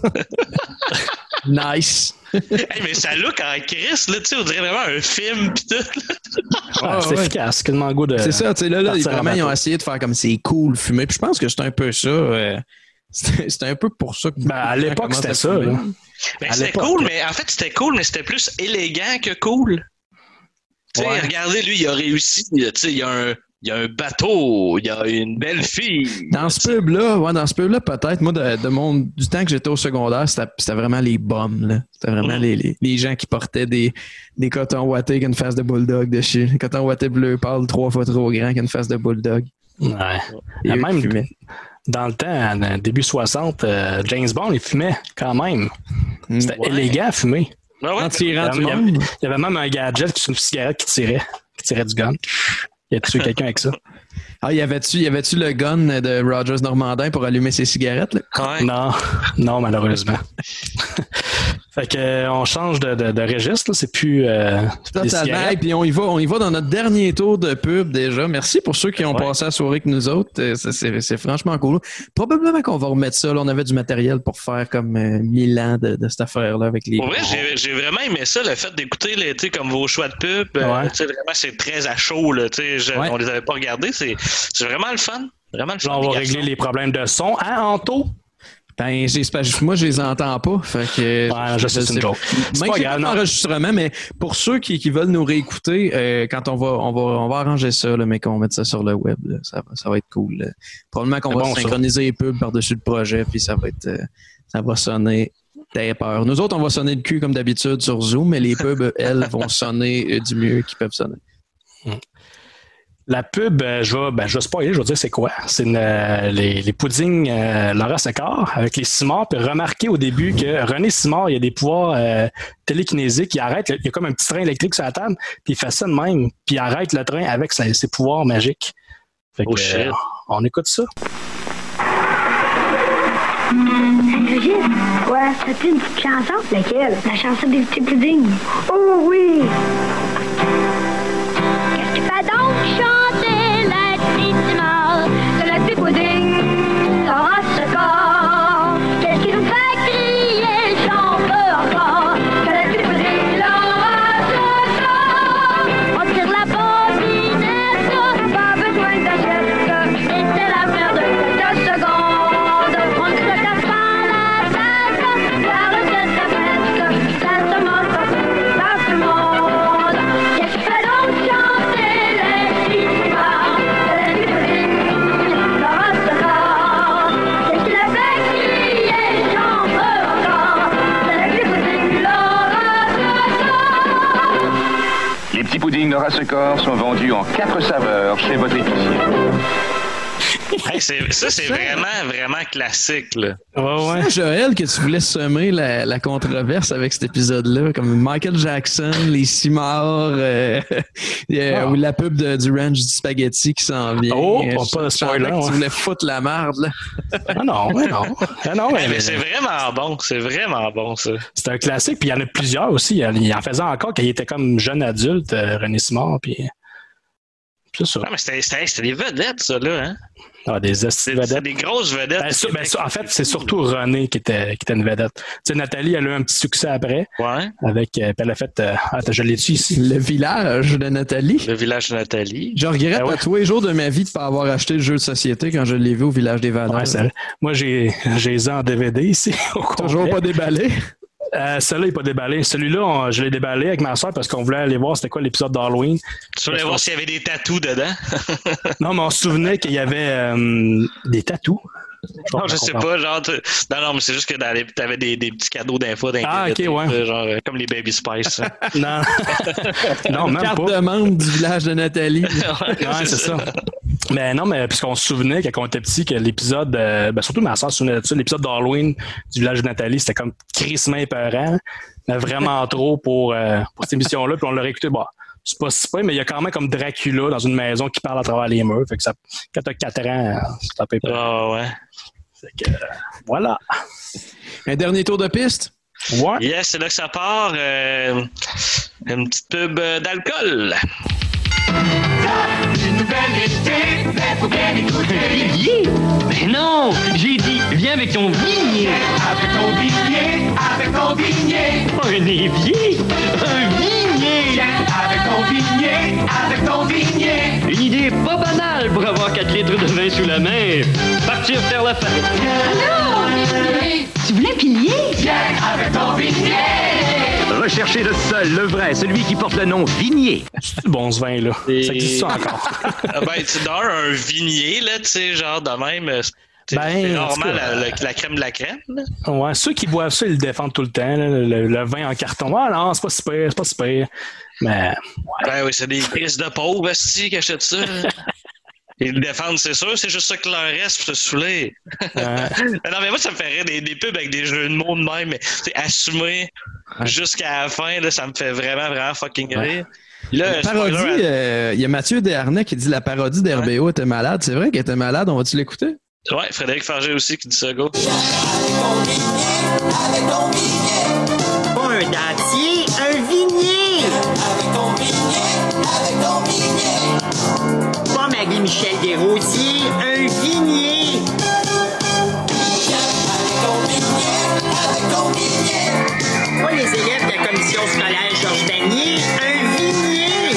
nice. Hey, mais ça look en Chris, là, tu sais, on dirait vraiment un film pis tout. Ouais, Ah, c'est ouais. efficace. Quasiment le goût de. C'est ça, tu sais, là, là, vraiment, ils ont essayé de faire comme c'est cool fumer. Puis je pense que c'est un peu ça. euh, c'est un peu pour ça que. Ben, à l'époque, c'était ça. Ben, c'était cool, mais en fait, c'était cool, mais c'était plus élégant que cool. Tu sais, Ouais. regardez, lui, il a réussi. Tu sais, il y a un, il y a un bateau, il y a une belle fille. Dans ce pub-là, ouais, dans ce pub-là, peut-être, moi, de, de mon, du temps que j'étais au secondaire, c'était vraiment les bums, là. C'était vraiment Mm. les, les, les gens qui portaient des, des cotons wattés avec une face de bulldog dessus. Des cotons wattés bleu pâle trois fois trop grand qu'une face de bulldog. Ouais. Et Ah, même dans le temps, dans début 60, euh, James Bond, il fumait quand même. C'était Ouais. élégant à fumer. Ah ouais, tirant Il du y, avait, il y avait même un gadget une cigarette qui tirait, qui tirait du gun. Il a tué quelqu'un avec ça. Ah, y avait-tu, y avait-tu le gun de Rogers Normandin pour allumer ses cigarettes, là? Ouais. Non, non, malheureusement. fait que euh, on change de, de, de registre, là. c'est plus euh, c'est plus des Totalement. Et puis on y va, on y va dans notre dernier tour de pub déjà. Merci pour ceux qui ont Ouais. passé la soirée avec nous autres. Euh, c'est- C'est c'est franchement cool. Probablement qu'on va remettre ça. là. on avait du matériel pour faire comme euh, mille ans de, de cette affaire-là avec les. Pour vrai, j'ai- j'ai vraiment aimé ça, le fait d'écouter les, tu sais, comme vos choix de pub. euh, Ouais. tu sais, vraiment, c'est très à chaud. Là, tu sais, je- Ouais. On les avait pas regardés. C'est c'est vraiment le fun. Vraiment le fun. Là, on va régler les problèmes de son. Hein, Anto? Ben, moi, je les entends pas. Fait que, Ouais, je sais, c'est une joke. Même pas grave, d'enregistrement, mais pour ceux qui, qui veulent nous réécouter, euh, quand on va, on va, on va arranger ça, là, mais qu'on mette ça sur le web, là, ça, va, ça va être cool. là. Probablement qu'on va bon, ça. synchroniser les pubs par-dessus le projet, puis ça va être, euh, ça va sonner T'as peur. Nous autres, on va sonner le cul comme d'habitude sur Zoom, mais les pubs, elles, vont sonner euh, du mieux qu'ils peuvent sonner. La pub, euh, je vais, ben, je vais spoiler, je vais dire c'est quoi. C'est euh, les, les puddings euh, Laura Secord avec les Simard. Puis remarquez au début que René Simard, il a des pouvoirs euh, télékinésiques. Il arrête, il y a comme un petit train électrique sur la table, puis il fait ça de même. Puis il arrête le train avec ses, ses pouvoirs magiques. Fait Oh, que, shit. euh, on écoute ça. Brigitte, ouais, c'est une petite chanson? Laquelle? La chanson des petits puddings. Oh oui! Qu'est-ce qui fait donc chanter Rassecor sont vendus en quatre saveurs chez votre épicier. Hey, ça, c'est vraiment, vraiment classique. Là. Ouais, C'est Joël que tu voulais semer la, la controverse avec cet épisode-là, comme Michael Jackson, les Simard, euh, euh, Ah. ou la pub de, du ranch du spaghetti qui s'en vient. Oh, pas sentais spoiler, que ouais. Tu voulais foutre la merde, là. Ah non, ouais, non. Ah non, mais, mais c'est vraiment bon, c'est vraiment bon, ça. c'est un classique. Puis il y en a plusieurs aussi. Il en faisait encore quand il était comme jeune adulte, euh, René Simard. Puis c'est ça. Non, mais c'était- c'était c'était des vedettes, ça, là. Hein? Ah, des vedettes. c'est des grosses vedettes. Ben, ben, en fait, c'est surtout René qui était, qui était une vedette. Tu sais, Nathalie, elle a eu un petit succès après. Ouais. Avec, euh, elle a fait. euh, attends, je l'ai-tu ici? Le village de Nathalie. Le village de Nathalie. Je regrette Ben ouais. à tous les jours de ma vie de ne pas avoir acheté le jeu de société quand je l'ai vu au village des Valeurs. Ouais, c'est vrai. Moi, j'ai, j'ai les en DVD ici. au Toujours pas déballé. Euh, celui-là n'est pas déballé. Celui-là, on- je l'ai déballé avec ma soeur parce qu'on voulait aller voir c'était quoi l'épisode d'Halloween. Tu voulais voir s'il y avait des tatous dedans? Non, mais on se souvenait qu'il y avait euh, des tatous. non, je sais pas, genre, tu- non, non, mais c'est juste que dans les- t'avais des, des petits cadeaux d'infos Ah, ok, ouais. genre, euh, comme les Baby Spice. Non, non même carte pas. de membre du village de Nathalie. Ouais, c'est ça. Mais non, mais puisqu'on se souvenait quand on était petit que l'épisode, euh, ben surtout ma soeur se souvenait de ça, l'épisode d'Halloween du village de Nathalie, c'était comme crissement épeurant, mais vraiment trop pour, euh, pour cette émission-là. Puis on l'a réécouté, bah, c'est pas si mais il y a quand même comme Dracula dans une maison qui parle à travers les murs. Fait que ça, quand t'as 4 ans, c'est un peu épeurant. Ah, ouais. Fait que, euh, voilà. Un dernier tour de piste? Ouais. Yes, c'est là que ça part. euh, une petite pub d'alcool. Mais non! J'ai dit, viens avec ton vignier! Avec ton vignier, avec ton vignier. Un évier? Un vignier! Viens avec ton vignier, avec ton vignier. Une idée pas banale pour avoir 4 litres de vin sous la main. Partir faire la fête. Tu voulais pilier? Viens avec ton vignier. Recherchez le seul, le vrai, celui qui porte le nom Vignier. C'est bon ce vin-là. Ça existe ça encore? Ah, ben, tu donnes un vignier, là, tu sais, genre de même. euh, C'est Ben, c'est cas, la, la- la crème de la crème. là. Ouais, ceux qui boivent ça, ils le défendent tout le temps, là, le, le vin en carton. Ah non, c'est pas si pire, c'est pas si pire. Mais Ben oui, c'est des crises de pauvres, qui achètent ça. Ils le défendent, c'est sûr, c'est juste ça qui leur reste pour se saouler. non, mais moi, ça me ferait des, des pubs avec des jeux de mots de même, mais c'est assumé jusqu'à la fin, là, ça me fait vraiment, vraiment fucking rire. Là, la parodie, spoiler, euh, il y a Mathieu Desharnais qui dit la parodie d'RBO était malade. C'est vrai qu'elle était malade. On va-tu l'écouter? Ouais, Frédéric Farger aussi qui dit ça, go. Pas un dentier, Marie-Michel Desrosiers, un vignier. Pas les élèves de la commission scolaire Georges Danier, un vignier.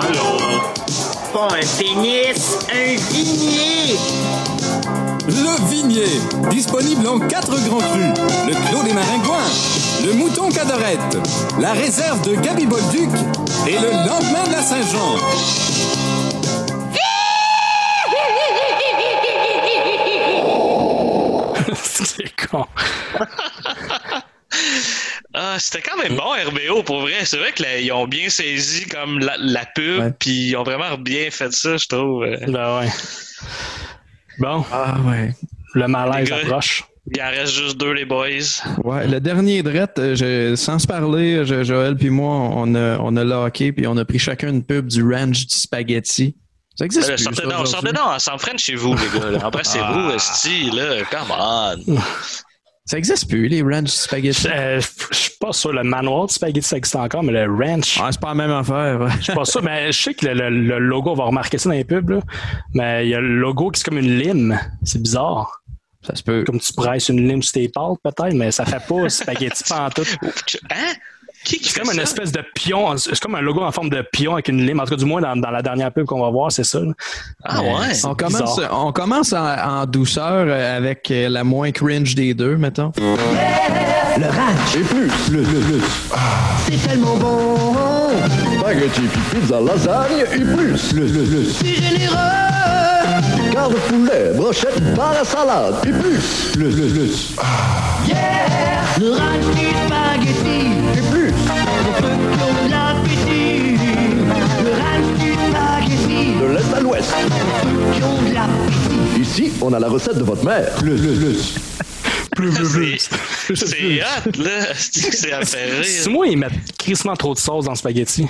Alors, Pas un pénis, un vignier. Le Vignier, disponible en quatre grands crus. Le Clos des Maringouins, le Mouton Cadorette, la réserve de Gabi Bolduc et le lendemain de la Saint-Jean. bon. Ah, c'était quand même bon, RBO, pour vrai. C'est vrai qu'ils ont bien saisi comme la, la pub, puis ils ont vraiment bien fait ça, je trouve. Ben ouais. Bon. Ah ouais. Le malaise approche. Il en reste juste deux, les boys. Ouais, le dernier drette, euh, je- sans se parler, je- Joël puis moi, on a, on a locké puis on a pris chacun une pub du ranch du spaghetti. Ça existe Euh, plus, sortez ça, donc, sortez donc, s'en freine chez vous, les gars. là. Embrassez-vous, Ah. esti, là. Come on. Ça existe plus, les ranch spaghetti? Euh, Je suis pas sûr, le manoir de spaghetti, ça existe encore, mais le ranch. Ah, c'est pas la même affaire. ouais. Je suis pas sûr, mais je sais que le, le- le logo, on va remarquer ça dans les pubs, là. mais il y a le logo qui est comme une lime. C'est bizarre. Ça se peut. Comme tu presses une lime sur tes pâtes, peut-être, mais ça fait pas spaghetti pantoute. Hein? Qui qui C'est comme une ça? espèce de pion, c'est comme un logo en forme de pion avec une lime. En tout cas, du moins, dans, dans la dernière pub qu'on va voir, c'est ça. là. Ah ouais? On commence, on commence en, en douceur euh, avec euh, la moins cringe des deux, mettons. Le ranch. Et plus, le, le, le. C'est tellement bon, Spaghetti pizza lasagne et plus, le, le, le. c'est généreux. Garde poulet, brochette, bar à salade et plus, le, le, le. Yeah, le ranch du spaghetti. Et plus, qui ont de l'appétit. Le du spaghetti. de l'est à l'ouest. Qui ont de l'appétit. Ici, on a la recette de votre mère, le, le, le. C'est c'est hot, là. C'est à faire Si moi, ils mettent crissement trop de sauce dans le spaghetti.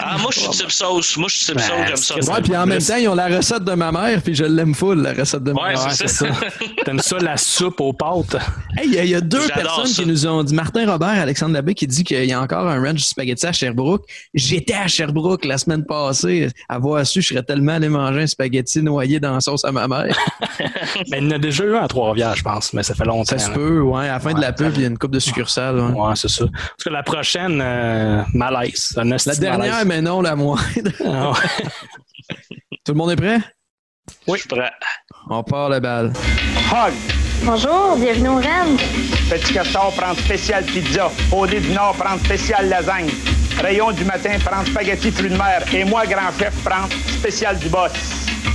Ah, moi, je suis type sauce. Moi, je suis type Ben, sauce, j'aime ça. Ouais, puis en même temps, ils ont la recette de ma mère, puis je l'aime full, la recette de ma Ouais, mère. Ouais, c'est ça. ça. T'aimes ça, la soupe aux pâtes? Hey, il y, a- il y a deux personnes ça. qui nous ont dit, Martin Robert, Alexandre Labbé, qui dit qu'il y a encore un ranch du spaghetti à Sherbrooke. J'étais à Sherbrooke la semaine passée. Avoir su, je serais tellement allé manger un spaghetti noyé dans la sauce à ma mère. Mais il y en a déjà eu un à Trois-Rivières, je pense, mais ça fait longtemps. Ça se là. peut, ouais. À la fin de la pub, il y a une coupe de succursales. ouais. Ouais, c'est ça. Parce que la prochaine, euh, malaise. La de dernière, mais non la moindre. Ah ouais. Tout le monde est prêt? Oui. Je suis prêt. On part le bal. Hog, Bonjour, bienvenue au Rennes. Petit Castor prend spécial pizza. Odé du Nord prend spécial lasagne. Rayon du matin prend spaghetti fruits de mer. Et moi, grand chef, prend spécial du boss.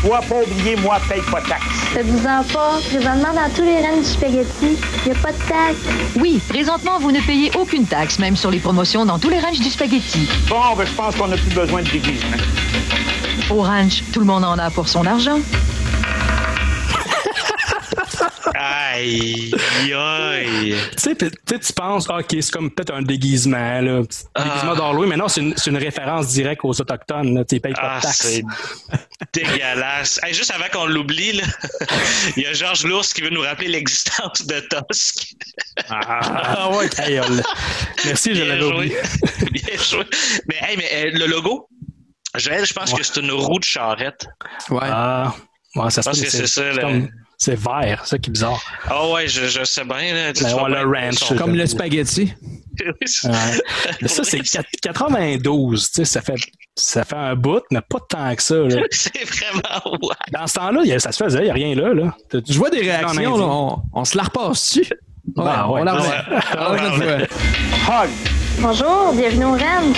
Toi, pas oublier, moi, paye pas de taxe. Faites-vous-en pas. Présentement, dans tous les Rennes du spaghetti, il n'y a pas de taxe. Oui, présentement, vous ne payez aucune taxe, même sur les promotions dans tous les ranchs du spaghetti. Bon, ben, je pense qu'on n'a plus besoin de déguisement. Au ranch, tout le monde en a pour son argent. Aïe, aïe. Tu sais, tu sais, tu penses, OK, c'est comme peut-être un déguisement, là. Un déguisement d'Halloween, mais non, c'est une, référence directe aux Autochtones, là. Tu payent pas Ah, de taxes. dégueulasse. Hey, juste avant qu'on l'oublie, là, il y a Georges Lourdes qui veut nous rappeler l'existence de Tusk. Ah ouais, ta gueule. Merci, je Bien l'avais joué. oublié. Bien joué. Mais, hey, mais euh, le logo, Joël, je pense que c'est une roue de charrette. Ouais. Ah, ouais, ça se Je pense peut, que c'est ça, comme- C'est vert, c'est ça qui est bizarre. Ah ouais, je, je sais bien. Là, Tu Ben, le ranch. Comme le spaghetti. Oui, c'est- Ouais. Mais ça, c'est quat- 92, tu sais, ça fait, ça fait un bout, mais pas tant que ça, là. C'est vraiment ouais. Dans ce temps-là, ça se faisait, il n'y a rien là, Je vois des réactions, là, on, on se la repasse dessus. Ouais, Ah, ouais. on la remet. Ouais. Bonjour, bienvenue au Rennes.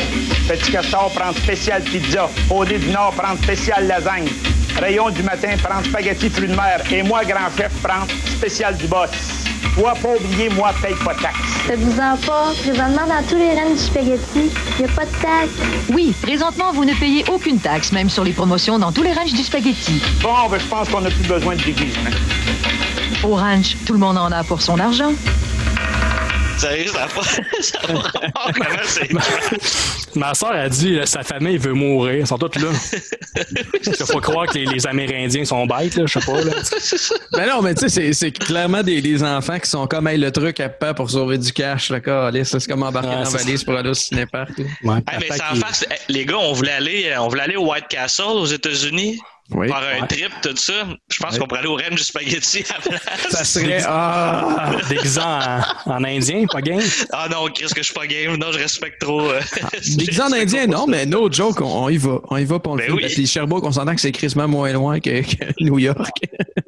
Petit Castor prend spécial pizza? Odé du Nord prend spécial lasagne. Rayon du matin prend spaghetti fruits de mer. Et moi, grand chef, prend spécial du boss. Toi, pas oublier, moi, paye pas de taxe. Faites-vous-en pas. Présentement, dans tous les Rennes du spaghetti, il n'y a pas de taxe. Oui, présentement, vous ne payez aucune taxe, même sur les promotions dans tous les ranchs du spaghetti. Bon, ben, je pense qu'on n'a plus besoin de déguisement. Au ranch, tout le monde en a pour son argent. Sérieux, ça n'a pas, ça a pas rapport comment c'est. Ma soeur a dit, là, sa famille veut mourir, ils sont tous là. Il faut croire que les, les Amérindiens sont bêtes, là, je sais pas, là. Ben non, mais tu sais, c'est- clairement des, des enfants qui sont comme, hey, le truc à pas pour sauver du cash, là, c'est comme embarquer Ouais, dans la valise pour aller au cinépark. là. Ouais, Hey, mais papa sans qui- face, hey, les gars, on voulait aller, euh, on voulait aller au White Castle aux États-Unis. Oui. Faire un Ouais. trip, tout ça. Je pense Oui. qu'on pourrait aller au Rennes du spaghetti à la place. Ça serait, ah, Déguisant en, en indien, pas game? Ah non, Chris, que je suis pas game. Non, je respecte trop. euh, Déguisé en indien, non, mais no joke, on, on y va. On y va pour le Ben film. oui. Puis Sherbrooke, on s'entend que c'est crissement moins loin que, que New York.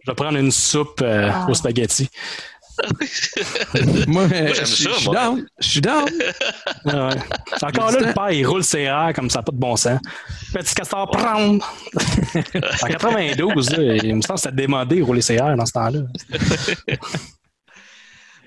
Je vais prendre une soupe euh, Ah. aux spaghettis. moi, j'aime je ça, je suis down. Je suis down. Encore là, le père, il roule ses airs comme ça, pas de bon sens. Petit castor, prendre. en 92, là, il me semble que c'était démodé rouler ses airs dans ce temps-là.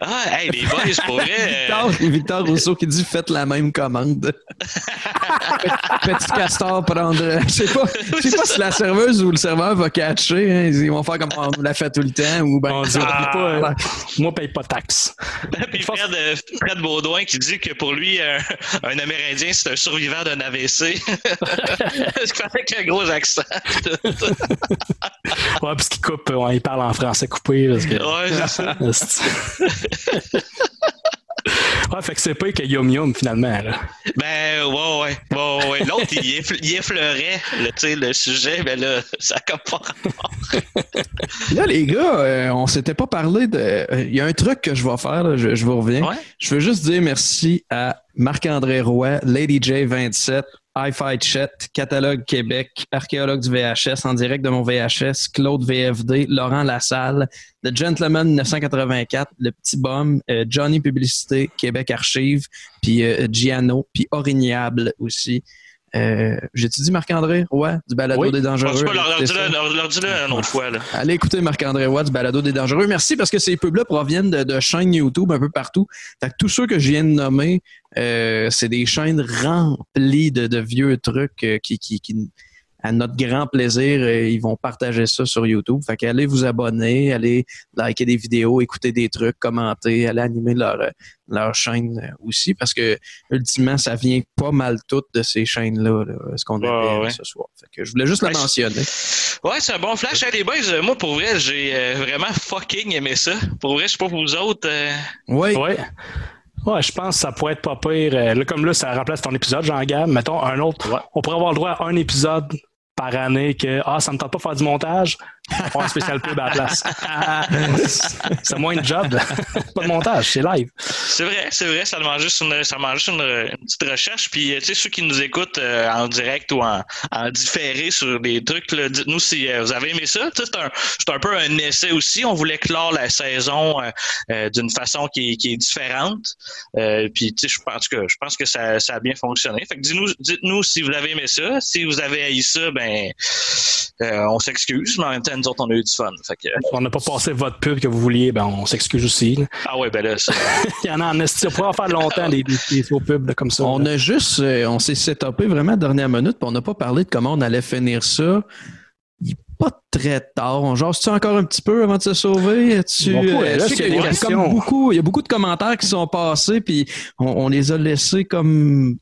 Ah, hey, les boys, pour vrai. euh, Victor, Victor Rousseau qui dit faites la même commande. Petit castor prendre. Je sais pas, je sais pas si la serveuse ou le serveur va catcher. hein. Ils vont faire comme on l'a fait tout le temps. Ou ben, On dit, Ah, pas, euh, moi, paye pas de taxes. Puis Fred, euh, Fred Baudouin qui dit que pour lui, un Amérindien, c'est un survivant d'un AVC. Fait avec un gros accent. Ouais, parce qu'il coupe, ouais, il parle en français coupé. Parce que... Ouais, c'est ça. ouais, fait que c'est pas que Yum Yum finalement. Là. Ben, ouais, ouais. ouais, ouais. L'autre, il, effle- il effleurait le, le sujet, mais là, ça a comme pas rapport. Là, les gars, euh, on s'était pas parlé de. euh, Il y a un truc que je vais faire, là, je, je vous reviens. Je veux juste dire merci à Marc-André Roy, Lady J27, Hi-Fi Chat, Catalogue Québec, Archéologue du VHS en direct de mon VHS, Claude VFD, Laurent Lassalle, The Gentleman 1984, Le Petit Bum, euh, Johnny Publicité, Québec Archive, puis euh, Giano, puis Orignable aussi. Euh, J'ai-tu dit Marc-André Roy du Balado Oui. des Dangereux? Peux leur, dis-le une autre fois. Là. Allez écouter Marc-André Watt du Balado des Dangereux. Merci parce que ces pubs-là proviennent de, de chaînes YouTube un peu partout. Fait que tous ceux que je viens de nommer, euh, c'est des chaînes remplies de, de vieux trucs euh, qui, qui, qui, à notre grand plaisir, euh, ils vont partager ça sur YouTube. Fait qu'allez vous abonner, allez liker des vidéos, écouter des trucs, commenter, allez animer leur, euh, leur chaîne aussi parce que ultimement, ça vient pas mal tout de ces chaînes-là, là, ce qu'on a ouais. ce soir. Fait que je voulais juste le mentionner. Ouais, c'est un bon flash. Hey, les boys, euh, moi, pour vrai, j'ai vraiment fucking aimé ça. Pour vrai, je sais pas pour vous autres. euh, Oui. Ouais. Ouais, je pense que ça pourrait être pas pire. Là, comme là, ça remplace ton épisode, Jean-Gab. Mettons un autre. On pourrait avoir le droit à un épisode par année que Ah, ça me tente pas de faire du montage. On va faire un spécial pub à la place. c'est moins de job. pas de montage, c'est live. C'est vrai, c'est vrai, ça demande juste une, ça demande juste une, une petite recherche. Puis, euh, tu sais, ceux qui nous écoutent euh, en direct ou en, en différé sur des trucs, là, dites-nous si euh, vous avez aimé ça. C'est un, c'est un peu un essai aussi. On voulait clore la saison euh, euh, d'une façon qui, est- qui est différente. Euh, puis, tu sais, je pense que je pense que ça, ça a bien fonctionné. Fait que dis-nous, dites-nous si vous avez aimé ça. Si vous avez haï ça, ben, euh, on s'excuse, mais en même temps, nous autres, on a eu du fun. Fait que, On n'a pas passé votre pub que vous vouliez, ben on s'excuse aussi. là. ah ouais, ben là, ça- Il y en a en esti. On pourrait en faire longtemps des, faux pubs là, comme ça. On là. a juste, euh, on s'est setupé vraiment à la dernière minute, puis on n'a pas parlé de comment on allait finir ça. Il pas très tard. On genre, tu encore un petit peu avant de se sauver? Tu, Bon coup, euh, là, qu'il y a comme beaucoup, il y a beaucoup de commentaires qui sont passés, puis on, on les a laissés comme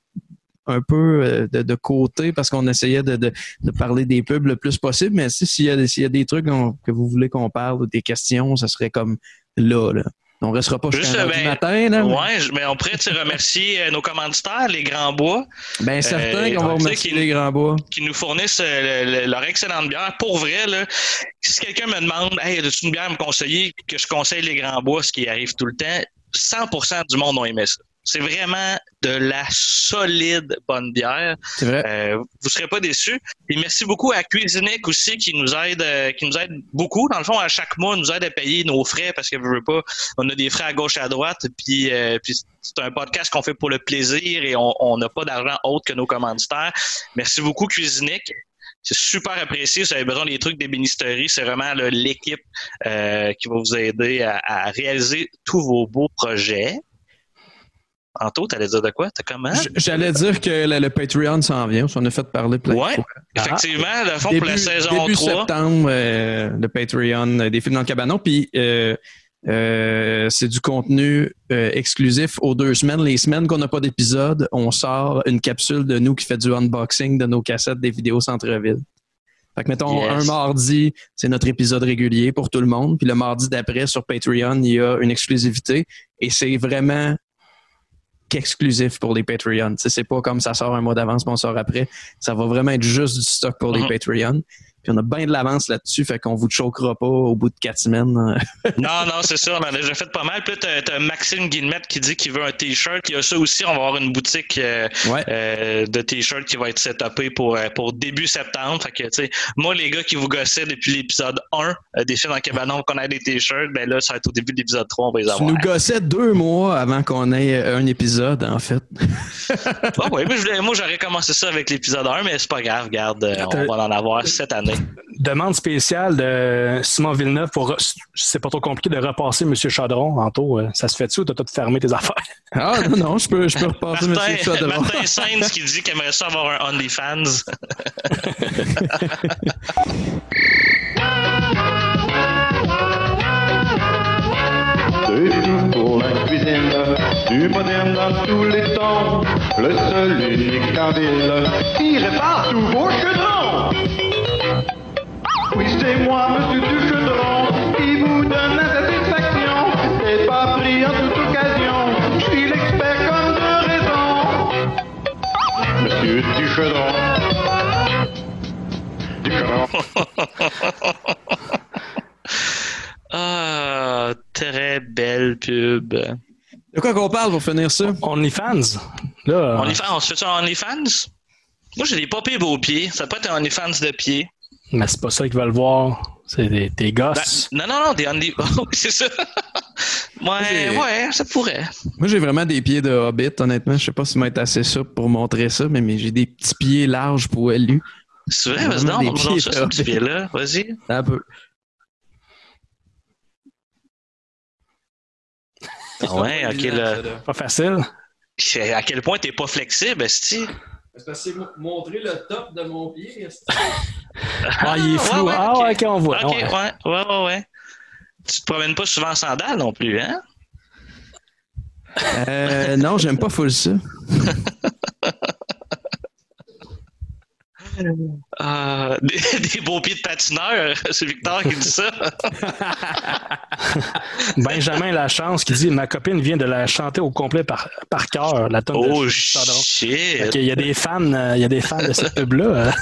un peu euh, de, de côté parce qu'on essayait de, de, de parler des pubs le plus possible. Mais si- s'il y, a des- s'il y a des trucs que vous voulez qu'on parle ou des questions, ça serait comme là. là. On restera pas jusqu'à ben, matin. Là, mais- ouais, mais on pourrait remercier euh, nos commanditaires, les Grands Bois. Ben, certain Euh, qu'on va remercier qui- les grands bois. qui nous fournissent euh, le- le- leur excellente bière. Pour vrai, là, si quelqu'un me demande Hey, as-tu une bière à me conseiller que je conseille les grands bois, ce qui arrive tout le temps, 100% du monde ont aimé ça. C'est vraiment de la solide bonne bière. C'est vrai. Euh, vous serez pas déçus. Et merci beaucoup à Cuisinic aussi qui nous aide, euh, qui nous aide beaucoup. Dans le fond, à chaque mois, nous aide à payer nos frais parce que je veux pas, on a des frais à gauche à droite. Puis, euh, puis c'est un podcast qu'on fait pour le plaisir et on n'a pas d'argent autre que nos commanditaires. Merci beaucoup Cuisinic. C'est super apprécié. Si vous avez besoin des trucs d'ébénisterie, c'est vraiment l'équipe euh, qui va vous aider à, à réaliser tous vos beaux projets. Anto, t'allais dire de quoi? T'as comment? J'allais dire que le, le Patreon s'en vient. On a fait parler plein de Ouais, fois. effectivement, le fond pour la saison début 3. septembre, euh, le Patreon euh, des films dans le cabanon. Puis euh, euh, c'est du contenu exclusif aux deux semaines. Les semaines qu'on n'a pas d'épisode, on sort une capsule de nous qui fait du unboxing de nos cassettes des vidéos centre-ville. Fait que mettons, Yes. un mardi, c'est notre épisode régulier pour tout le monde. Puis le mardi d'après, sur Patreon, il y a une exclusivité. Et c'est vraiment qu'exclusif pour les Patreons. C'est pas comme ça sort un mois d'avance, on sort après. Ça va vraiment être juste du stock pour les Mhm. Patreons. Puis on a bien de l'avance là-dessus, fait qu'on vous choquera pas au bout de quatre semaines. Non, non, c'est ça, on en a déjà fait pas mal. Puis là, t'as, Maxime Guillemette qui dit qu'il veut un T-shirt. Il y a ça aussi, on va avoir une boutique euh, Ouais. euh, de T-shirts qui va être setupée pour, euh, pour début septembre. Fait que, tu sais, moi, les gars qui vous gossaient depuis l'épisode 1 euh, des films dans le cabanon qu'on a des T-shirts, ben là, ça va être au début de l'épisode 3, on va les tu avoir. nous gossais deux mois avant qu'on ait un épisode, en fait. Ah ouais, moi, j'aurais commencé ça avec l'épisode 1, mais c'est pas grave, regarde, on va en avoir cette année. Demande spéciale de Simon Villeneuve pour, c'est pas trop compliqué de repasser M. Chaudron, Anto. euh, Ça se fait-tu ou t'as tout fermé tes affaires? Ah non, non, je peux, je peux repasser M. Chaudron. Martin Sainz qui dit qu'il aimerait ça avoir un OnlyFans. Pour la cuisine, du moderne dans tous les tons. Le seul unique ville qui répare tous vos chaudrons. Oui, c'est moi, monsieur Duchaudron, qui vous donne la satisfaction. C'est pas pris en toute occasion, je suis l'expert comme de raison. Monsieur Duchaudron. Duchaudron. Ah, très belle pub. De quoi qu'on parle pour finir ça? OnlyFans. Là, OnlyFans, on se fait ça en OnlyFans? Moi, j'ai des pas beaux pieds. Ça peut être un OnlyFans de pied. Mais c'est pas ça qu'ils veulent voir. C'est des, des gosses. Ben, non, non, non, des. Oh, c'est ça. ouais, ouais, ça pourrait. Moi, j'ai vraiment des pieds de hobbit, honnêtement. Je sais pas si être assez souple pour montrer ça, mais, mais j'ai des petits pieds larges poilus. C'est vrai, vas-y montre pieds ça, de ce petit hobbit. pied-là. Vas-y. Un peu. Ah ouais, ok, là. Pas facile. À quel point t'es pas flexible, Esti? C'est montrer le top de mon pied. Ah, il est flou. ouais, ah, ok. ouais, ok, on voit. Ok, Ouais. ouais, ouais, ouais, ouais. Tu te promènes pas souvent en sandales non plus, hein? Euh, non, j'aime pas full ça. Ah, des, des beaux pieds de patineur, c'est Victor qui dit ça. Benjamin Lachance qui dit Ma copine vient de la chanter au complet par, par cœur, la tonne Oh de shit! Il y a des fans, euh, il y a des fans de cette pub-là.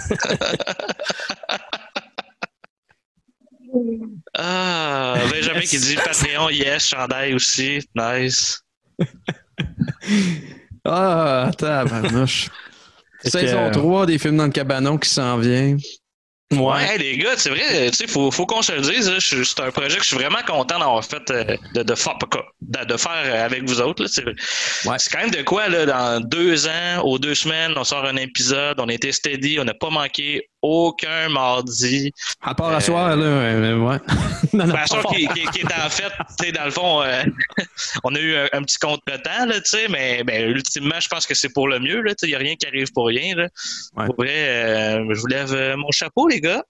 Ah, Benjamin qui dit Patreon, yes, chandail aussi, nice. Ah, tabarnouche. Que, Saison euh, 3 des films dans le cabanon qui s'en vient. Ouais, les gars, c'est vrai, tu sais, faut, faut qu'on se le dise, c'est un projet que je suis vraiment content d'avoir fait, euh, de, de, faire, de, de faire euh, avec vous autres. là. C'est c'est quand même de quoi, là, dans deux ans, aux deux semaines, on sort un épisode, on était steady, on n'a pas manqué aucun mardi. À part à soir, là, ouais, ouais. non, non. Bien sûr qui, qui, qui est en fait, tu sais, dans le fond, euh, on a eu un, un petit contre-temps, là, tu sais, mais ben, ultimement, je pense que c'est pour le mieux, là, tu sais, il n'y a rien qui arrive pour rien, là. Pour vrai, euh, je vous lève euh, mon chapeau, les gars.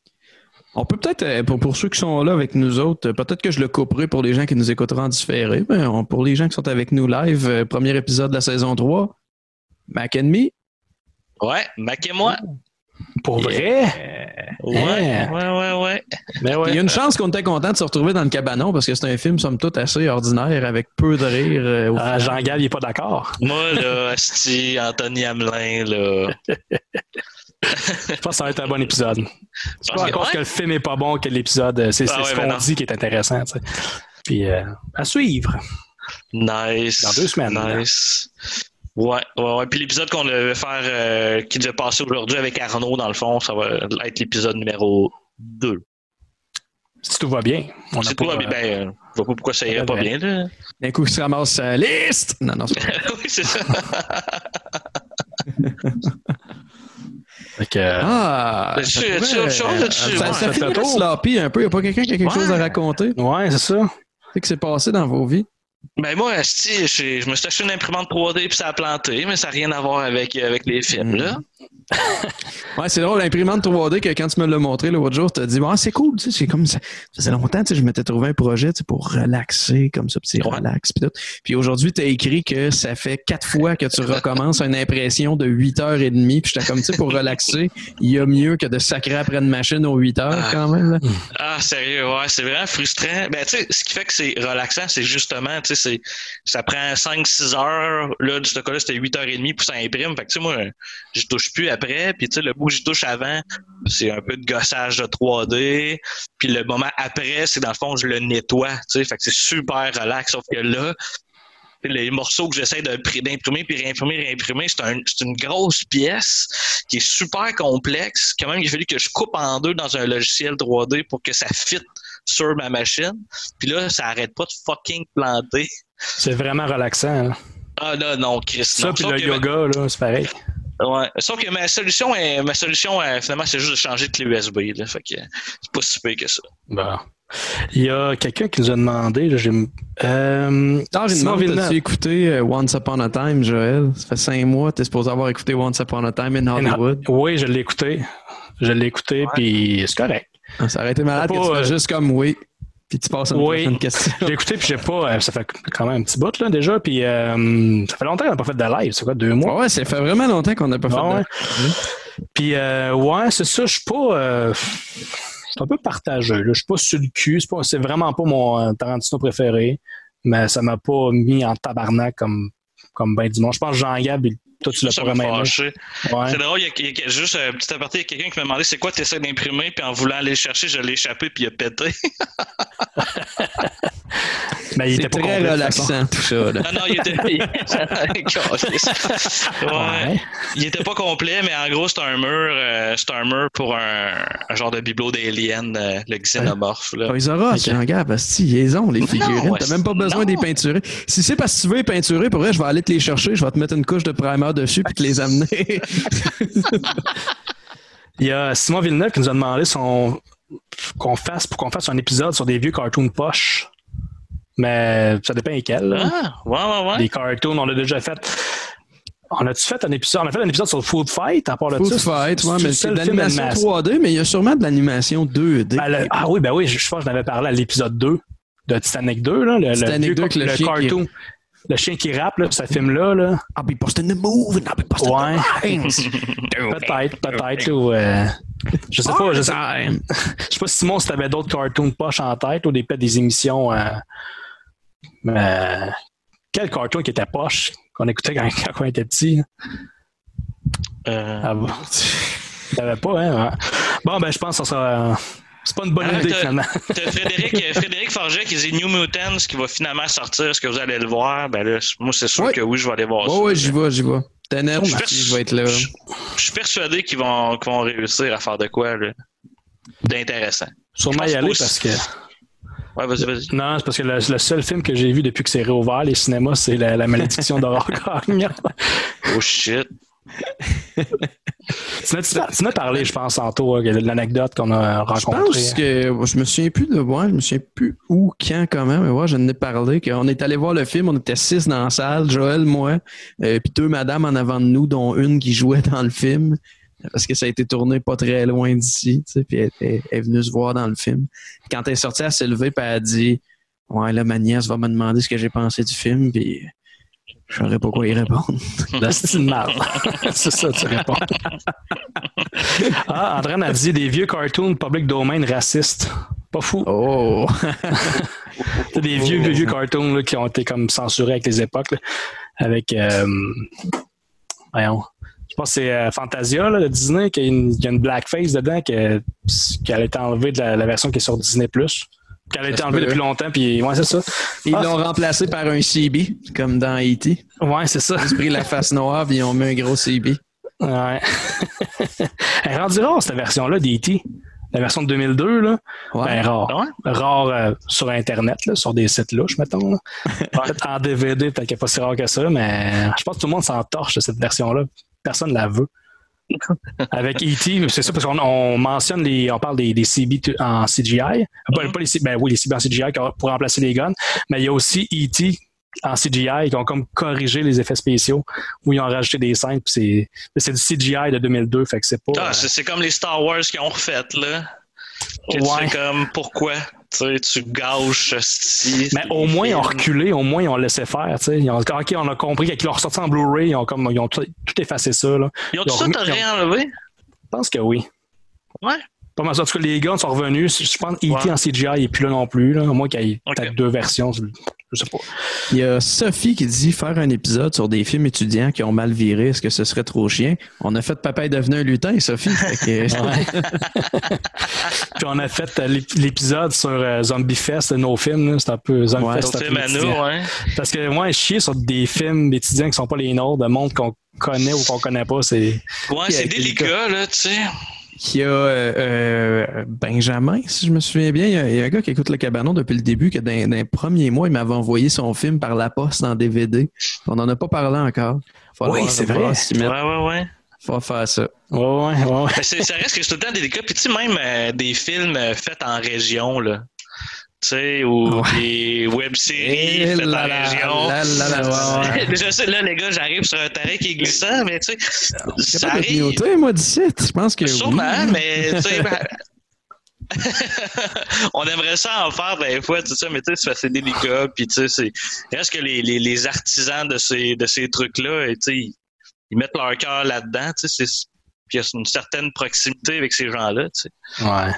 On peut peut-être, euh, pour, pour ceux qui sont là avec nous autres, peut-être que je le couperai pour les gens qui nous écouteront en différé. Mais on- pour les gens qui sont avec nous live, euh, premier épisode de la saison 3, Mac Enemy. Ouais, Mac et moi. Pour vrai? Ouais, ouais, ouais, ouais. Ben ouais. Il y a une chance qu'on était content de se retrouver dans le cabanon parce que c'est un film, somme toute, assez ordinaire avec peu de rire. euh, Ah, final. Jean-Gab, il n'est pas d'accord. Moi, là, Asti, Anthony Hamelin, là. Je pense que ça va être un bon épisode. C'est Parce pas à que- cause ouais. que le film est pas bon que l'épisode, euh, c'est Ah ouais, ce qu'on dit qui est intéressant. tu sais. Puis, euh, à suivre. Nice. Dans deux semaines. Nice. Ouais, ouais, ouais. Puis l'épisode qu'on devait faire, euh, qui devait passer aujourd'hui avec Arnaud, dans le fond, ça va être l'épisode numéro 2. Si tout va bien. On C'est a pas, toi, euh, ben, euh, je vois pas pourquoi ça irait pas bien, là. D'un coup, il se ramasse sa liste. Non, non, c'est pas oui, c'est ça. fait euh, Ah, ça tu- pourrait, tu- autre chose là-dessus, ça, ouais. ça tour. sloppy un peu. Il n'y a pas quelqu'un qui a quelque Ouais. chose à raconter? Ouais, c'est ça. Qu'est-ce qui s'est passé dans vos vies? Ben moi, je me suis acheté une imprimante 3D puis ça a planté, mais ça n'a rien à voir avec, avec les films, là. Ouais, c'est drôle, l'imprimante 3D que quand tu me l'as montré l'autre jour, tu as dit, ah, c'est cool, tu sais, c'est comme ça. Ça faisait longtemps, sais, je m'étais trouvé un projet, tu sais, pour relaxer, comme ça, puis c'est relax, puis tout. Puis aujourd'hui, tu as écrit que ça fait quatre fois que tu recommences une impression de 8 heures et demie, puis j'étais comme, tu sais, pour relaxer, il y a mieux que de sacrer après une machine aux 8 heures, quand même, là. Ah, sérieux, ouais, c'est vraiment frustrant. Ben, tu sais, ce qui fait que c'est relaxant, c'est justement, tu sais, ça prend 5-6 heures. Là, de ce cas-là, c'était 8h30 pour ça imprime. Fait que, tu sais, moi, je touche plus après. Puis, tu sais, le bout que j'y touche avant, c'est un peu de gossage de 3D. Puis, le moment après, c'est dans le fond, je le nettoie, tu sais. Fait que c'est super relax. Sauf que là, les morceaux que j'essaie d'imprimer puis réimprimer, réimprimer, c'est un, une grosse pièce qui est super complexe. Quand même, il a fallu que je coupe en deux dans un logiciel 3D pour que ça fitte sur ma machine. Puis là, ça arrête pas de fucking planter. C'est vraiment relaxant. hein. Ah là, non, Chris. Ça, non. puis le yoga, là, c'est pareil. Ouais. Sauf que ma solution, est, ma solution euh, finalement, c'est juste de changer de clé USB. Là, fait que c'est pas si pire que ça. Bon. Il y a quelqu'un qui nous a demandé, là, j'ai... Euh, Ah, t'as-tu écouté euh, Once Upon a Time, Joël? Ça fait cinq mois, t'es supposé avoir écouté Once Upon a Time in Hollywood. Oui, je l'ai écouté. Je l'ai écouté, puis c'est correct. Ah, Ça aurait été malade C'est que pas, tu euh, juste comme oui, puis tu passes à une Oui. prochaine question. J'ai écouté, puis j'ai pas. euh, ça fait quand même un petit bout, là, déjà. Puis euh, ça fait longtemps qu'on n'a pas fait de live. C'est quoi, deux mois? Ouais, ça fait vraiment longtemps qu'on n'a pas fait Ah ouais. de... Puis, euh, ouais, c'est ça. Je suis pas. euh, c'est un peu partagé. là. Je suis pas sur le cul. C'est, pas, c'est vraiment pas mon euh, Tarantino préféré. Mais ça m'a pas mis en tabarnak comme, comme ben du monde. Je pense que Jean-Gab, il- toi, tu l'as pas vraiment. Ouais. C'est drôle, il y a, il y a juste un petit aparté, il y a quelqu'un qui m'a demandé c'est quoi tu essaies d'imprimer, puis en voulant aller le chercher, je l'ai échappé, puis il a pété. Mais il était pas très de relaxant, tout ça. Là. Non, non, il était. ouais. Il était pas complet, mais en gros, c'est un mur, euh, c'est un mur pour un, un genre de bibelot d'alien, euh, le xénomorphe. Là. Ah, ils auront, okay. regarde, parce que ils ont les figurines. ouais, T'as même pas besoin de les peinturer. Si c'est parce que tu veux les peinturer, pour vrai, je vais aller te les chercher, je vais te mettre une couche de primer dessus puis te les amener. Il y a Simon Villeneuve qui nous a demandé son... qu'on fasse pour qu'on fasse un épisode sur des vieux cartoons poches. Mais ça dépend lesquels. là. Ah, ouais, ouais, ouais. Des cartoons, on a déjà fait. On a-tu fait un épisode? On a fait un épisode sur Food Fight à part de Food? Fight, ouais, mais le c'est de l'animation d'animation. 3D, mais il y a sûrement de l'animation 2D. Ben, le- ah oui, ben oui, je, je pense que je l'avais parlé à l'épisode 2 de Titanic 2, là, le, Titanic le, vieux 2 avec le le chien qui- cartoon. Le chien qui rappe, là, ce film-là. Là. I'll be busting the move and I'll be busting Ouais. the lines. peut-être, peut-être. Ou, euh, je sais pas. Je sais, je sais pas, Simon, si t'avais d'autres cartoons de poche en tête ou des, des émissions. Euh, mais quel cartoon qui était poche qu'on écoutait quand, quand on était petit? Euh, Ah bon? T'avais pas, hein? Bon, ben, je pense que ça sera. euh, C'est pas une bonne Ah, idée, finalement. t'as Frédéric, euh, Frédéric Forget qui dit New Mutants qui va finalement sortir. Est-ce que vous allez le voir? Ben là, moi, c'est sûr Ouais. que oui, je vais aller voir ça. Ouais, ouais, j'y vais, j'y vais. Tenet, Je je vais être là. Je je suis persuadé qu'ils vont, qu'ils vont réussir à faire de quoi là, d'intéressant. Sûrement Je y aller aussi- parce que. Ouais, vas-y, vas-y. Non, c'est parce que le, le seul film que j'ai vu depuis que c'est réouvert, les cinémas, c'est la, la malédiction d'Aurore. Oh shit. tu m'as- parlé, je pense, tantôt, euh, de l'anecdote qu'on a Je rencontrée. pense que je me souviens plus de ouais, je me souviens plus où, quand, comment, mais ouais, j'en ai parlé. qu'on est allé voir le film, on était six dans la salle, Joël, moi, euh, puis deux madames en avant de nous, dont une qui jouait dans le film. Parce que ça a été tourné pas très loin d'ici, tu sais, puis elle, elle- elle est venue se voir dans le film. Quand elle est sortie, elle s'est levée, puis elle a dit Ouais, là, ma nièce va me demander ce que j'ai pensé du film, puis je saurais pas quoi y répondre. La style mal. c'est ça, tu réponds. ah, André a dit des vieux cartoons public domain racistes. Pas fou. Oh! Des vieux, vieux, vieux cartoons là, qui ont été comme censurés avec les époques. là, avec. euh, voyons. Je pense que c'est euh, Fantasia là, de Disney, qu'il y a une, a blackface dedans que- qu'elle a été enlevée de la, la version qui est sur Disney. Qu'elle a été enlevée depuis longtemps, puis ouais, c'est ça. Ils Ah, l'ont remplacé par un CB, comme dans E.T. Ouais, c'est ça. Ils ont pris la face noire, puis ils ont mis un gros CB. Ouais. Elle est rendue rare, cette version-là d'E.T. La version de 2002, là. Ben, rare. Rare euh, sur Internet, là, sur des sites louches, mettons. là. Peut-être en DVD, peut-être qu'elle n'est pas si rare que ça, mais je pense que tout le monde s'en torche de cette version-là. Personne ne la veut. Avec E.T., c'est ça, parce qu'on on mentionne les. On parle des, des CB en CGI. Pas, pas les, ben oui, les CB en CGI pour remplacer les guns, mais il y a aussi E.T. en CGI qui ont comme corrigé les effets spéciaux où ils ont rajouté des scènes. C'est du CGI de 2002, fait que c'est pas. Ah, c'est c'est comme les Star Wars qui ont refait, là. Tu Ouais. sais comme pourquoi? Sais, tu gauches sti, Mais au moins, ils ont reculé, au moins, ils ont laissé faire. tu sais. Ils ont dit, OK, on a compris qu'ils l'ont ressorti en Blu-ray, ils ont, comme, ils ont tout, tout effacé ça. Là. Ils ont Ils tout ça t'as ils ont- réenlevé? Je pense que oui. Ouais. Pas mal ça. En tout cas, les gars sont revenus. Je pense que E.T. Ouais. en CGI n'est plus là non plus. Là. À moins qu'il y ait peut-être deux versions. Je je sais pas. Il y a Sophie qui dit faire un épisode sur des films étudiants qui ont mal viré, est-ce que ce serait trop chien? On a fait Papa est devenu un lutin, Sophie. Fait que- Puis on a fait euh, l'ép- l'épisode sur euh, Zombie Fest nos films. là. C'est un peu Zombie Ouais, Fest. Nos c'est un films peu à nous. Parce que moi, chier sur des films d'étudiants qui sont pas les nôtres, de monde qu'on connaît ou qu'on connaît pas, c'est. Ouais, c'est délicat, là, tu sais. Qu'il y a euh, Benjamin, si je me souviens bien. Il y, a, il y a un gars qui écoute le cabanon depuis le début, que dans, dans les premiers mois, il m'avait envoyé son film par la poste en DVD. On n'en a pas parlé encore. Faut Oui, c'est vrai. Ouais, ouais, ouais. Faut faire ça. Ouais, ouais, ouais. C'est- ça reste que c'est tout le temps des cas. Puis tu sais, même euh, des films euh, faits en région, là. Tu sais, ou des web-séries Eh faites là en région. ouais, ouais. Je sais, là, les gars, j'arrive sur un terrain qui est glissant, mais tu sais, ça pas arrive. noté, moi, d'ici. Je pense que. Sûrement, oui. mais tu sais, ben, on aimerait ça en faire des fois, tu sais, mais tu sais, c'est- délicat, puis tu sais, c'est reste que les, les, les artisans de ces de ces trucs-là, tu sais, ils, ils mettent leur cœur là-dedans, tu sais, c'est puis il y a une certaine proximité avec ces gens-là, tu sais. Ouais.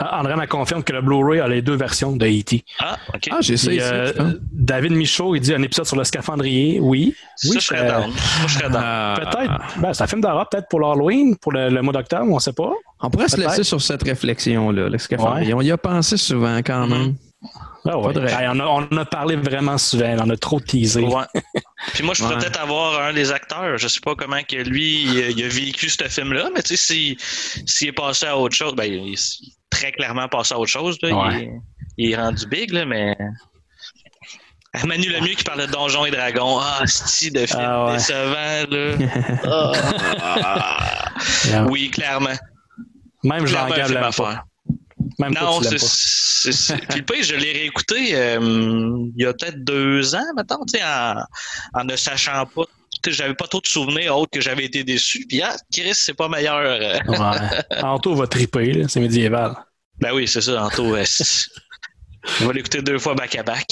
André me confirme que le Blu-ray a les deux versions de E.T. Ah, ok. Ah, j'ai ça Puis, ici. euh. David Michaud, il dit un épisode sur le scaphandrier. Oui. Ça, oui, je serais euh, down. Ça, je serais down. Ah. Peut-être. Ben, c'est un film d'horreur, peut-être pour l'Halloween, pour le, le mois d'octobre, on sait pas. On pourrait se laisser sur cette réflexion-là, le scaphandrier. Ouais. On y a pensé souvent quand même. Ah ouais. Hey, on, a, on a parlé vraiment souvent, on a trop teasé. Ouais. Puis moi, je pourrais Ouais. peut-être avoir un des acteurs. Je sais pas comment que lui, il, a- il a vécu ce film-là, mais tu sais, s'il est passé à autre chose, ben, il est très clairement passé à autre chose. Là. Ouais. Il, est, il est rendu big, là, mais... Ah, Manu Lemieux qui parlait de Donjons et Dragons. Ah, style de film Ah ouais. décevant, là. Ah. Yeah. Oui, clairement. Même Jean Clairement, un Gab film l'aime à faire. pas. Même toi, Non, c'est. Puis le pire, je l'ai réécouté euh, il y a peut-être deux ans, maintenant, tu sais, en, en ne sachant pas. J'avais pas trop de souvenirs autres que j'avais été déçu. Puis, ah, Chris, c'est pas meilleur. euh. Ouais. Anto va triper, c'est médiéval. Ben oui, c'est ça, Anto. euh, On va l'écouter deux fois back-à-back.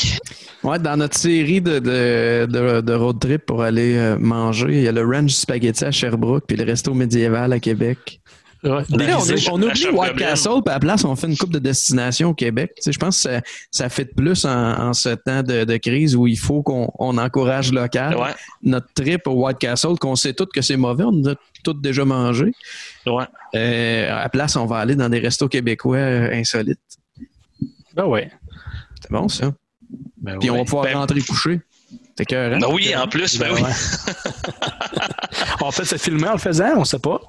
Ouais, dans notre série de, de, de, de road trip pour aller manger, il y a le Ranch Spaghetti à Sherbrooke puis le resto médiéval à Québec. Ouais, Là, on, oublie Chef White. Castle, puis à la place, on fait une coupe de destination au Québec. Tu sais, je pense que ça, ça fait de plus en, en ce temps de, de crise où il faut qu'on on encourage local. Ouais, Notre trip au White Castle, qu'on sait tous que c'est mauvais, on a tous déjà mangé. ouais. Euh, à la place, on va aller dans des restos québécois euh, insolites. Ben ouais. C'est bon, ça. Ben Puis on va pouvoir Ben, rentrer coucher. C'est cœur, ben oui, en plus, ben, Ben oui. ouais. on peut se filmer en le faisant, on sait pas.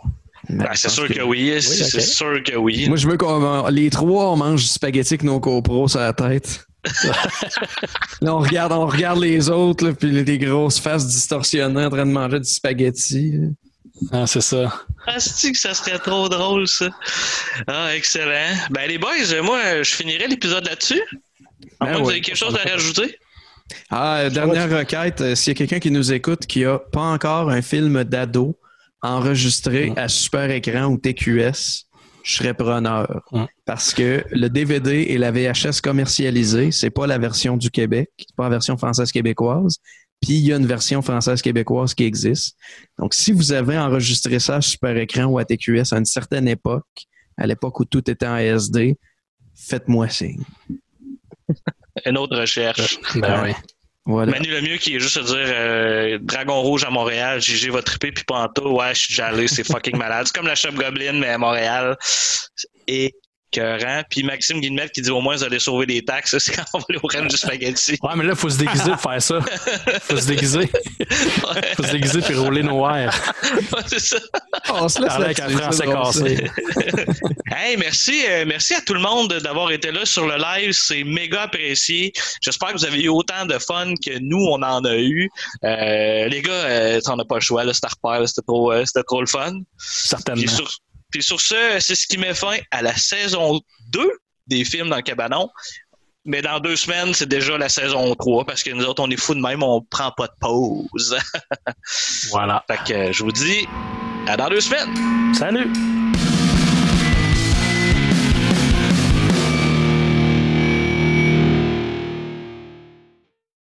Ben, c'est sûr que, oui. C'est sûr que oui. Moi, je veux qu'on les trois, on mange du spaghetti avec nos copros sur la tête. là, on regarde, on regarde les autres, là, puis les des grosses faces distorsionnées en train de manger du spaghetti. là. Ah, c'est ça. Ah, c'est que ça serait trop drôle, ça. Ah, excellent. Ben, les boys, moi, je finirais l'épisode là-dessus. À Ben moins que vous ouais. ayez quelque chose à rajouter. Ah, euh, dernière requête, euh, s'il y a quelqu'un qui nous écoute qui a pas encore un film d'ado enregistré à super écran ou TQS, je serais preneur. Parce que le DVD et la VHS commercialisée, c'est pas la version du Québec, c'est pas la version française québécoise. Puis il y a une version française québécoise qui existe. Donc, si vous avez enregistré ça à super écran ou à TQS à une certaine époque, à l'époque où tout était en SD, faites-moi signe. Une autre recherche. Ben oui. Voilà. Manu Lemieux qui est juste à dire euh, Dragon Rouge à Montréal, GG va triper, puis Panto, ouais, je suis déjà c'est fucking malade. C'est comme la Shop Goblin, mais à Montréal. Et écœurant. Puis Maxime Guillemette qui dit au moins vous allez sauver des taxes, c'est quand on va aller au Rennes du spaghetti. Ouais, mais là, faut se déguiser pour faire ça. Faut se déguiser. Faut se déguiser puis rouler nos airs. Ouais, c'est ça. On se laisse avec un français cassé. Hey, merci, euh, merci à tout le monde d'avoir été là sur le live. C'est méga apprécié. J'espère que vous avez eu autant de fun que nous, on en a eu. Euh, les gars, euh, t'en as pas le choix, là, c'était trop, euh, c'était trop le fun. Certainement. Puis sur, puis sur ce, c'est ce qui met fin à la saison 2 des films dans le cabanon. Mais dans deux semaines, c'est déjà la saison 3 parce que nous autres, on est fous de même, on prend pas de pause. Voilà. fait que euh, je vous dis à dans deux semaines. Salut!